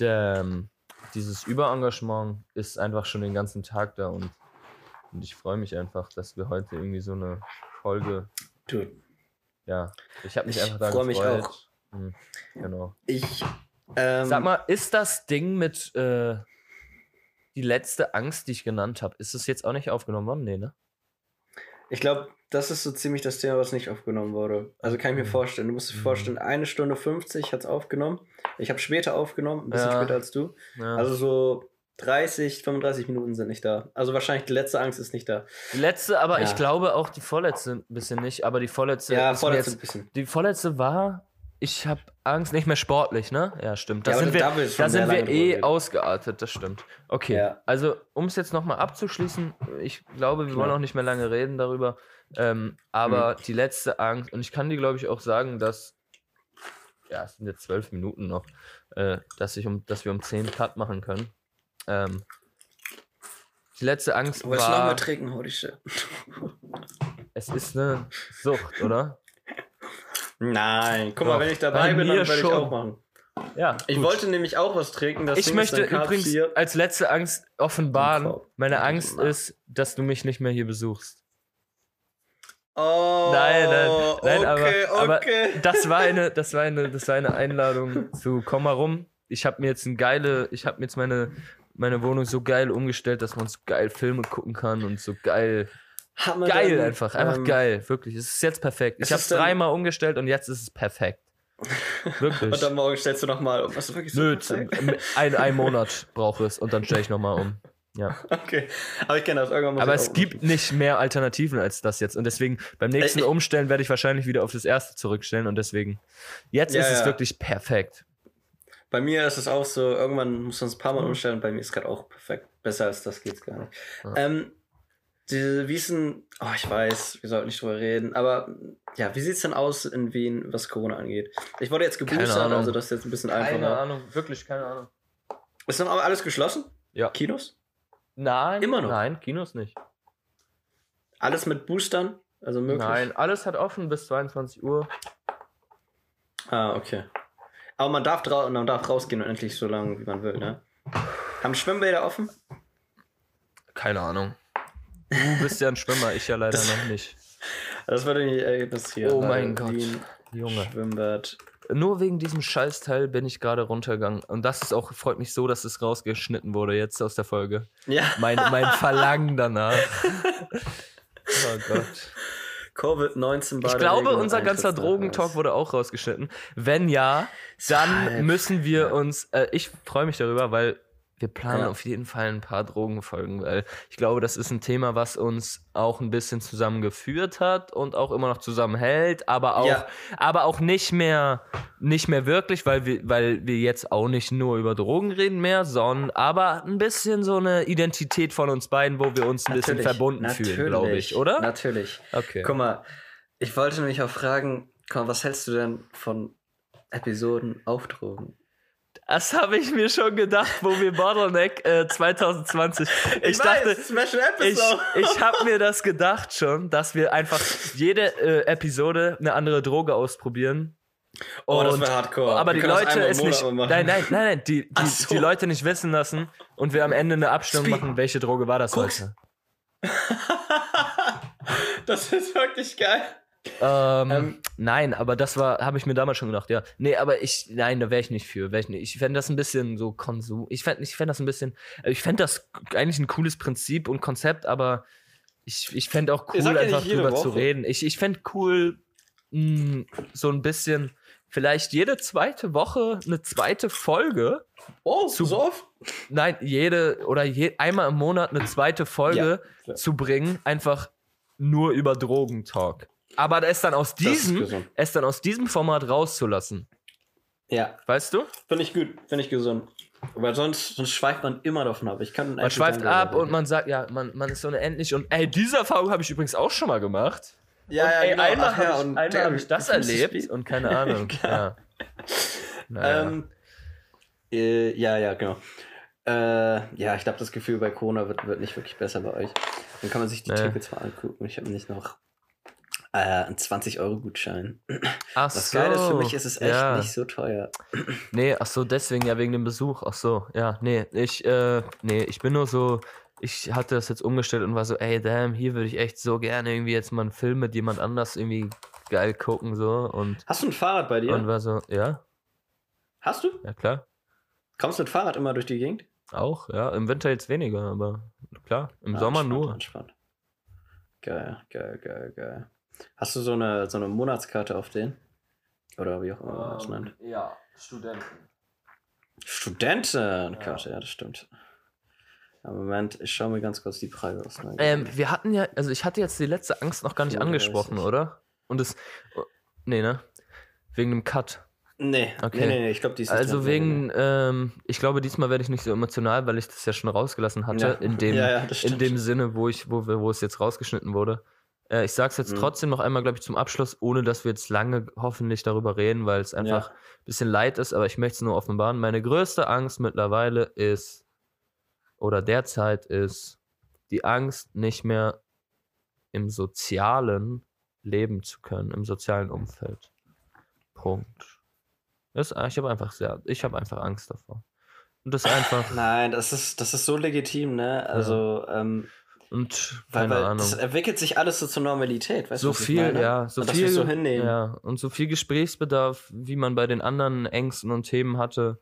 ähm, dieses Überengagement ist einfach schon den ganzen Tag da und, und ich freue mich einfach, dass wir heute irgendwie so eine Folge, Du, ja, ich habe mich Ich einfach da freu mich gefreut. auch. Hm, genau. ich. Ähm, Sag mal, ist das Ding mit äh, die letzte Angst, die ich genannt habe, ist es jetzt auch nicht aufgenommen worden? Nee, ne? Ich glaube, das ist so ziemlich das Thema, was nicht aufgenommen wurde. Also kann ich mir Mhm. vorstellen. Du musst dir Mhm. vorstellen, eine Stunde 50 hat es aufgenommen. Ich habe später aufgenommen, ein bisschen Ja. später als du. Ja. Also so 30, 35 Minuten sind nicht da. Also wahrscheinlich die letzte Angst ist nicht da. die letzte, aber Ja. ich glaube auch die vorletzte ein bisschen nicht, aber die vorletzte. Ja, vorletzte jetzt- ein bisschen. Die vorletzte war, ich habe Angst, nicht mehr sportlich, ne? Ja, stimmt. Da Ja, sind wir, da sind wir eh ausgeartet, das stimmt. Okay, Ja. also um es jetzt nochmal abzuschließen, ich glaube, wir wollen auch nicht mehr lange reden darüber, ähm, aber Mhm. die letzte Angst, und ich kann dir, glaube ich, auch sagen, dass, ja, es sind jetzt zwölf Minuten noch, äh, dass, ich um, dass wir um 10 Cut machen können. Ähm, die letzte Angst Du war, mal trinken, holy shit. es ist eine Sucht, oder? Nein, guck mal, wenn ich dabei bei bin, dann werde ich auch machen. Ja. Ich gut. wollte nämlich auch was trinken. Das Ich Ding möchte übrigens hier. als letzte Angst offenbaren, meine Angst ist, dass du mich nicht mehr hier besuchst. Oh, Nein, nein, nein, okay, aber, aber okay. das war eine, das war eine, das war eine Einladung zu komm mal rum. Ich habe mir jetzt ein geile, ich habe mir jetzt meine, meine Wohnung so geil umgestellt, dass man so geil Filme gucken kann und so geil, Hat man geil denn, einfach, einfach ähm, geil, wirklich. Es ist jetzt perfekt. Ich habe es dreimal umgestellt und jetzt ist es perfekt. [laughs] Wirklich. Und dann morgen stellst du nochmal um. Was du wirklich so Nö, ein, ein Monat brauche es und dann stelle ich nochmal um. Ja. [laughs] Okay, aber ich kenne das. Irgendwann muss Aber es gibt nicht mehr Alternativen als das jetzt. Und deswegen, beim nächsten ich- Umstellen werde ich wahrscheinlich wieder auf das erste zurückstellen. Und deswegen, jetzt Ja, ist es ja. wirklich perfekt. Bei mir ist es auch so, irgendwann muss man es ein paar Mal Mhm. umstellen. Bei mir ist gerade auch perfekt. Besser als das geht's gar nicht. Ja. Ähm, die, wie ist denn, oh, ich weiß, wir sollten nicht drüber reden, aber ja, wie sieht's denn aus in Wien, was Corona angeht? Ich wurde jetzt Keine geboostert, also das ist jetzt ein bisschen einfacher. Ahnung, wirklich keine Ahnung. Ist dann aber alles geschlossen? Ja. Kinos? Nein. Immer noch? Nein, Kinos nicht. Alles mit Boostern? Also möglich? Nein, alles hat offen bis 22 Uhr. Ah, okay. Aber man darf, drau man darf rausgehen und endlich so lange, wie man will, ne? Haben Schwimmbäder offen? Keine Ahnung. Du bist ja ein Schwimmer, ich ja leider Das- noch nicht. Das würde mich äh, interessieren. Oh mein Gott. Junge. Schwimmbad. Nur wegen diesem Scheißteil bin ich gerade runtergegangen. Und das ist auch, freut mich so, dass es rausgeschnitten wurde jetzt aus der Folge. Ja, Mein, mein [laughs] Verlangen danach. [laughs] Oh Gott. Covid-19 Ich glaube, unser ganzer Drogentalk wurde auch rausgeschnitten. Wenn ja, dann Deshalb. müssen wir uns. Äh, ich freue mich darüber, weil wir planen Ja. auf jeden Fall ein paar Drogenfolgen, weil ich glaube, das ist ein Thema, was uns auch ein bisschen zusammengeführt hat und auch immer noch zusammenhält, aber auch, Ja. aber auch nicht mehr, nicht mehr wirklich, weil wir, weil wir jetzt auch nicht nur über Drogen reden mehr, sondern aber ein bisschen so eine Identität von uns beiden, wo wir uns ein bisschen verbunden fühlen, glaube ich, oder? Natürlich. Okay. Guck mal, ich wollte nämlich auch fragen, komm, was hältst du denn von Episoden auf Drogen? Das habe ich mir schon gedacht, wo wir Bottleneck äh, 2020. Ich, dachte, Special ich, ich habe mir das gedacht schon, dass wir einfach jede äh, Episode eine andere Droge ausprobieren. oh, das Und- wäre hardcore. aber Wir die das Leute es nicht. machen. Nein, nein, nein, nein. Die, die, so. die Leute nicht wissen lassen und wir am Ende eine Abstimmung Speed. machen, welche Droge war das Guck's. heute. [laughs] das ist wirklich geil. Ähm, Ähm. nein, aber das war, habe ich mir damals schon gedacht, ja. Nee, aber ich, nein, da wäre ich nicht für. Ich nicht. Ich fände das ein bisschen so Konsum. Ich fände ich fänd das ein bisschen, ich fände das eigentlich ein cooles Prinzip und Konzept, aber ich, ich fände auch cool, ja einfach drüber zu Woche. reden. Ich, ich fände cool, mh, so ein bisschen, vielleicht jede zweite Woche eine zweite Folge. Oh, Zu- so oft? Nein, jede oder je, einmal im Monat eine zweite Folge klar. zu bringen, einfach nur über Drogentalk. Aber es dann aus diesem, es dann aus diesem Format rauszulassen. Ja, Weißt du? finde ich gut, finde ich gesund. Weil sonst, sonst schweift man immer davon ab. Ich kann Man schweift ab und man sagt, ja, man, man ist so unendlich. Und ey, diese Erfahrung habe ich übrigens auch schon mal gemacht. ja, und, ja, ey, genau. einmal habe ja, ich, und einmal der- hab ich das erlebt und keine Ahnung. [laughs] ja. Naja. Ähm, äh, ja, ja, genau. Äh, ja, ich glaube, das Gefühl bei Corona wird, wird nicht wirklich besser bei euch. Dann kann man sich die Nee. Tickets mal angucken. Ich habe nicht noch äh, einen 20-Euro-Gutschein. ach Das so. Geile ist, für mich ist es echt ja. nicht so teuer. [clears throat] Nee, ach so, deswegen ja wegen dem Besuch. Ach so, ja, nee, ich, äh, nee, ich bin nur so, ich hatte das jetzt umgestellt und war so, ey, damn, hier würde ich echt so gerne irgendwie jetzt mal einen Film mit jemand anders irgendwie geil gucken, so und, Hast du ein Fahrrad bei dir? und war so, ja, Hast du? ja klar, Kommst du mit Fahrrad immer durch die Gegend? auch, ja, im Winter jetzt weniger, aber klar, im Ah, Sommer entspannt, nur. Entspannt. Geil, geil, geil, geil. Hast du so eine, so eine Monatskarte auf den? Oder wie auch immer man das nennt? ja, Studenten. Studentenkarte, ja. das stimmt. Ja, Moment, ich schaue mir ganz kurz die Preise aus. Nein, Ähm, wir hatten ja, also ich hatte jetzt die letzte Angst noch gar nicht 35. angesprochen, oder? Und es, nee, ne? Wegen dem Cut. nee, Okay. nee, nee, nee, ich glaube, die ist nicht Also wegen, ähm, ich glaube, diesmal werde ich nicht so emotional, weil ich das ja schon rausgelassen hatte. Ja. In, dem, Ja, ja, in dem Sinne, wo ich, wo wo es jetzt rausgeschnitten wurde. Äh, ich sage es jetzt Mhm. trotzdem noch einmal, glaube ich, zum Abschluss, ohne dass wir jetzt lange hoffentlich darüber reden, weil es einfach Ja. ein bisschen leid ist, aber ich möchte es nur offenbaren. Meine größte Angst mittlerweile ist, oder derzeit ist, die Angst, nicht mehr im sozialen leben zu können, im sozialen Umfeld. Punkt. Das, ich habe einfach sehr, ich habe einfach Angst davor. Und das einfach, Nein, das ist, das ist so legitim, ne? Also, ähm, und keine weil Ahnung. das entwickelt sich alles so zur Normalität, weißt du? so was ich viel, ja, so Und viel, so hinnehmen. ja, und so viel Gesprächsbedarf, wie man bei den anderen Ängsten und Themen hatte,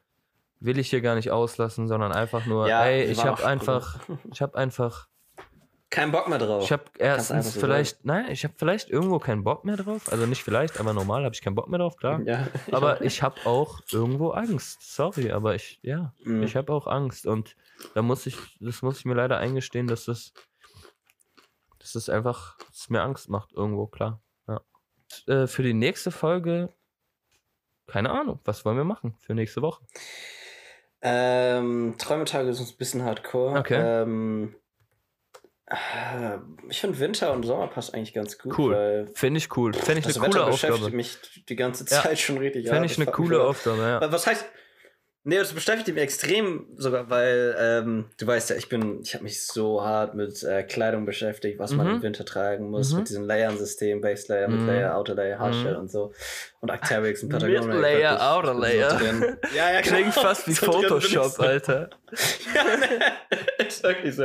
will ich hier gar nicht auslassen, sondern einfach nur, Ja, ey, ich habe einfach, [laughs] ich habe einfach, Kein Bock mehr drauf. ich habe erstens so vielleicht, nein, ich habe vielleicht irgendwo keinen Bock mehr drauf, also nicht vielleicht, aber normal habe ich keinen Bock mehr drauf, klar. ja, [laughs] Aber ich habe auch irgendwo Angst. Sorry, aber ich, ja, Mhm. ich habe auch Angst. Und da muss ich, das muss ich mir leider eingestehen, dass das, das einfach, dass es mir Angst macht, irgendwo, klar. Ja. Äh, für die nächste Folge keine Ahnung, was wollen wir machen für nächste Woche? Ähm, Träumetage ist uns ein bisschen hardcore. Okay. Ähm, äh, ich finde Winter und Sommer passt eigentlich ganz gut. Cool. Finde ich cool. Fände ich das eine coole Wetter beschäftigt Aufgabe. mich die ganze Ja. Zeit schon richtig. Fände hart. ich eine coole Aufgabe, ja. Was heißt. Nee, das beschäftigt mich extrem sogar, weil ähm, du weißt ja, ich bin, ich habe mich so hart mit äh, Kleidung beschäftigt, was man Mhm. im Winter tragen muss, Mhm. mit diesem Layern-System, Base Layer, Mid Mhm. Layer, Outer Layer, Hardshell Mhm. und so. Und Arcteryx und Patagonia. Mid Layer, wirklich- Outer Layer. So ja, ja, [laughs] Klingt fast wie [laughs] So Photoshop, so. Alter. [laughs] ja, ne, ist wirklich so.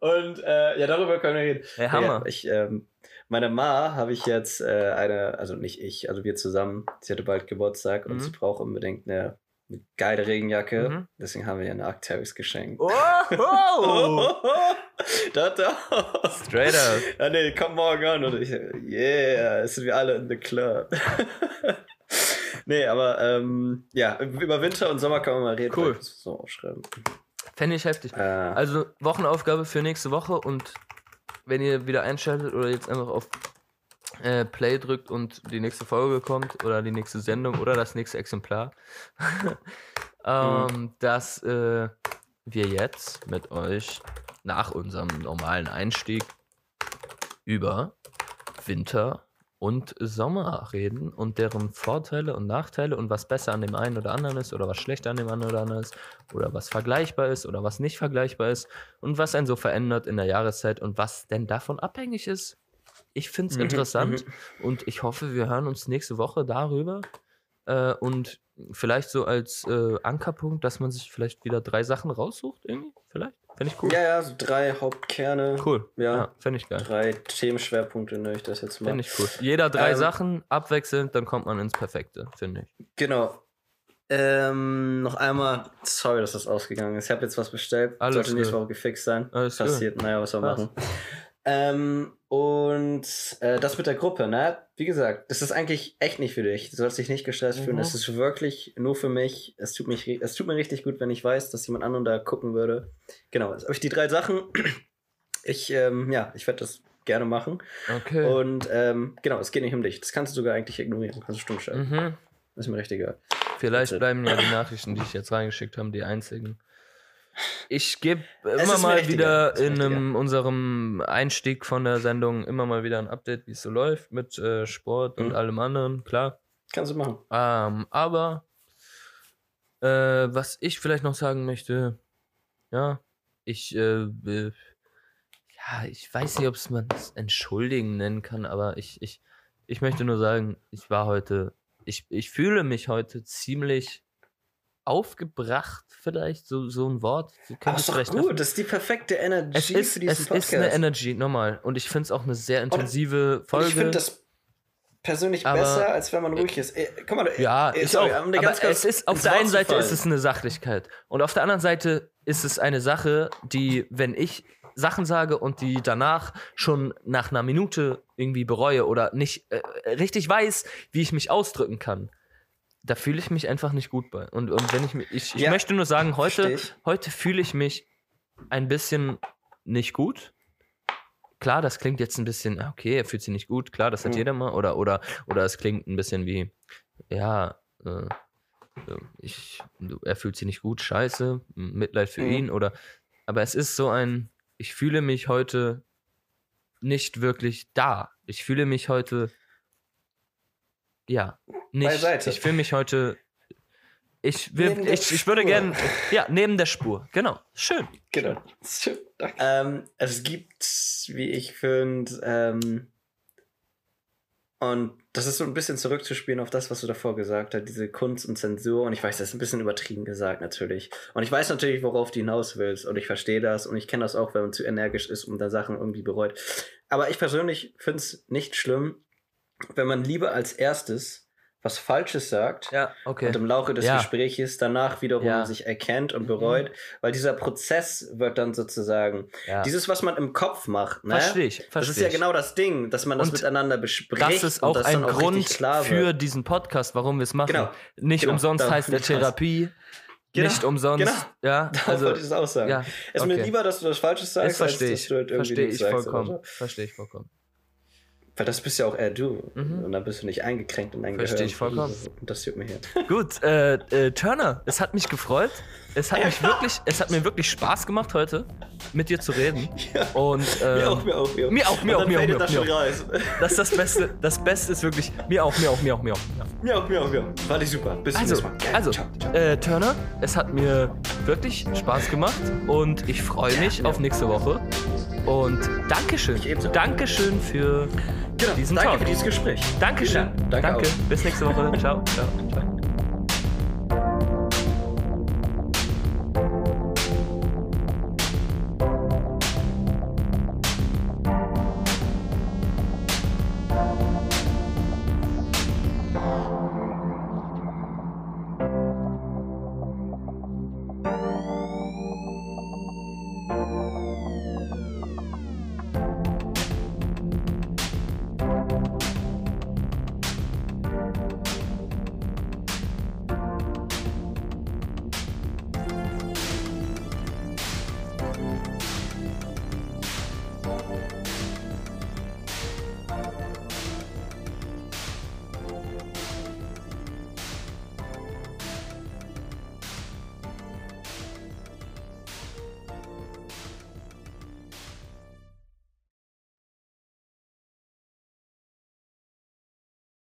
Und äh, ja, darüber können wir reden. Ey, Hammer. Ja, ich, ähm, meine Ma habe ich jetzt äh, eine, also nicht ich, also wir zusammen, sie hatte bald Geburtstag und Mhm. sie braucht unbedingt eine, eine geile Regenjacke. Mhm. Deswegen haben wir ihr eine Arcteryx geschenkt. Oh, oh. [laughs] da, da. Straight up. Ja, [laughs] nee, komm morgen an. Und ich, yeah, es sind wir alle in the club. [laughs] nee, aber ähm, ja, über Winter und Sommer kann man mal reden. Cool. So aufschreiben. Fände ich heftig. Äh, Also Wochenaufgabe für nächste Woche und wenn ihr wieder einschaltet oder jetzt einfach auf äh, Play drückt und die nächste Folge kommt oder die nächste Sendung oder das nächste Exemplar, [laughs] ähm, dass äh, wir jetzt mit euch nach unserem normalen Einstieg über Winter und Sommer reden und deren Vorteile und Nachteile und was besser an dem einen oder anderen ist oder was schlechter an dem anderen oder anderen ist oder was vergleichbar ist oder was nicht vergleichbar ist und was einen so verändert in der Jahreszeit und was denn davon abhängig ist. Ich finde es Mhm, interessant und ich hoffe, wir hören uns nächste Woche darüber äh, und vielleicht so als äh, Ankerpunkt, dass man sich vielleicht wieder drei Sachen raussucht irgendwie, vielleicht. Fände ich cool. ja, ja, so drei Hauptkerne. Cool. Ja. Ja, fände ich geil. Drei Themenschwerpunkte nenne ich das jetzt mal. Fände ich cool. Jeder drei Ähm, Sachen abwechselnd, dann kommt man ins Perfekte, finde ich. Genau. Ähm, noch einmal, sorry, dass das ausgegangen ist. Ich habe jetzt was bestellt. Alles Sollte nächste gut. Woche gefixt sein. Alles gut. Passiert, naja, was soll man machen. Ähm, und äh, das mit der Gruppe, ne? Wie gesagt, das ist eigentlich echt nicht für dich. Du sollst dich nicht gestresst fühlen. Mhm. Das ist wirklich nur für mich. Es tut, mich, es tut mir richtig gut, wenn ich weiß, dass jemand anderen da gucken würde. Genau, jetzt habe ich die drei Sachen. [clears throat] Ich, ähm, ja, ich werde das gerne machen. Okay. Und ähm, genau, es geht nicht um dich. Das kannst du sogar eigentlich ignorieren. Kannst du stumm stellen. mhm. Ist mir richtig egal. Vielleicht bleiben ja die Nachrichten, die ich jetzt reingeschickt habe, die einzigen. Ich gebe Es immer mal wieder. Es in einem, unserem Einstieg von der Sendung immer mal wieder ein Update, wie es so läuft mit äh, Sport und Mhm. allem anderen, klar. Kannst du machen. Ähm, aber äh, was ich vielleicht noch sagen möchte, ja, ich, äh, äh, ja, ich weiß nicht, ob es man das entschuldigen nennen kann, aber ich, ich, ich möchte nur sagen, ich war heute, ich, ich fühle mich heute ziemlich aufgebracht, vielleicht, so, so ein Wort. Aber es ist doch gut. Das ist die perfekte Energy Es ist, für diesen es Podcast. ist eine Energy, nochmal. Und ich finde es auch eine sehr intensive Und Folge. ich finde das persönlich Aber- besser, als wenn man ruhig ist. Äh, guck mal, Ja, äh, ich sorry, auch. Aber ganz es ist, auf der einen Seite ist es eine Sachlichkeit. Und auf der anderen Seite ist es eine Sache, die, wenn ich Sachen sage und die danach schon nach einer Minute irgendwie bereue oder nicht äh, richtig weiß, wie ich mich ausdrücken kann, da fühle ich mich einfach nicht gut bei. Und, und wenn ich mich, ich, ich Ja, möchte nur sagen, heute, heute fühle ich mich ein bisschen nicht gut. Klar, das klingt jetzt ein bisschen, ah, okay, er fühlt sich nicht gut, klar, das hat Mhm. jeder mal. Oder, oder, oder es klingt ein bisschen wie, ja, äh, äh, ich, er fühlt sich nicht gut, scheiße, Mitleid für Mhm. ihn. Oder, aber es ist so ein, ich fühle mich heute nicht wirklich da. Ich fühle mich heute, ja, nicht. Beiseite. Ich fühle mich heute, ich, will, Neben ich, ich würde gerne, ja, neben der Spur, genau, schön. Genau. Ähm, es gibt, wie ich finde, ähm, und das ist so ein bisschen zurückzuspielen auf das, was du davor gesagt hast, diese Kunst und Zensur. Und ich weiß, das ist ein bisschen übertrieben gesagt, natürlich. Und ich weiß natürlich, worauf du hinaus willst. Und ich verstehe das. Und ich kenne das auch, wenn man zu energisch ist und da Sachen irgendwie bereut. Aber ich persönlich finde es nicht schlimm, wenn man lieber als erstes was Falsches sagt Ja, okay. und im Laufe des Ja. Gesprächs danach wiederum Ja. sich erkennt und bereut, weil dieser Prozess wird dann sozusagen dieses, was man im Kopf macht, ne? Verstehe ich, Das verstehe ist ja genau das Ding, dass man das Und miteinander bespricht. Das ist und auch das ein auch Grund für diesen Podcast, warum wir es machen. Genau. Nicht Genau. umsonst heißt der. Therapie. Genau. Nicht umsonst. Genau. Ja, [laughs] Darauf also wollte ich es auch sagen. ja, Es ist mir lieber, dass du das Falsches sagst, das als dass du halt irgendwie Verstehe ich vollkommen. Verstehe ich vollkommen. Weil das bist ja auch eher du. Und dann bist du nicht eingekränkt in dein Mhm. Versteh Gehirn. ich vollkommen. Und das juckt mir hier. [laughs] Gut, äh, äh, Turner, es hat mich gefreut. Es hat mich wirklich, es hat mir wirklich Spaß gemacht heute, mit dir zu reden. [laughs] Und ähm, mir auch, mir auch, mir auch. mir auch, mir Und auch, mir auch, mir auch, das raus. ist das Beste. Das Beste ist wirklich mir auch, mir auch, mir auch, mir auch. Mir auch, mir auch, mir auch. War nicht super. Bis zum Also, nächsten Mal. Also, Ciao, ciao. äh, Turner, es hat mir wirklich Spaß gemacht und ich freue mich auf nächste Woche. Und Dankeschön. Dankeschön für Genau, diesen danke Talk. für dieses Gespräch. Dankeschön. Ja, danke danke. Bis nächste Woche. [laughs] Ciao. Ciao. Ciao.